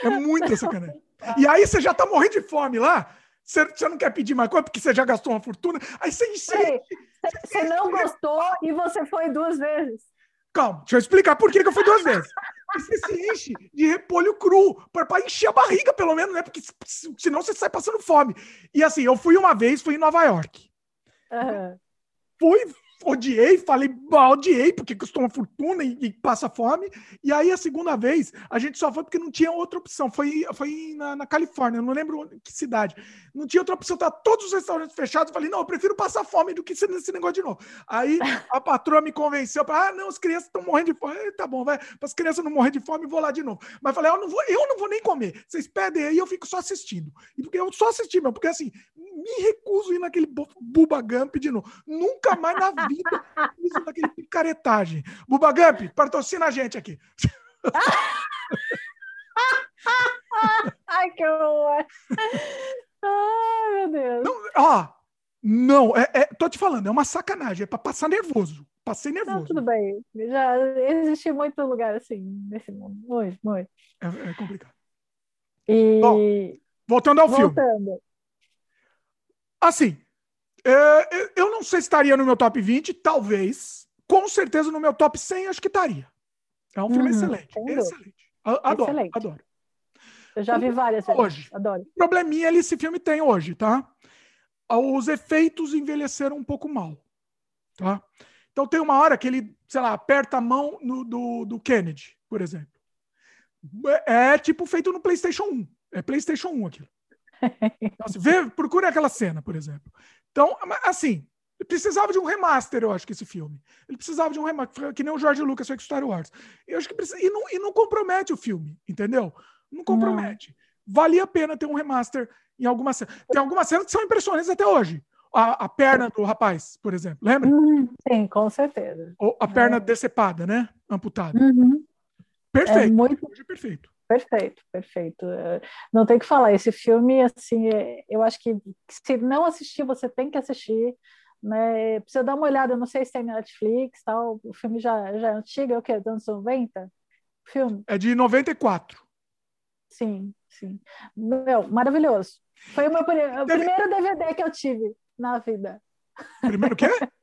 É muita sacanagem. E aí você já tá morrendo de fome lá. Você, você não quer pedir mais coisa porque você já gastou uma fortuna. Aí você insiste. Você não gostou e você foi duas vezes. Calma, deixa eu explicar por que, eu fui duas vezes. Você se enche de repolho cru, para encher a barriga, pelo menos, né? Porque senão você sai passando fome. E assim, eu fui uma vez, fui em Nova York. Uhum. Fui odiei, falei, odiei, porque custou uma fortuna e, e, passa fome. E aí, a segunda vez, a gente só foi porque não tinha outra opção. Foi, foi na, na Califórnia, não lembro que cidade. Não tinha outra opção, tá todos os restaurantes fechados. Falei, não, eu prefiro passar fome do que ser nesse negócio de novo. Aí a patroa me convenceu, para, ah, não, as crianças estão morrendo de fome. tá bom, vai, para as crianças não morrerem de fome, vou lá de novo. Mas falei, eu não vou, eu não vou nem comer. Vocês pedem aí, eu fico só assistindo. E porque eu só assisti, meu, porque assim, me recuso a ir naquele Buba Gump de novo. Nunca mais na vida isso daquele picaretagem. Buba Gump, patrocina a gente aqui. Ai, que horror. Ai, meu Deus. Não, ó, não, é, é, tô te falando, é uma sacanagem, é para passar nervoso. Passei nervoso. Não, tudo bem. Já existe muito lugar assim nesse mundo. Muito, muito. É, é complicado. E... Bom, voltando ao voltando. filme. Assim, é, eu não sei se estaria no meu top 20, talvez. Com certeza no meu top 100, acho que estaria. É um filme uhum, excelente. Excelente. Adoro, excelente. adoro. Eu já vi várias. Hoje. Adoro. Probleminha esse filme tem hoje, tá? Os efeitos envelheceram um pouco mal, tá? Então tem uma hora que ele, sei lá, aperta a mão no, do, do Kennedy, por exemplo. É, é tipo feito no PlayStation 1. É PlayStation 1 aquilo. Então, assim, vê, procure aquela cena, por exemplo. Então, assim, precisava de um remaster, eu acho que esse filme. Ele precisava de um remaster, que nem o George Lucas fez com Star Wars. Eu acho que precisa, e não, e não compromete o filme, entendeu? Não compromete. Não. Valia a pena ter um remaster em algumas cenas. Tem algumas cenas que são impressionantes até hoje. A, a perna do rapaz, por exemplo, lembra? Uhum, sim, com certeza. Ou a perna é. decepada, né? Amputada. Uhum. Perfeito. É muito... Hoje é perfeito. Perfeito, perfeito. É, não tem que falar. Esse filme, assim, é, eu acho que se não assistir, você tem que assistir. Né? Precisa dar uma olhada, não sei se tem Netflix tal. O filme já, já é antigo, é o quê? Dos anos 90? O filme? É de 94. Sim, sim. Meu, maravilhoso. Foi o meu primeiro DVD que eu tive na vida. Primeiro o quê?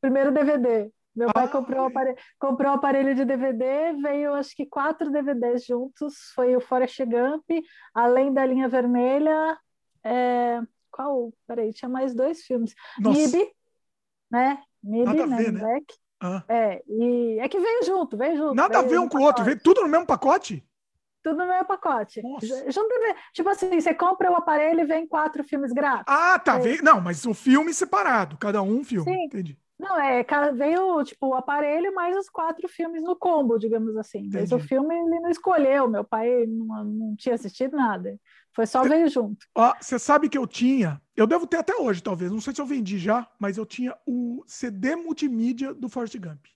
primeiro DVD. Meu pai ah, comprou, o aparelho, comprou o aparelho de DVD, veio acho que quatro DVDs juntos. Foi o Forrest Gump, além da linha vermelha. É, qual? Peraí, tinha mais dois filmes. Nossa. MIB, né? MIB, né? Ver, né? Black. Ah. É, e é que veio junto, veio junto. Nada veio a ver um com o outro, veio tudo no mesmo pacote? Tudo no mesmo pacote. Junto, tipo assim, você compra o aparelho e vem quatro filmes grátis. Ah, tá. É. Não, mas o filme separado, cada um um filme. Sim. Entendi. Não, é, veio tipo o aparelho mais os quatro filmes no combo, digamos assim. Entendi. Mas o filme ele não escolheu, meu pai não, não tinha assistido nada. Foi só Cê, veio junto. Ó, você sabe que eu tinha, eu devo ter até hoje, talvez, não sei se eu vendi já, mas eu tinha o CD multimídia do Forrest Gump.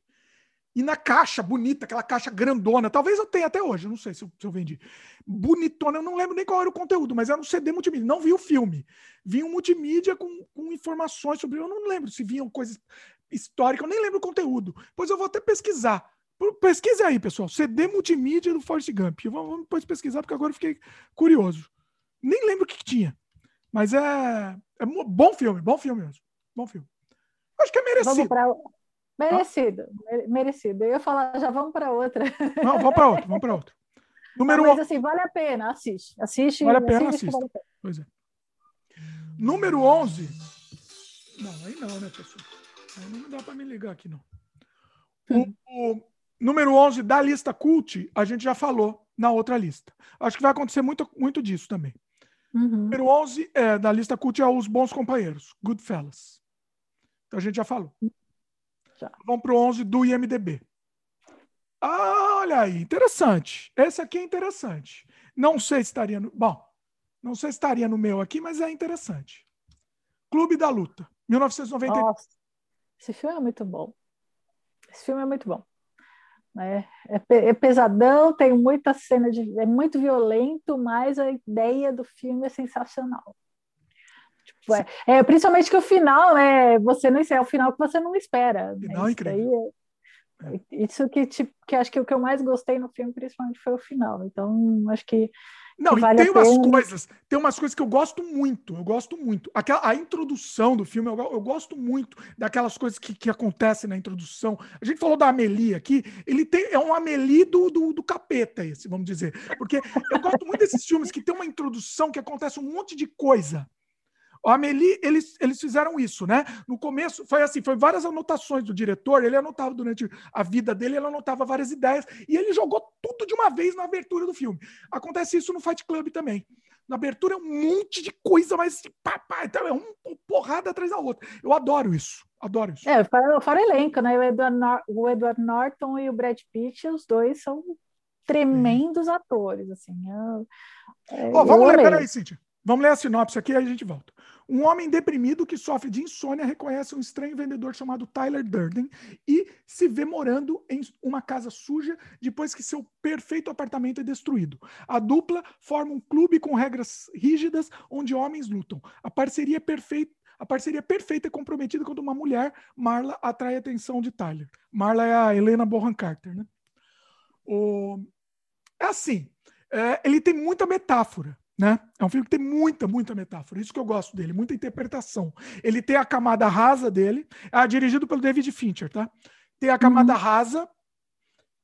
E na caixa bonita, aquela caixa grandona, talvez eu tenha até hoje, não sei se eu, se eu, vendi. Bonitona, eu não lembro nem qual era o conteúdo, mas era um CD multimídia. Não vi o filme. Vi um multimídia com, com informações sobre. Eu não lembro se vinham coisas históricas, eu nem lembro o conteúdo. Pois eu vou até pesquisar. Pesquise aí, pessoal. CD multimídia do Forrest Gump. Vamos, vamos depois pesquisar, porque agora eu fiquei curioso. Nem lembro o que, que tinha. Mas é, é bom filme, bom filme mesmo. Bom filme. Acho que é merecido. Vamos pra Merecido, merecido. Eu ia falar, já vamos para outra. Não, vamos para outra, vamos para outra. Número Não, mas assim, vale a pena, assiste. Assiste. Vale a pena, assiste. Vale a pena. Pois é. Número 11. Não, aí não, né, pessoal? Não dá para me ligar aqui, não. Hum. O, o, número 11 da lista cult, a gente já falou na outra lista. Acho que vai acontecer muito, muito disso também. Uhum. Número 11 é, da lista cult é Os Bons Companheiros, Goodfellas. Então a gente já falou. Já. Vamos para o 11 do IMDB. Ah, olha aí, interessante. Esse aqui é interessante. Não sei se estaria no. Bom, não sei se estaria no meu aqui, mas é interessante. Clube da Luta, 1990. Nossa, esse filme é muito bom. Esse filme é muito bom. É, é, é, pesadão, tem muita cena de. É muito violento, mas a ideia do filme é sensacional. Tipo, é, é, principalmente que o final, é, você não é o final que você não espera. Final né? incrível. É, isso que, tipo, que acho que o que eu mais gostei no filme, principalmente, foi o final. Então, acho que não, vale e tem umas pena. coisas, tem umas coisas que eu gosto muito, eu gosto muito. Aquela, a introdução do filme, eu, eu gosto muito daquelas coisas que, que acontecem na introdução. A gente falou da Amelie aqui, ele tem, é um Amelie do, do, do capeta esse, vamos dizer. Porque eu gosto muito desses filmes que tem uma introdução que acontece um monte de coisa. O Amélie, eles, eles fizeram isso, né? No começo, foi assim, foi várias anotações do diretor, ele anotava durante a vida dele, ele anotava várias ideias, e ele jogou tudo de uma vez na abertura do filme. Acontece isso no Fight Club também. Na abertura é um monte de coisa, mas pá, então é um porrada atrás da outra. Eu adoro isso. Adoro isso. É, fora, fora elenco, né? O Edward, Nor o Edward Norton e o Brad Pitt, os dois são tremendos atores, assim. Eu, oh, vamos ler, peraí, Cíntia. Vamos ler a sinopse aqui e a gente volta. Um homem deprimido que sofre de insônia reconhece um estranho vendedor chamado Tyler Durden e se vê morando em uma casa suja depois que seu perfeito apartamento é destruído. A dupla forma um clube com regras rígidas onde homens lutam. A parceria perfeita a parceria perfeita é comprometida quando uma mulher, Marla, atrai a atenção de Tyler. Marla é a Helena Bonham Carter, né? O... É assim, é, ele tem muita metáfora. Né? É um filme que tem muita, muita metáfora. Isso que eu gosto dele, muita interpretação. Ele tem a camada rasa dele, é dirigido pelo David Fincher, tá? Tem a camada uhum. rasa,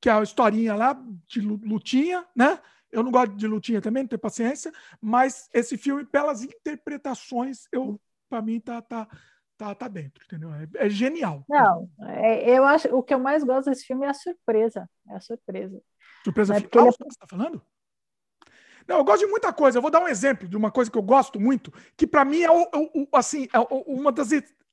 que é a historinha lá de lutinha, né? Eu não gosto de lutinha também, não tenho paciência, mas esse filme, pelas interpretações, eu para mim tá, tá, tá, tá dentro, entendeu? É, é genial. Não, é, eu acho o que eu mais gosto desse filme é a surpresa, é a surpresa. Surpresa é final, é... você está falando? Não, eu gosto de muita coisa. Eu vou dar um exemplo de uma coisa que eu gosto muito, que para mim é, o, o, assim, é uma das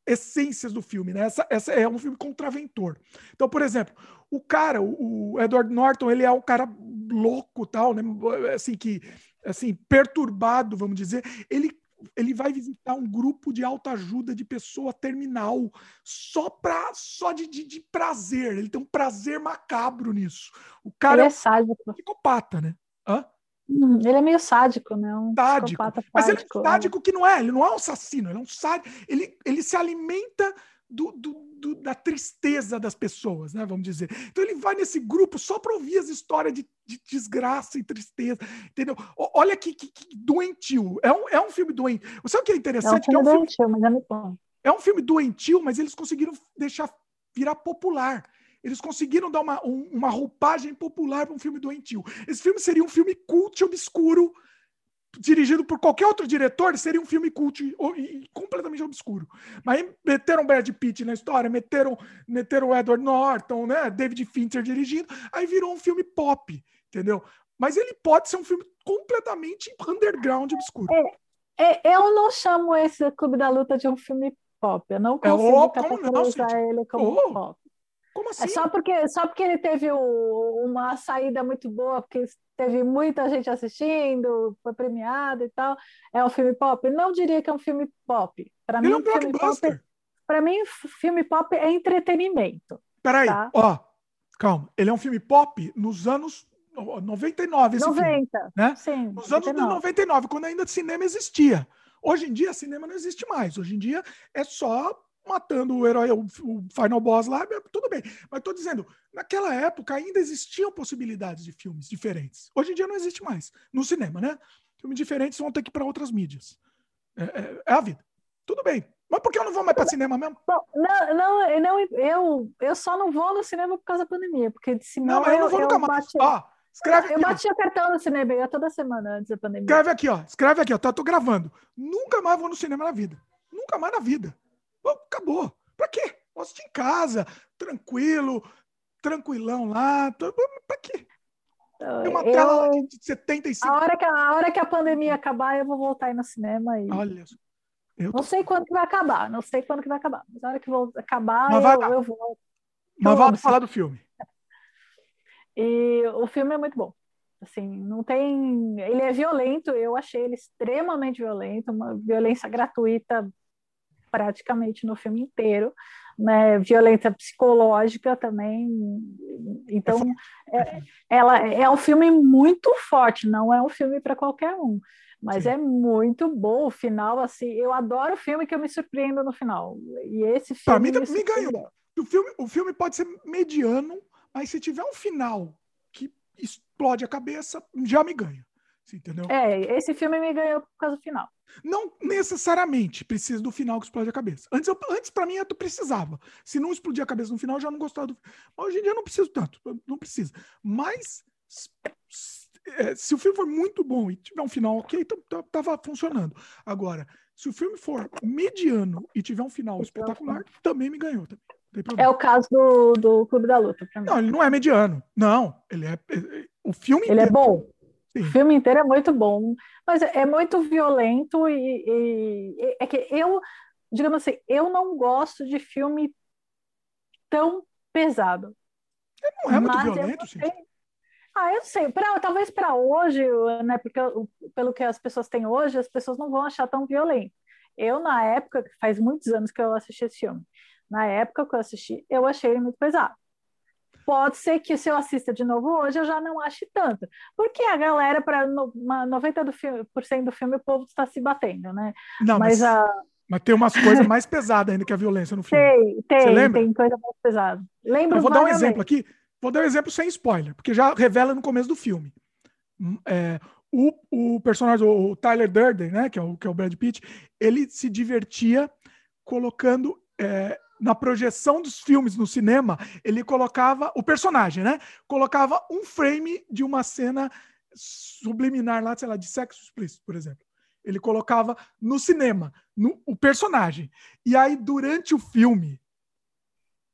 essências do filme, né? Essa, essa é um filme contraventor. Então, por exemplo, o cara, o, o Edward Norton, ele é um cara louco, tal, né? Assim que, assim, perturbado, vamos dizer. Ele ele vai visitar um grupo de autoajuda de pessoa terminal só para só de, de, de, prazer. Ele tem um prazer macabro nisso. O cara ele é, é sádico. psicopata, né? Hã? Hum, ele é meio sádico, né? Um sádico. Mas ele é um sádico que não é, ele não é um assassino, ele é um sádico. Ele, ele se alimenta do, do, do, da tristeza das pessoas, né? Vamos dizer. Então ele vai nesse grupo só para ouvir as histórias de, de, desgraça e tristeza, entendeu? Olha que, que, que, doentio. É um, é um filme doentio. Sabe o que é interessante? É um filme, é um doentio, mas é muito bom. É um filme doentio, mas eles conseguiram deixar virar popular. Eles conseguiram dar uma, um, uma roupagem popular para um filme doentio. Esse filme seria um filme cult obscuro, dirigido por qualquer outro diretor, seria um filme cult e, completamente obscuro. Mas meteram Brad Pitt na história, meteram, meteram Edward Norton, né? David Fincher dirigindo, aí virou um filme pop, entendeu? Mas ele pode ser um filme completamente underground obscuro. É, é, eu não chamo esse Clube da Luta de um filme pop. Eu não é, consigo é, oh, categorizar ele como oh. pop. Como assim? É só porque, só porque ele teve o, uma saída muito boa, porque teve muita gente assistindo, foi premiado e tal. É um filme pop? Não diria que é um filme pop. Para mim, é um filme pop. Para mim, filme pop é entretenimento. Peraí, tá? ó, calma. Ele é um filme pop nos anos 99, esse 90, filme, né? Sim, nos 99. anos 99, quando ainda cinema existia. Hoje em dia, cinema não existe mais. Hoje em dia é só matando o herói, o, final boss lá, tudo bem. Mas estou dizendo, naquela época ainda existiam possibilidades de filmes diferentes. Hoje em dia não existe mais. No cinema, né? Filmes diferentes vão ter que ir para outras mídias. É, é, é, a vida. Tudo bem. Mas por que eu não vou mais para cinema mesmo? Bom, não, não, não, eu, eu só não vou no cinema por causa da pandemia, porque de cinema. Não, mas eu não vou nunca mais. Ó, escreve eu bati o cartão no cinema, eu ia toda semana antes da pandemia. Escreve aqui, ó. Escreve aqui, ó. Tô, tô gravando. Nunca mais vou no cinema na vida. Nunca mais na vida. Acabou. Pra quê? Vou assistir em casa, tranquilo, tranquilão lá. Pra quê? Tem uma eu, tela de 75. A hora, que, a hora que a pandemia acabar, eu vou voltar aí no cinema. E... Olha. Eu não sei quando que vai acabar, não sei quando que vai acabar. Mas a hora que vou acabar, eu, eu vou. Mas vamos falar do filme. E o filme é muito bom. Assim, não tem. Ele é violento, eu achei ele extremamente violento, uma violência gratuita praticamente no filme inteiro, né? Violência psicológica também. Então, é, ela é um filme muito forte, não é um filme para qualquer um. Mas Sim. é muito bom o final, assim. Eu adoro filme que eu me surpreendo no final. E esse filme. Para mim, me, me ganhou. O filme, o filme pode ser mediano, mas se tiver um final que explode a cabeça, já me ganha. Entendeu? É, esse filme me ganhou por causa do final. Não necessariamente precisa do final que explode a cabeça. Antes, eu, antes para mim, eu precisava. Se não explodir a cabeça no final, eu já não gostava do Mas hoje em dia eu não preciso tanto. Não precisa. Mas é, se o filme for muito bom e tiver um final ok, tava funcionando. Agora, se o filme for mediano e tiver um final espetacular, também me ganhou. É o caso do, do Clube da Luta. Não, ele não é mediano. Não, ele é. é o filme Ele é inteiro, é bom. Sim. O filme inteiro é muito bom, mas é, é muito violento e, e, é que eu, digamos assim, eu não gosto de filme tão pesado. Ele não é muito violento, sim. Ah, eu sei. Pra, talvez para hoje, né? Porque pelo que as pessoas têm hoje, as pessoas não vão achar tão violento. Eu, na época, faz muitos anos que eu assisti esse filme. Na época que eu assisti, eu achei ele muito pesado. Pode ser que se eu assista de novo hoje, eu já não ache tanto. Porque a galera, para 90% do filme, do filme, o povo está se batendo, né? Não, mas, mas, a... mas tem umas coisas mais pesadas ainda que a violência no filme. Tem, tem, tem coisa mais pesada. Lembro eu vou dar um exemplo aqui. Vou dar um exemplo sem spoiler, porque já revela no começo do filme. Hum, é, o, o personagem, o Tyler Durden, né, que é o, que é o Brad Pitt, ele se divertia colocando é, na projeção dos filmes no cinema, ele colocava o personagem, né? Colocava um frame de uma cena subliminar lá, sei lá, de sexo explícito, por exemplo. Ele colocava no cinema, no, o personagem. E aí, durante o filme,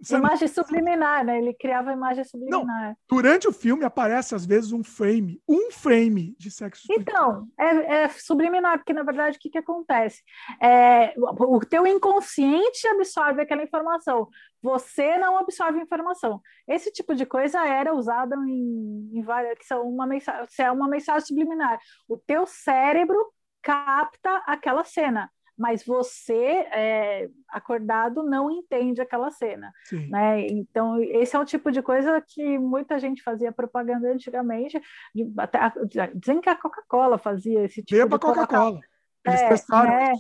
imagem subliminar, né? Ele criava imagem subliminar. Não, durante o filme aparece, às vezes, um frame, um frame de sexo. Então, é, é subliminar, porque, na verdade, o que, que acontece? É, o teu inconsciente absorve aquela informação. Você não absorve a informação. Esse tipo de coisa era usada em, em várias... Que são uma mensagem, é uma mensagem subliminar. O teu cérebro capta aquela cena mas você, é, acordado, não entende aquela cena. Né? Então, esse é um tipo de coisa que muita gente fazia propaganda antigamente. De, até, dizem que a Coca-Cola fazia esse tipo Beba de Coca-Cola. Eles é, testaram. Né?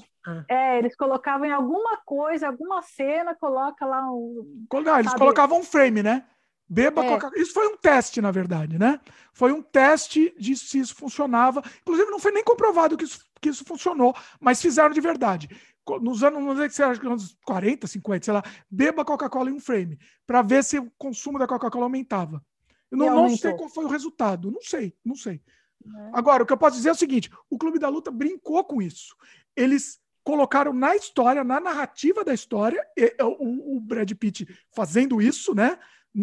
É. é. eles colocavam em alguma coisa, alguma cena, coloca lá um. Não, eles sabe? colocavam um frame, né? Beba é. Coca-Cola. Isso foi um teste, na verdade, né? Foi um teste de se isso funcionava. Inclusive, não foi nem comprovado que isso que isso funcionou, mas fizeram de verdade. Nos anos, não sei se era anos 40, 50, sei lá, beba Coca-Cola em um frame, para ver se o consumo da Coca-Cola aumentava. Eu não, não sei qual foi o resultado, não sei, não sei. É. Agora, o que eu posso dizer é o seguinte: o Clube da Luta brincou com isso. Eles colocaram na história, na narrativa da história, o, o Brad Pitt fazendo isso, né?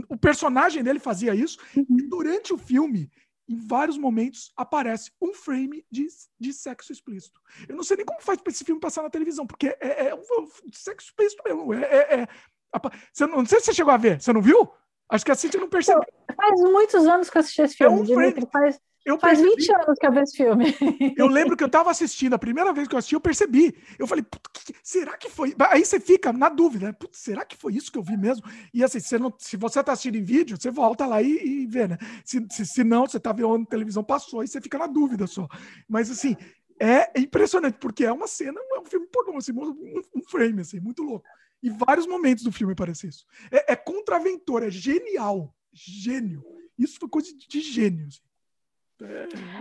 O personagem dele fazia isso, uhum. e durante o filme em vários momentos aparece um frame de, de sexo explícito. Eu não sei nem como faz para esse filme passar na televisão, porque é, é um sexo explícito mesmo. É, é, é, você não, não, sei se você chegou a ver. Você não viu? Acho que a Cintia não percebeu. Faz muitos anos que eu assisti esse filme, é um Dimitri. Faz, eu Faz percebi, 20 anos que eu vi esse filme. Eu lembro que eu estava assistindo, a primeira vez que eu assisti, eu percebi. Eu falei, que, será que foi? Aí você fica na dúvida, né? será que foi isso que eu vi mesmo? E assim, você não, se você está assistindo em vídeo, você volta lá e, e vê, né? Se, se, se não, você está vendo televisão, passou, e você fica na dúvida só. Mas assim, é impressionante, porque é uma cena, é um filme pornô, assim, um, um frame, assim, muito louco. E vários momentos do filme parece isso. É, é contraventor, é genial. Gênio. Isso foi coisa de, de gênio. Assim.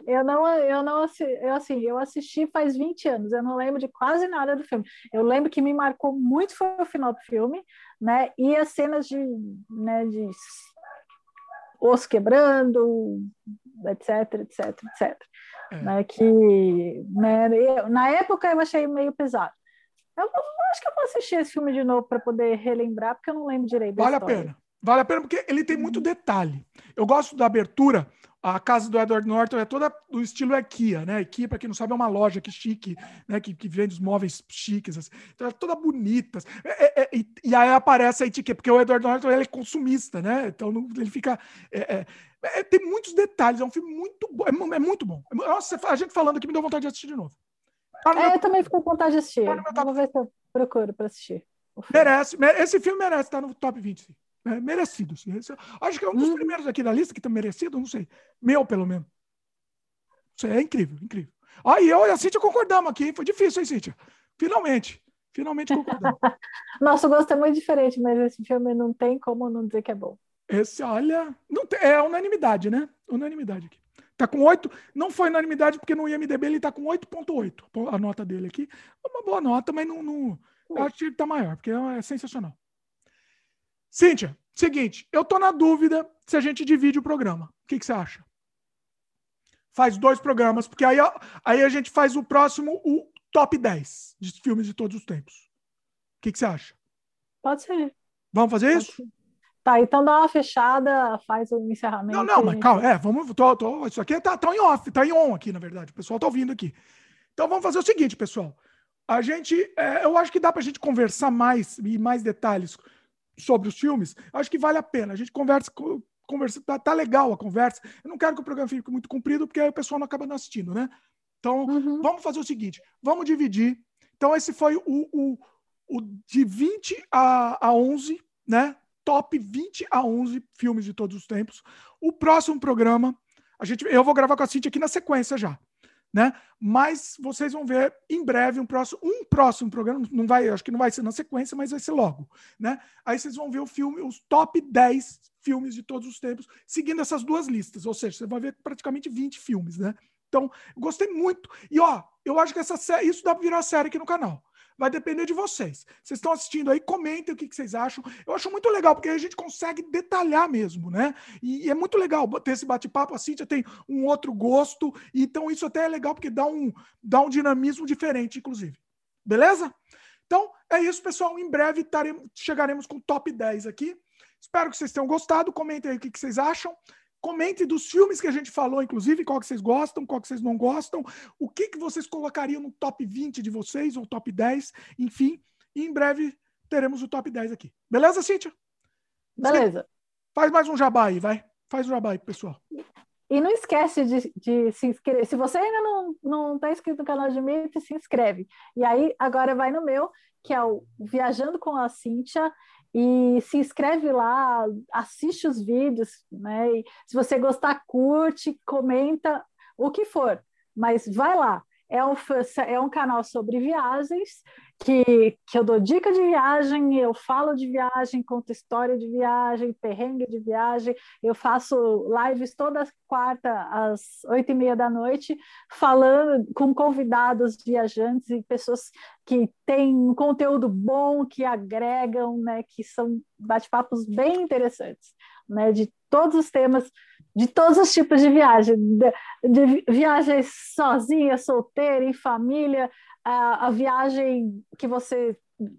Eu não, eu não eu, assim, eu assisti faz 20 anos, eu não lembro de quase nada do filme. Eu lembro que me marcou muito foi o final do filme, né? E as cenas de, né, de osso quebrando, etc, etc, etc. É. Né, que né, eu, na época eu achei meio pesado. Eu, eu, acho que eu vou assistir esse filme de novo para poder relembrar, porque eu não lembro direito. Vale a pena. Vale a pena porque ele tem muito detalhe. Eu gosto da abertura a casa do Edward Norton é toda do estilo IKEA, né? IKEA, para quem não sabe, é uma loja que chique, né? Que, que vende os móveis chiques, assim. Então, é toda bonita. É, é, é, e, e, aí aparece a etiqueta, porque o Edward Norton ele é consumista, né? Então não, ele fica. É, é, tem muitos detalhes, é um filme muito bom. É, muito bom. Nossa, a gente falando aqui me deu vontade de assistir de novo. Tá meu... eu também fico com vontade de assistir. Tá Vou ver se eu Procuro para assistir. Merece, esse filme merece estar no top 20. Sim. É merecido. Sim. Esse, acho que é um dos uhum. primeiros aqui da lista que está merecido, não sei. Meu, pelo menos. Isso é incrível, incrível. Aí eu e a Cíntia concordamos aqui. Foi difícil, hein, Cíntia? Finalmente. Finalmente concordamos. Nosso gosto é muito diferente, mas esse filme não tem como não dizer que é bom. Esse, olha, não tem, é unanimidade, né? Unanimidade aqui. Tá com 8, não foi unanimidade porque no IMDB ele tá com 8.8, a nota dele aqui. Uma boa nota, mas não, não eu acho que ele tá maior, porque é sensacional. Cíntia, seguinte, eu tô na dúvida se a gente divide o programa. O que, que você acha? Faz dois programas, porque aí, aí a gente faz o próximo, o top 10 de filmes de todos os tempos. O que, que você acha? Pode ser. Vamos fazer Pode isso? Ser. Tá, então dá uma fechada, faz o encerramento. Não, não, mas calma, é, vamos. Tô, tô, isso aqui tá, tá em off, tá em on aqui, na verdade. O pessoal tá ouvindo aqui. Então vamos fazer o seguinte, pessoal. A gente, é, eu acho que dá pra gente conversar mais e mais detalhes sobre os filmes. Acho que vale a pena. A gente conversa, conversa tá, tá legal a conversa. Eu não quero que o programa fique muito comprido, porque aí o pessoal não acaba não assistindo, né? Então, uhum. vamos fazer o seguinte: vamos dividir. Então, esse foi o, o, o de 20 a, a 11, né? top 20 a 11 filmes de todos os tempos. O próximo programa, a gente, eu vou gravar com a Cintia aqui na sequência já, né? Mas vocês vão ver em breve um próximo, um próximo programa, não vai, acho que não vai ser na sequência, mas vai ser logo, né? Aí vocês vão ver o filme, os top 10 filmes de todos os tempos, seguindo essas duas listas, ou seja, você vai ver praticamente 20 filmes, né? Então, gostei muito. E ó, eu acho que essa isso dá para virar série aqui no canal. Vai depender de vocês. Vocês estão assistindo aí, comentem o que, que, vocês acham. Eu acho muito legal, porque a gente consegue detalhar mesmo, né? E, e é muito legal ter esse bate-papo. A Cíntia tem um outro gosto. Então, isso até é legal, porque dá um, dá um dinamismo diferente, inclusive. Beleza? Então, é isso, pessoal. Em breve taremos, chegaremos com o top 10 aqui. Espero que vocês tenham gostado. Comentem aí o que, que vocês acham. Comente dos filmes que a gente falou, inclusive, qual que vocês gostam, qual que vocês não gostam, o que, que vocês colocariam no top 20 de vocês, ou top 10, enfim. E em breve teremos o top 10 aqui. Beleza, Cíntia? Beleza. Faz mais um jabá aí, vai. Faz um jabá aí, pessoal. E não esquece de, de, se inscrever. Se você ainda não está inscrito no canal de Mito, se inscreve. E aí, agora vai no meu, que é o Viajando com a Cíntia. E se inscreve lá, assiste os vídeos, né? E se você gostar, curte, comenta, o que for. Mas vai lá. É um, é um canal sobre viagens que, que eu dou dica de viagem, eu falo de viagem, conto história de viagem, perrengue de viagem. Eu faço lives toda quarta às oito e meia da noite, falando com convidados viajantes e pessoas que têm um conteúdo bom, que agregam, né, que são bate-papos bem interessantes, né, de todos os temas, de todos os tipos de viagem, de, de viagens sozinha, solteira, em família, a, a viagem que você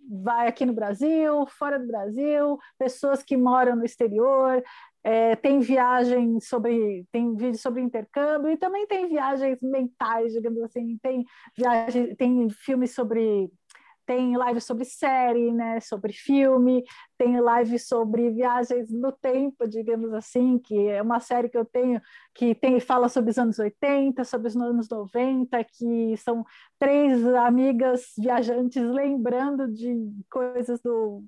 vai aqui no Brasil, fora do Brasil, pessoas que moram no exterior, é, tem viagem sobre, tem vídeo sobre intercâmbio e também tem viagens mentais, digamos assim, tem viagem, tem filmes sobre tem live sobre série, né, sobre filme, tem live sobre viagens no tempo, digamos assim, que é uma série que eu tenho que tem fala sobre os anos 80, sobre os anos 90, que são três amigas viajantes lembrando de coisas do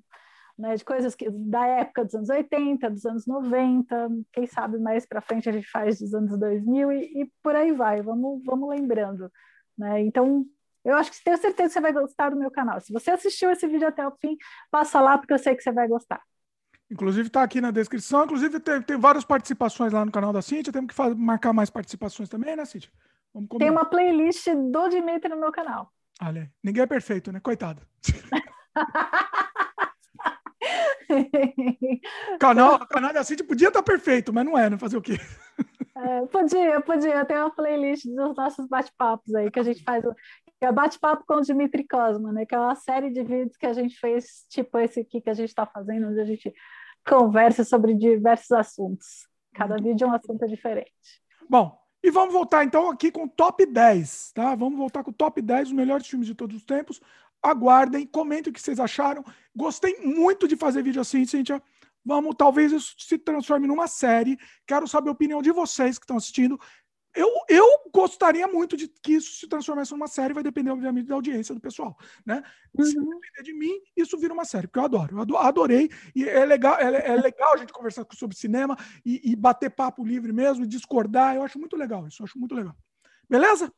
né, de coisas que, da época dos anos 80, dos anos 90, quem sabe mais para frente a gente faz dos anos 2000 e, e por aí vai, vamos, vamos lembrando. Né? Então, eu acho que tenho certeza que você vai gostar do meu canal. Se você assistiu esse vídeo até o fim, passa lá porque eu sei que você vai gostar. Inclusive está aqui na descrição. Inclusive tem, tem várias participações lá no canal da Cintia. Temos que fazer, marcar mais participações também, né, Cintia? tem uma playlist do Dimitri no meu canal. Olha, ninguém é perfeito, né? Coitado. canal, o canal da Cintia podia estar tá perfeito, mas não é, né? Fazer o quê? É, podia, podia. Tem uma playlist dos nossos bate-papos aí que a gente faz que é Bate-Papo com o Dimitri Cosma, né? Que é uma série de vídeos que a gente fez, tipo esse aqui que a gente está fazendo, onde a gente conversa sobre diversos assuntos. Cada uhum. vídeo é um assunto diferente. Bom, e vamos voltar então aqui com o top 10, tá? Vamos voltar com o top 10 dos melhores filmes de todos os tempos. Aguardem, comentem o que vocês acharam. Gostei muito de fazer vídeo assim, Cíntia. Vamos, talvez isso se transforme numa série. Quero saber a opinião de vocês que estão assistindo. Eu, eu gostaria muito de que isso se transformasse numa série, vai depender, obviamente, da audiência do pessoal, né? Uhum. Se depender de mim, isso vira uma série, porque eu adoro, eu adorei, e é legal, é, é legal a gente conversar sobre cinema e, e, bater papo livre mesmo, e discordar, eu acho muito legal isso, eu acho muito legal. Beleza?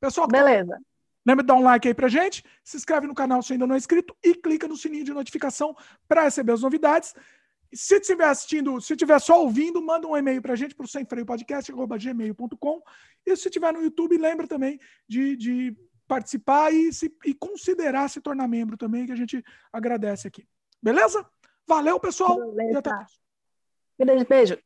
Pessoal, Beleza. Lembra de dar um like aí pra gente, se inscreve no canal se ainda não é inscrito e clica no sininho de notificação para receber as novidades. Se estiver assistindo, se estiver só ouvindo, manda um e-mail para a gente para o semfreiopodcast.gmail.com. E se estiver no YouTube, lembra também de, de participar e, se, e considerar se tornar membro também, que a gente agradece aqui. Beleza? Valeu, pessoal. Beleza. E até Beijo.